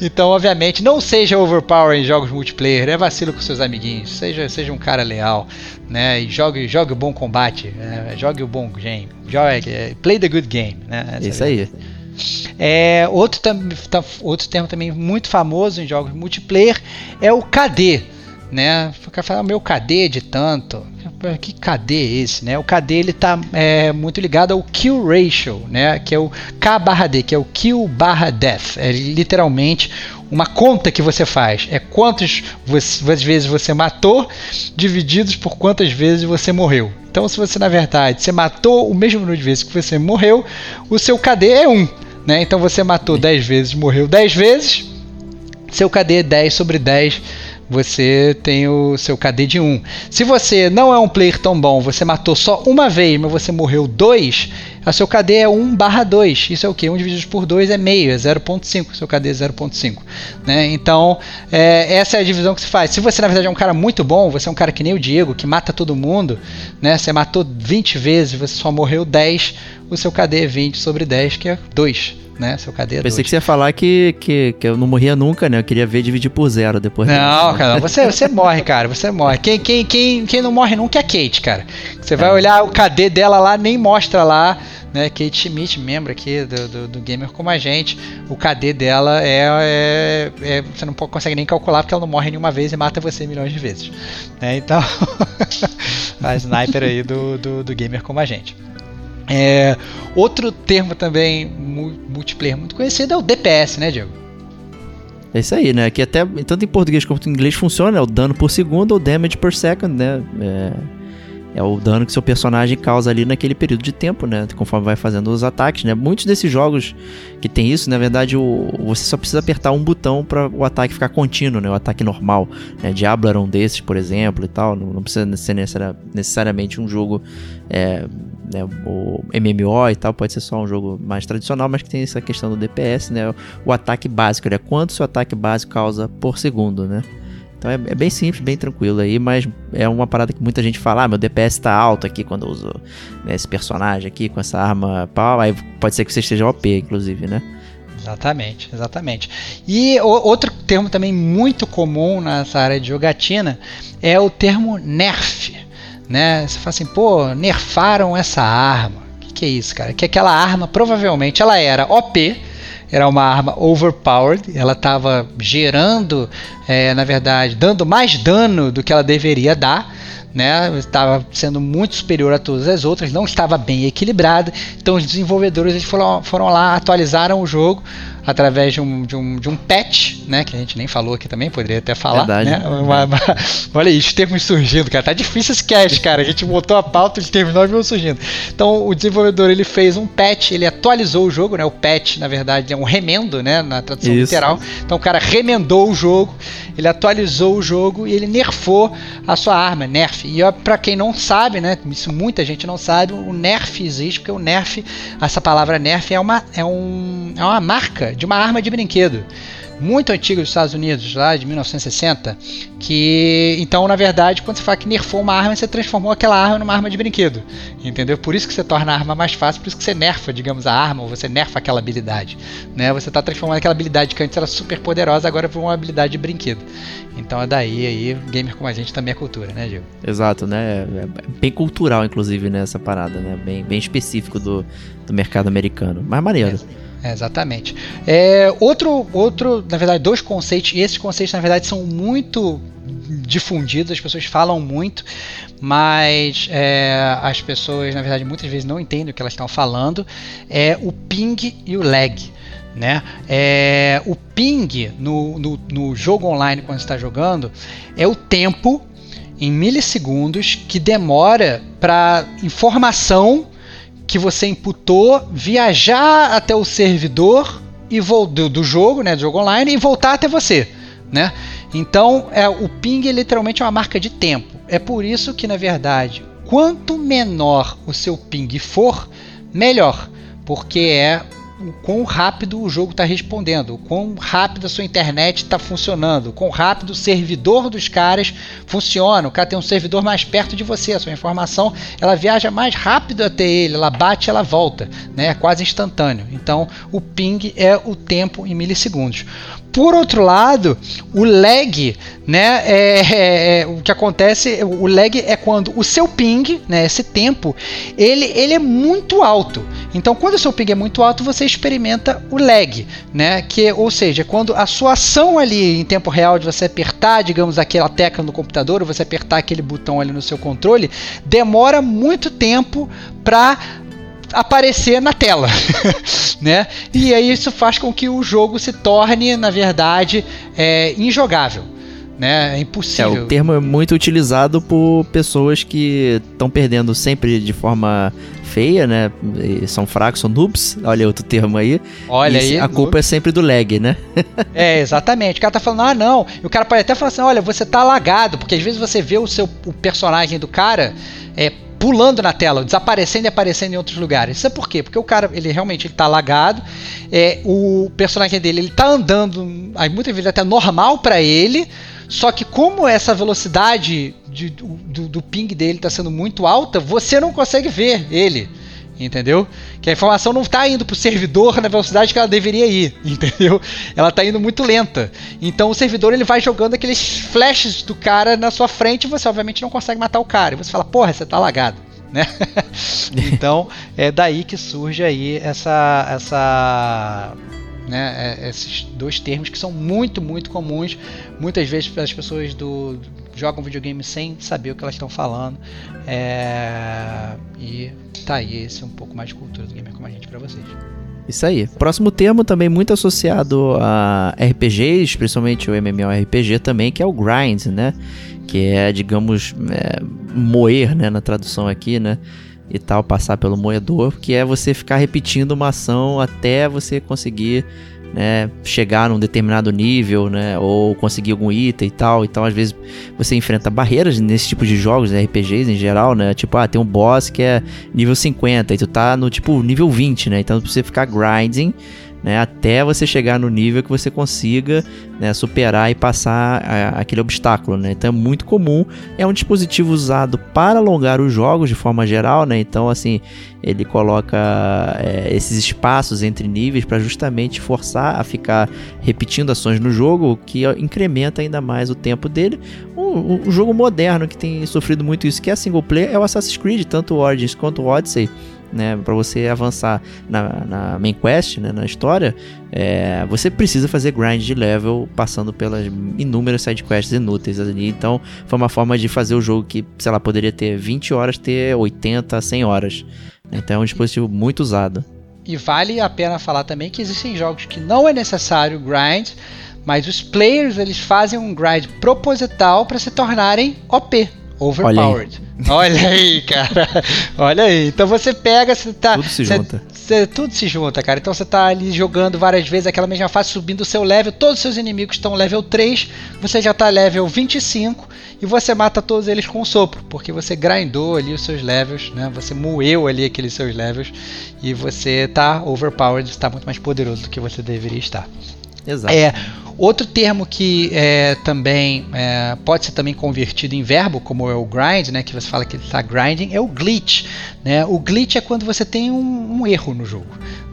então, obviamente, não seja overpower em jogos multiplayer, é vacilo com seus amiguinhos, seja, seja um cara leal, né? E jogue, jogue o bom combate, né? jogue o bom game, jogue, é, play the good game, né? Essa Isso é a aí. É, outro, outro termo também muito famoso em jogos multiplayer é o KD. Né? O cara fala, "Ah, meu KD de tanto. Que KD é esse? Né? O KD ele tá é, muito ligado ao kill ratio, né? que é o K barra D, que é o kill barra death. É literalmente uma conta que você faz. É quantas vezes você matou divididos por quantas vezes você morreu. Então, se você na verdade você matou o mesmo número de vezes que você morreu, o seu KD é 1. Né? Então você matou 10 vezes, morreu 10 vezes, seu KD é 10 sobre 10, você tem o seu KD de 1. Se você não é um player tão bom, você matou só uma vez, mas você morreu 2, a seu KD é 1 barra 2. Isso é o que? 1 dividido por 2 é meio, é 0.5. Seu KD é 0.5. Né? Então, é, essa é a divisão que se faz. Se você, na verdade, é um cara muito bom, você é um cara que nem o Diego, que mata todo mundo, né? você matou 20 vezes, você só morreu 10, o seu KD é 20 sobre 10, que é 2. Né? Seu KD é 2. Pensei que você ia falar que, que, que eu não morria nunca, né? Eu queria ver dividir por zero depois. Não, cara, você, você morre, cara, você morre. Quem, quem, quem, quem não morre nunca é a Kate, cara. Você vai olhar o KD dela lá, nem mostra lá, né? Kate Schmidt, membro aqui do, do, do Gamer como a gente. O KD dela é, é, é- Você não consegue nem calcular porque ela não morre nenhuma vez e mata você milhões de vezes. Né? Então, a sniper aí do, do, do Gamer como a gente. É, outro termo também mu- multiplayer muito conhecido é o DPS, né, Diego? É isso aí, né? Que até tanto em português quanto em inglês funciona, é o dano por segundo ou damage per second, né? É, é o dano que seu personagem causa ali naquele período de tempo, né? Conforme vai fazendo os ataques, né? Muitos desses jogos que tem isso, na verdade, o, você só precisa apertar um botão para o ataque ficar contínuo, né? O ataque normal. Né? Diablo era um desses, por exemplo, e tal. Não, não precisa ser necessari- necessariamente um jogo é, né, o MMO e tal, pode ser só um jogo mais tradicional, mas que tem essa questão do DPS, né? O ataque básico, né? Quanto seu ataque básico causa por segundo, né? Então é, é, bem simples, bem tranquilo aí, mas é uma parada que muita gente fala, ah, meu DPS tá alto aqui quando eu uso né, esse personagem aqui com essa arma pau, aí pode ser que você esteja OP, inclusive, né? Exatamente, exatamente. E o, outro termo também muito comum nessa área de jogatina é o termo nerf. Né? Você fala assim, pô, nerfaram essa arma. O que, que é isso, cara? Que aquela arma provavelmente ela era OP, era uma arma overpowered, ela estava gerando, é, na verdade, dando mais dano do que ela deveria dar. Né, estava sendo muito superior a todas as outras, não estava bem equilibrada. Então os desenvolvedores eles foram, foram lá, atualizaram o jogo através de um, de um, de um patch, né? Que a gente nem falou aqui também, poderia até falar. Verdade. Né? Uma, uma, olha os termos surgindo, cara. Tá difícil esse cast, cara. A gente botou a pauta, os termos novos vão surgindo. Então o desenvolvedor ele fez um patch, ele atualizou o jogo, né? O patch, na verdade, é um remendo, né? Na tradução Isso. literal. Então o cara remendou o jogo, ele atualizou o jogo e ele nerfou a sua arma, nerf. E para quem não sabe, né? Isso muita gente não sabe, o nerf existe, porque o nerf, essa palavra nerf é uma, é um, é uma marca de uma arma de brinquedo muito antiga dos Estados Unidos, lá de 1960, que então, na verdade, quando você fala que nerfou uma arma, você transformou aquela arma numa arma de brinquedo, entendeu? Por isso que você torna a arma mais fácil, por isso que você nerfa, digamos, a arma, ou você nerfa aquela habilidade, né? Você está transformando aquela habilidade que antes era super poderosa, agora por uma habilidade de brinquedo. Então é daí aí, gamer como a gente também é cultura, né, Gil? Exato, né? É bem cultural, inclusive, nessa né, parada, né? Bem, bem específico do, do mercado americano. Mas maneiro. É. É, exatamente. É, outro, outro, na verdade, dois conceitos, e esses conceitos, na verdade, são muito difundidos, as pessoas falam muito, mas é, as pessoas, na verdade, muitas vezes não entendem o que elas estão falando, é o ping e o lag. Né? É, o ping no, no, no jogo online, quando está jogando, é o tempo em milissegundos que demora para informação que você imputou viajar até o servidor e do, do jogo, né, do jogo online e voltar até você, né? Então, é, o ping é literalmente uma marca de tempo. É por isso que, na verdade, quanto menor o seu ping for, melhor, porque é o quão rápido o jogo está respondendo, o quão rápido a sua internet está funcionando, o quão rápido o servidor dos caras funciona. O cara tem um servidor mais perto de você, a sua informação ela viaja mais rápido até ele, ela bate, ela volta, né? É quase instantâneo. Então o ping é o tempo em milissegundos. Por outro lado, o lag, né, é, é, é, o que acontece, o lag é quando o seu ping, né, esse tempo, ele, ele é muito alto. Então, quando o seu ping é muito alto, você experimenta o lag, né, que, ou seja, quando a sua ação ali em tempo real de você apertar, digamos, aquela tecla no computador, ou você apertar aquele botão ali no seu controle, demora muito tempo para aparecer na tela, né? E aí isso faz com que o jogo se torne, na verdade, é, injogável. Né? É impossível. É, o termo é muito utilizado por pessoas que estão perdendo sempre de forma feia, né? E são fracos, são noobs. Olha outro termo aí. Olha aí. A culpa é sempre do lag, né? é, exatamente. O cara tá falando, ah, não. E o cara pode até falar assim: olha, você tá lagado, porque às vezes você vê o seu o personagem do cara é, pulando na tela, desaparecendo e aparecendo em outros lugares. Isso é por quê? Porque o cara, ele realmente ele tá lagado, é, o personagem dele, ele tá andando, aí muitas vezes até normal para ele, só que como essa velocidade de, do, do ping dele está sendo muito alta, você não consegue ver ele entendeu? Que a informação não está indo para o servidor na velocidade que ela deveria ir, entendeu? Ela está indo muito lenta. Então o servidor ele vai jogando aqueles flashes do cara na sua frente e você obviamente não consegue matar o cara. E você fala, porra, você tá lagado. Né? então é daí que surge aí essa essa né, é, esses dois termos que são muito muito comuns muitas vezes as pessoas do, jogam videogame sem saber o que elas estão falando é, e tá aí esse é um pouco mais de cultura do gamer como a gente para vocês. Isso aí. Próximo termo também muito associado a RPGs, principalmente o MMORPG também, que é o grind, né? Que é, digamos, é, moer, né, na tradução aqui, né? E tal, passar pelo moedor, que é você ficar repetindo uma ação até você conseguir né, chegar num determinado nível, né, ou conseguir algum item e tal. Então, às vezes, você enfrenta barreiras nesse tipo de jogos, né, RPGs em geral, né? Tipo, ah, tem um boss que é nível 50 e tu tá no tipo nível 20, né? Então, pra você ficar grinding, né, até você chegar no nível que você consiga né, superar e passar a, aquele obstáculo. Né? Então é muito comum, é um dispositivo usado para alongar os jogos de forma geral, né? então assim ele coloca é, esses espaços entre níveis para justamente forçar a ficar repetindo ações no jogo, que incrementa ainda mais o tempo dele. Um, um, jogo moderno que tem sofrido muito isso, que é single player, é o Assassin's Creed, tanto o Origins quanto o Odyssey né, para você avançar na, na, main quest, né, na história, é, você precisa fazer grind de level passando pelas inúmeras side quests inúteis ali. Então, foi uma forma de fazer o jogo que, sei lá, poderia ter 20 horas, ter 80, 100 horas. Então, é um dispositivo muito usado. E vale a pena falar também que existem jogos que não é necessário grind, mas os players eles fazem um grind proposital para se tornarem OP, overpowered. Olha aí, cara. Olha aí. Então você pega, você tá. Tudo se junta. Você, tudo se junta, cara. Então você tá ali jogando várias vezes aquela mesma fase, subindo o seu level. Todos os seus inimigos estão level 3. Você já tá level 25. E você mata todos eles com um sopro. Porque você grindou ali os seus levels, né? Você moeu ali aqueles seus levels. E você tá overpowered, está muito mais poderoso do que você deveria estar. Exato. É, outro termo que é, também é, pode ser também convertido em verbo, como é o grind, né, que você fala que ele está grinding, é o glitch. Né? O glitch é quando você tem um, um erro no jogo.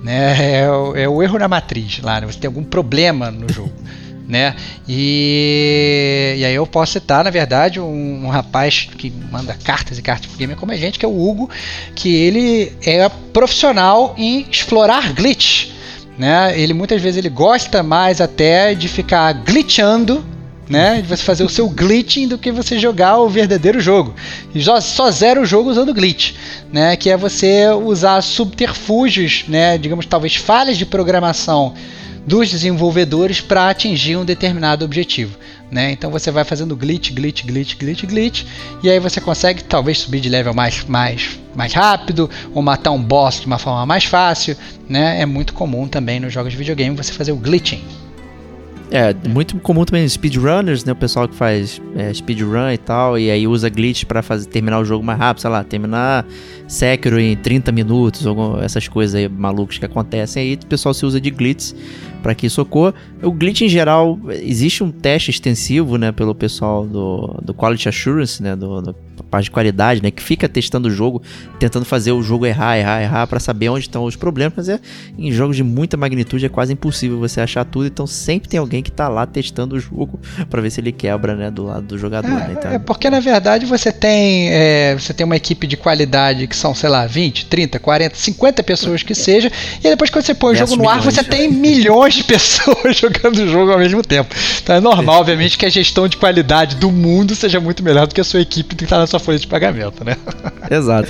Né? É, o, é o erro na matriz lá, né? você tem algum problema no jogo. né? E, e aí eu posso citar, na verdade, um, um rapaz que manda cartas e cartas pro gamer como a gente, que é o Hugo, que ele é profissional em explorar glitch né? Ele muitas vezes ele gosta mais até de ficar glitchando né? De você fazer o seu glitching do que você jogar o verdadeiro jogo. E só, só zero o jogo usando glitch, né? Que é você usar subterfúgios, né? Digamos, talvez falhas de programação dos desenvolvedores para atingir um determinado objetivo. Né? Então você vai fazendo glitch, glitch, glitch, glitch, glitch, e aí você consegue talvez subir de level mais, mais, mais rápido ou matar um boss de uma forma mais fácil. Né? É muito comum também nos jogos de videogame você fazer o glitching. É, muito comum também speedrunners, né? O pessoal que faz é, speedrun e tal, e aí usa glitch para fazer terminar o jogo mais rápido, sei lá, terminar Sekiro em 30 minutos, essas coisas aí malucas que acontecem. Aí o pessoal se usa de glitch para que isso ocorra. O glitch em geral, existe um teste extensivo, né, pelo pessoal do, do Quality Assurance, né, do, do parte de qualidade, né, que fica testando o jogo, tentando fazer o jogo errar, errar, errar para saber onde estão os problemas, mas é em jogos de muita magnitude é quase impossível você achar tudo, então sempre tem alguém que tá lá testando o jogo para ver se ele quebra, né, do lado do jogador, é, né, então... é porque na verdade você tem é, você tem uma equipe de qualidade que são, sei lá, 20, 30, 40, 50 pessoas que seja, e depois quando você põe o jogo no ar, você tem milhões de pessoas jogando o jogo ao mesmo tempo. Então é normal, obviamente, que a gestão de qualidade do mundo seja muito melhor do que a sua equipe que está na sua folha de pagamento, né? Exato.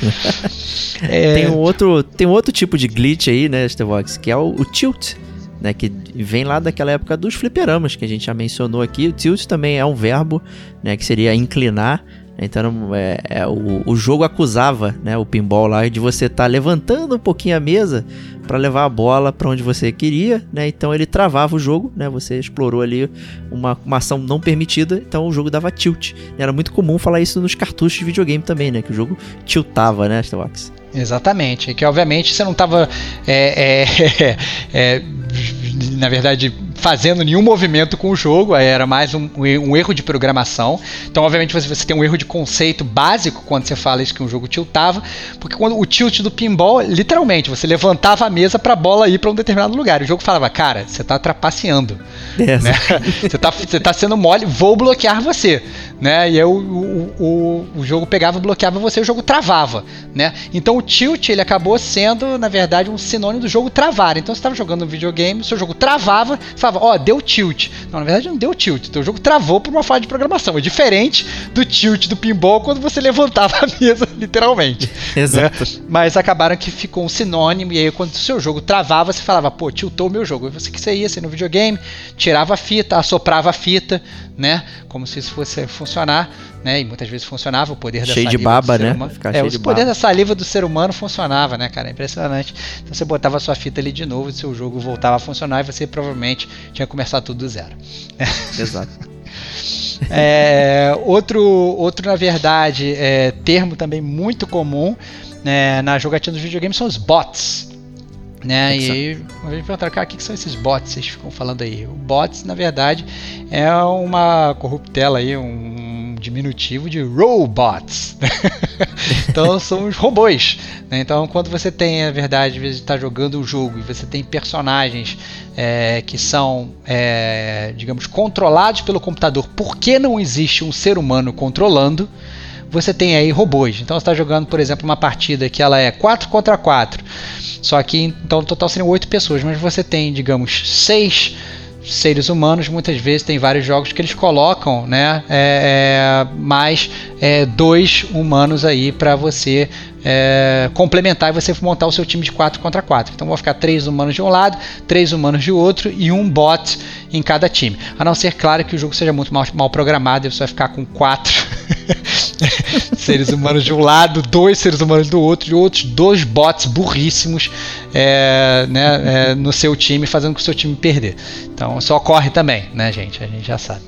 É... Tem, um outro, tem um outro tipo de glitch aí, né, Stevox, que é o, o tilt. Né, que vem lá daquela época dos fliperamas que a gente já mencionou aqui. O tilt também é um verbo, né, que seria inclinar. Então é, é, o, o jogo acusava né, o pinball lá de você estar tá levantando um pouquinho a mesa para levar a bola para onde você queria, né? Então ele travava o jogo, né? Você explorou ali uma, uma ação não permitida, então o jogo dava tilt. Era muito comum falar isso nos cartuchos de videogame também, né? Que o jogo tiltava, né, Starwax? Exatamente, que obviamente você não estava é, é, é, na verdade fazendo nenhum movimento com o jogo, era mais um, um erro de programação. Então, obviamente, você, você, tem um erro de conceito básico quando você fala isso que um jogo tiltava, porque quando o tilt do pinball, literalmente, você levantava a mesa para a bola ir para um determinado lugar. O jogo falava, cara, você está trapaceando. É, né? você está você tá sendo mole, vou bloquear você. Né? E aí o, o, o, o jogo pegava, bloqueava você, o jogo travava. Né? Então o tilt ele acabou sendo, na verdade, um sinônimo do jogo travar. Então você estava jogando um videogame, o seu jogo travava, você falava, ó, oh, deu tilt. Não, na verdade não deu tilt. Então, o jogo travou por uma falha de programação. É diferente do tilt do pinball quando você levantava a mesa, literalmente. Exato. Né? Mas acabaram que ficou um sinônimo. E aí, quando o seu jogo travava, você falava, pô, tiltou o meu jogo. E você que você ia assim, no videogame, tirava a fita, assoprava a fita, né? Como se isso fosse funcionar. Né? E muitas vezes funcionava o poder da cheio de baba, né? Ficar é, o poder da saliva do ser humano funcionava, né, cara? É impressionante. Então você botava a sua fita ali de novo, e seu jogo voltava a funcionar e você provavelmente tinha que começar tudo do zero. Exato. é, outro, outro, na verdade, é, termo também muito comum né, na jogatina dos videogames são os bots. Né? É e aí a gente perguntar, cara, o que, são esses bots que vocês ficam falando aí? O bots, na verdade, é uma corruptela aí, um diminutivo de robots. então são os robôs. Né? Então quando você tem, na verdade, às vezes está jogando o jogo e você tem personagens é, que são, é, digamos, controlados pelo computador, porque não existe um ser humano controlando? Você tem aí robôs. Então você está jogando, por exemplo, uma partida que ela é 4 contra 4. Só que então no total seriam 8 pessoas, mas você tem, digamos, 6 seres humanos, muitas vezes tem vários jogos que eles colocam, né, é, é mais é, dois humanos aí para você é, complementar e você montar o seu time de 4 contra 4. Então vão ficar três humanos de um lado, três humanos de outro e um bot em cada time. A não ser, claro, que o jogo seja muito mal, mal programado e você vai ficar com quatro seres humanos de um lado, dois seres humanos do outro e outros dois bots burríssimos é, né, é, no seu time, fazendo com o seu time perder. Então isso ocorre também, né, gente? A gente já sabe.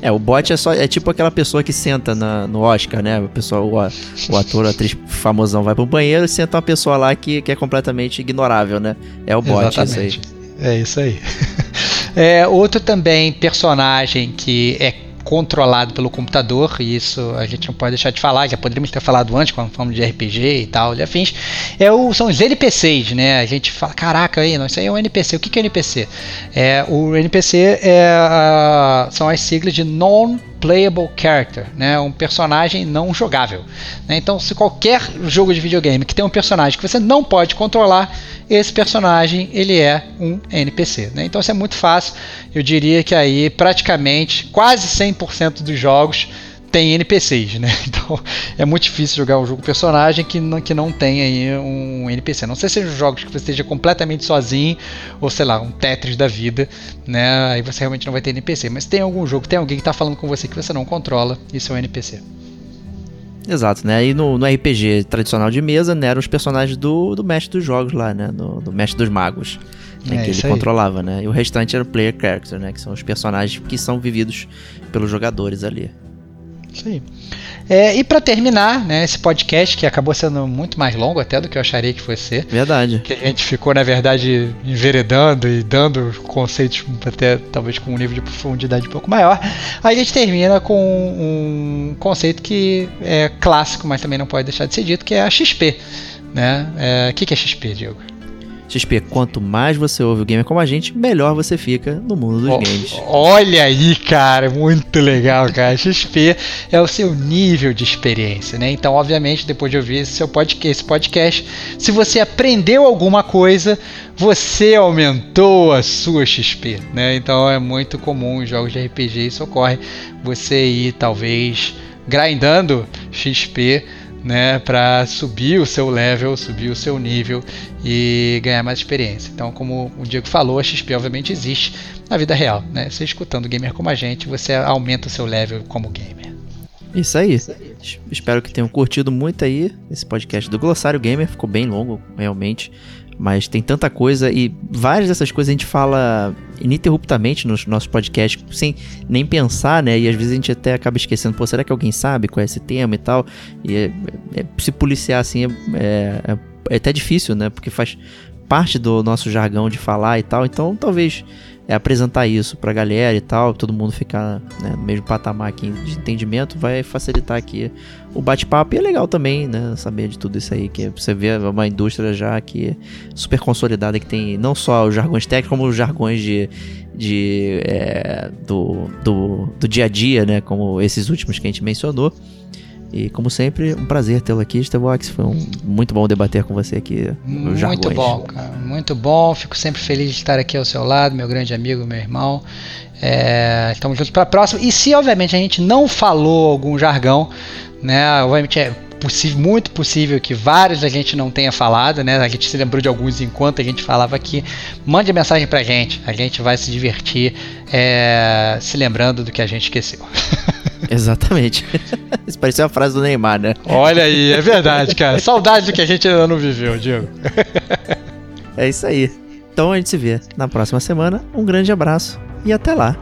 É, o bot é só é tipo aquela pessoa que senta na, no Oscar, né? O pessoal, o, o ator, a atriz famosão vai pro banheiro e senta uma pessoa lá que, que é completamente ignorável, né? É o bot, Exatamente. isso aí. É isso aí. É, outro também personagem que é controlado pelo computador, e isso a gente não pode deixar de falar, já poderíamos ter falado antes quando falamos de RPG e tal, de afins, é o, são os NPCs, né? A gente fala, caraca, aí, não, isso aí é um NPC. O que, que é NPC? É, o NPC é, são as siglas de Non playable character, né? um personagem não jogável. Né? Então, se qualquer jogo de videogame que tem um personagem que você não pode controlar, esse personagem ele é um NPC. Né? Então, isso é muito fácil. Eu diria que aí praticamente quase 100% dos jogos tem NPCs, né? Então é muito difícil jogar um jogo personagem que não, que não tem aí um NPC. Não sei se sejam jogos que você esteja completamente sozinho, ou sei lá, um Tetris da vida, né? Aí você realmente não vai ter NPC. Mas tem algum jogo, tem alguém que está falando com você que você não controla, isso é um NPC. Exato, né? E no, no RPG tradicional de mesa, né, eram os personagens do, do mestre dos jogos lá, né? Do, do mestre dos magos. Né, É, que ele aí. controlava, né? E o restante era o player character, né? Que são os personagens que são vividos pelos jogadores ali. Isso aí. É, e para terminar, né, esse podcast que acabou sendo muito mais longo até do que eu acharia que fosse ser. Verdade. que a gente ficou, na verdade, enveredando e dando conceitos até talvez com um nível de profundidade um pouco maior. Aí a gente termina com um conceito que é clássico, mas também não pode deixar de ser dito, que é a XP. Né? É, O que, que é XP, Diego? XP, quanto mais você ouve o gamer como a gente, melhor você fica no mundo dos games. Olha aí, cara, muito legal, cara. XP é o seu nível de experiência, né? Então, obviamente, depois de ouvir esse seu podcast, esse podcast, se você aprendeu alguma coisa, você aumentou a sua XP, né? Então é muito comum em jogos de RPG isso ocorre. Você ir talvez grindando XP né, para subir o seu level, subir o seu nível e ganhar mais experiência. Então, como o Diego falou, a XP obviamente existe na vida real, né? Você escutando gamer como a gente, você aumenta o seu level como gamer. Isso aí. Es- Espero que tenham curtido muito aí esse podcast do Glossário Gamer. Ficou bem longo, realmente. Mas tem tanta coisa e várias dessas coisas a gente fala ininterruptamente nos nossos podcasts, sem nem pensar, né? E às vezes a gente até acaba esquecendo, pô, será que alguém sabe qual é esse tema e tal? E é- é- se policiar assim é, é- é até difícil, né? Porque faz parte do nosso jargão de falar e tal. Então talvez é apresentar isso pra galera e tal, todo mundo ficar né, no mesmo patamar aqui de entendimento, vai facilitar aqui o bate-papo. E é legal também, né, saber de tudo isso aí, que você vê uma indústria já que é super consolidada, que tem não só os jargões técnicos, como os jargões de, de é, do, do, do dia a dia, né, como esses últimos que a gente mencionou. E como sempre, um prazer tê-lo aqui, Stevox. Foi um, muito bom debater com você aqui. Muito jargões. bom, cara. Muito bom. Fico sempre feliz de estar aqui ao seu lado, meu grande amigo, meu irmão. É, estamos juntos para a próxima. E se, obviamente, a gente não falou algum jargão, né? Obviamente é possível, muito possível que vários a gente não tenha falado, né? A gente se lembrou de alguns enquanto a gente falava aqui. Mande a mensagem pra gente. A gente vai se divertir é, se lembrando do que a gente esqueceu. Exatamente. Isso parecia a frase do Neymar, né? Olha aí, é verdade, cara. Saudade do que a gente ainda não viveu, Diego. É isso aí. Então a gente se vê na próxima semana. Um grande abraço e até lá.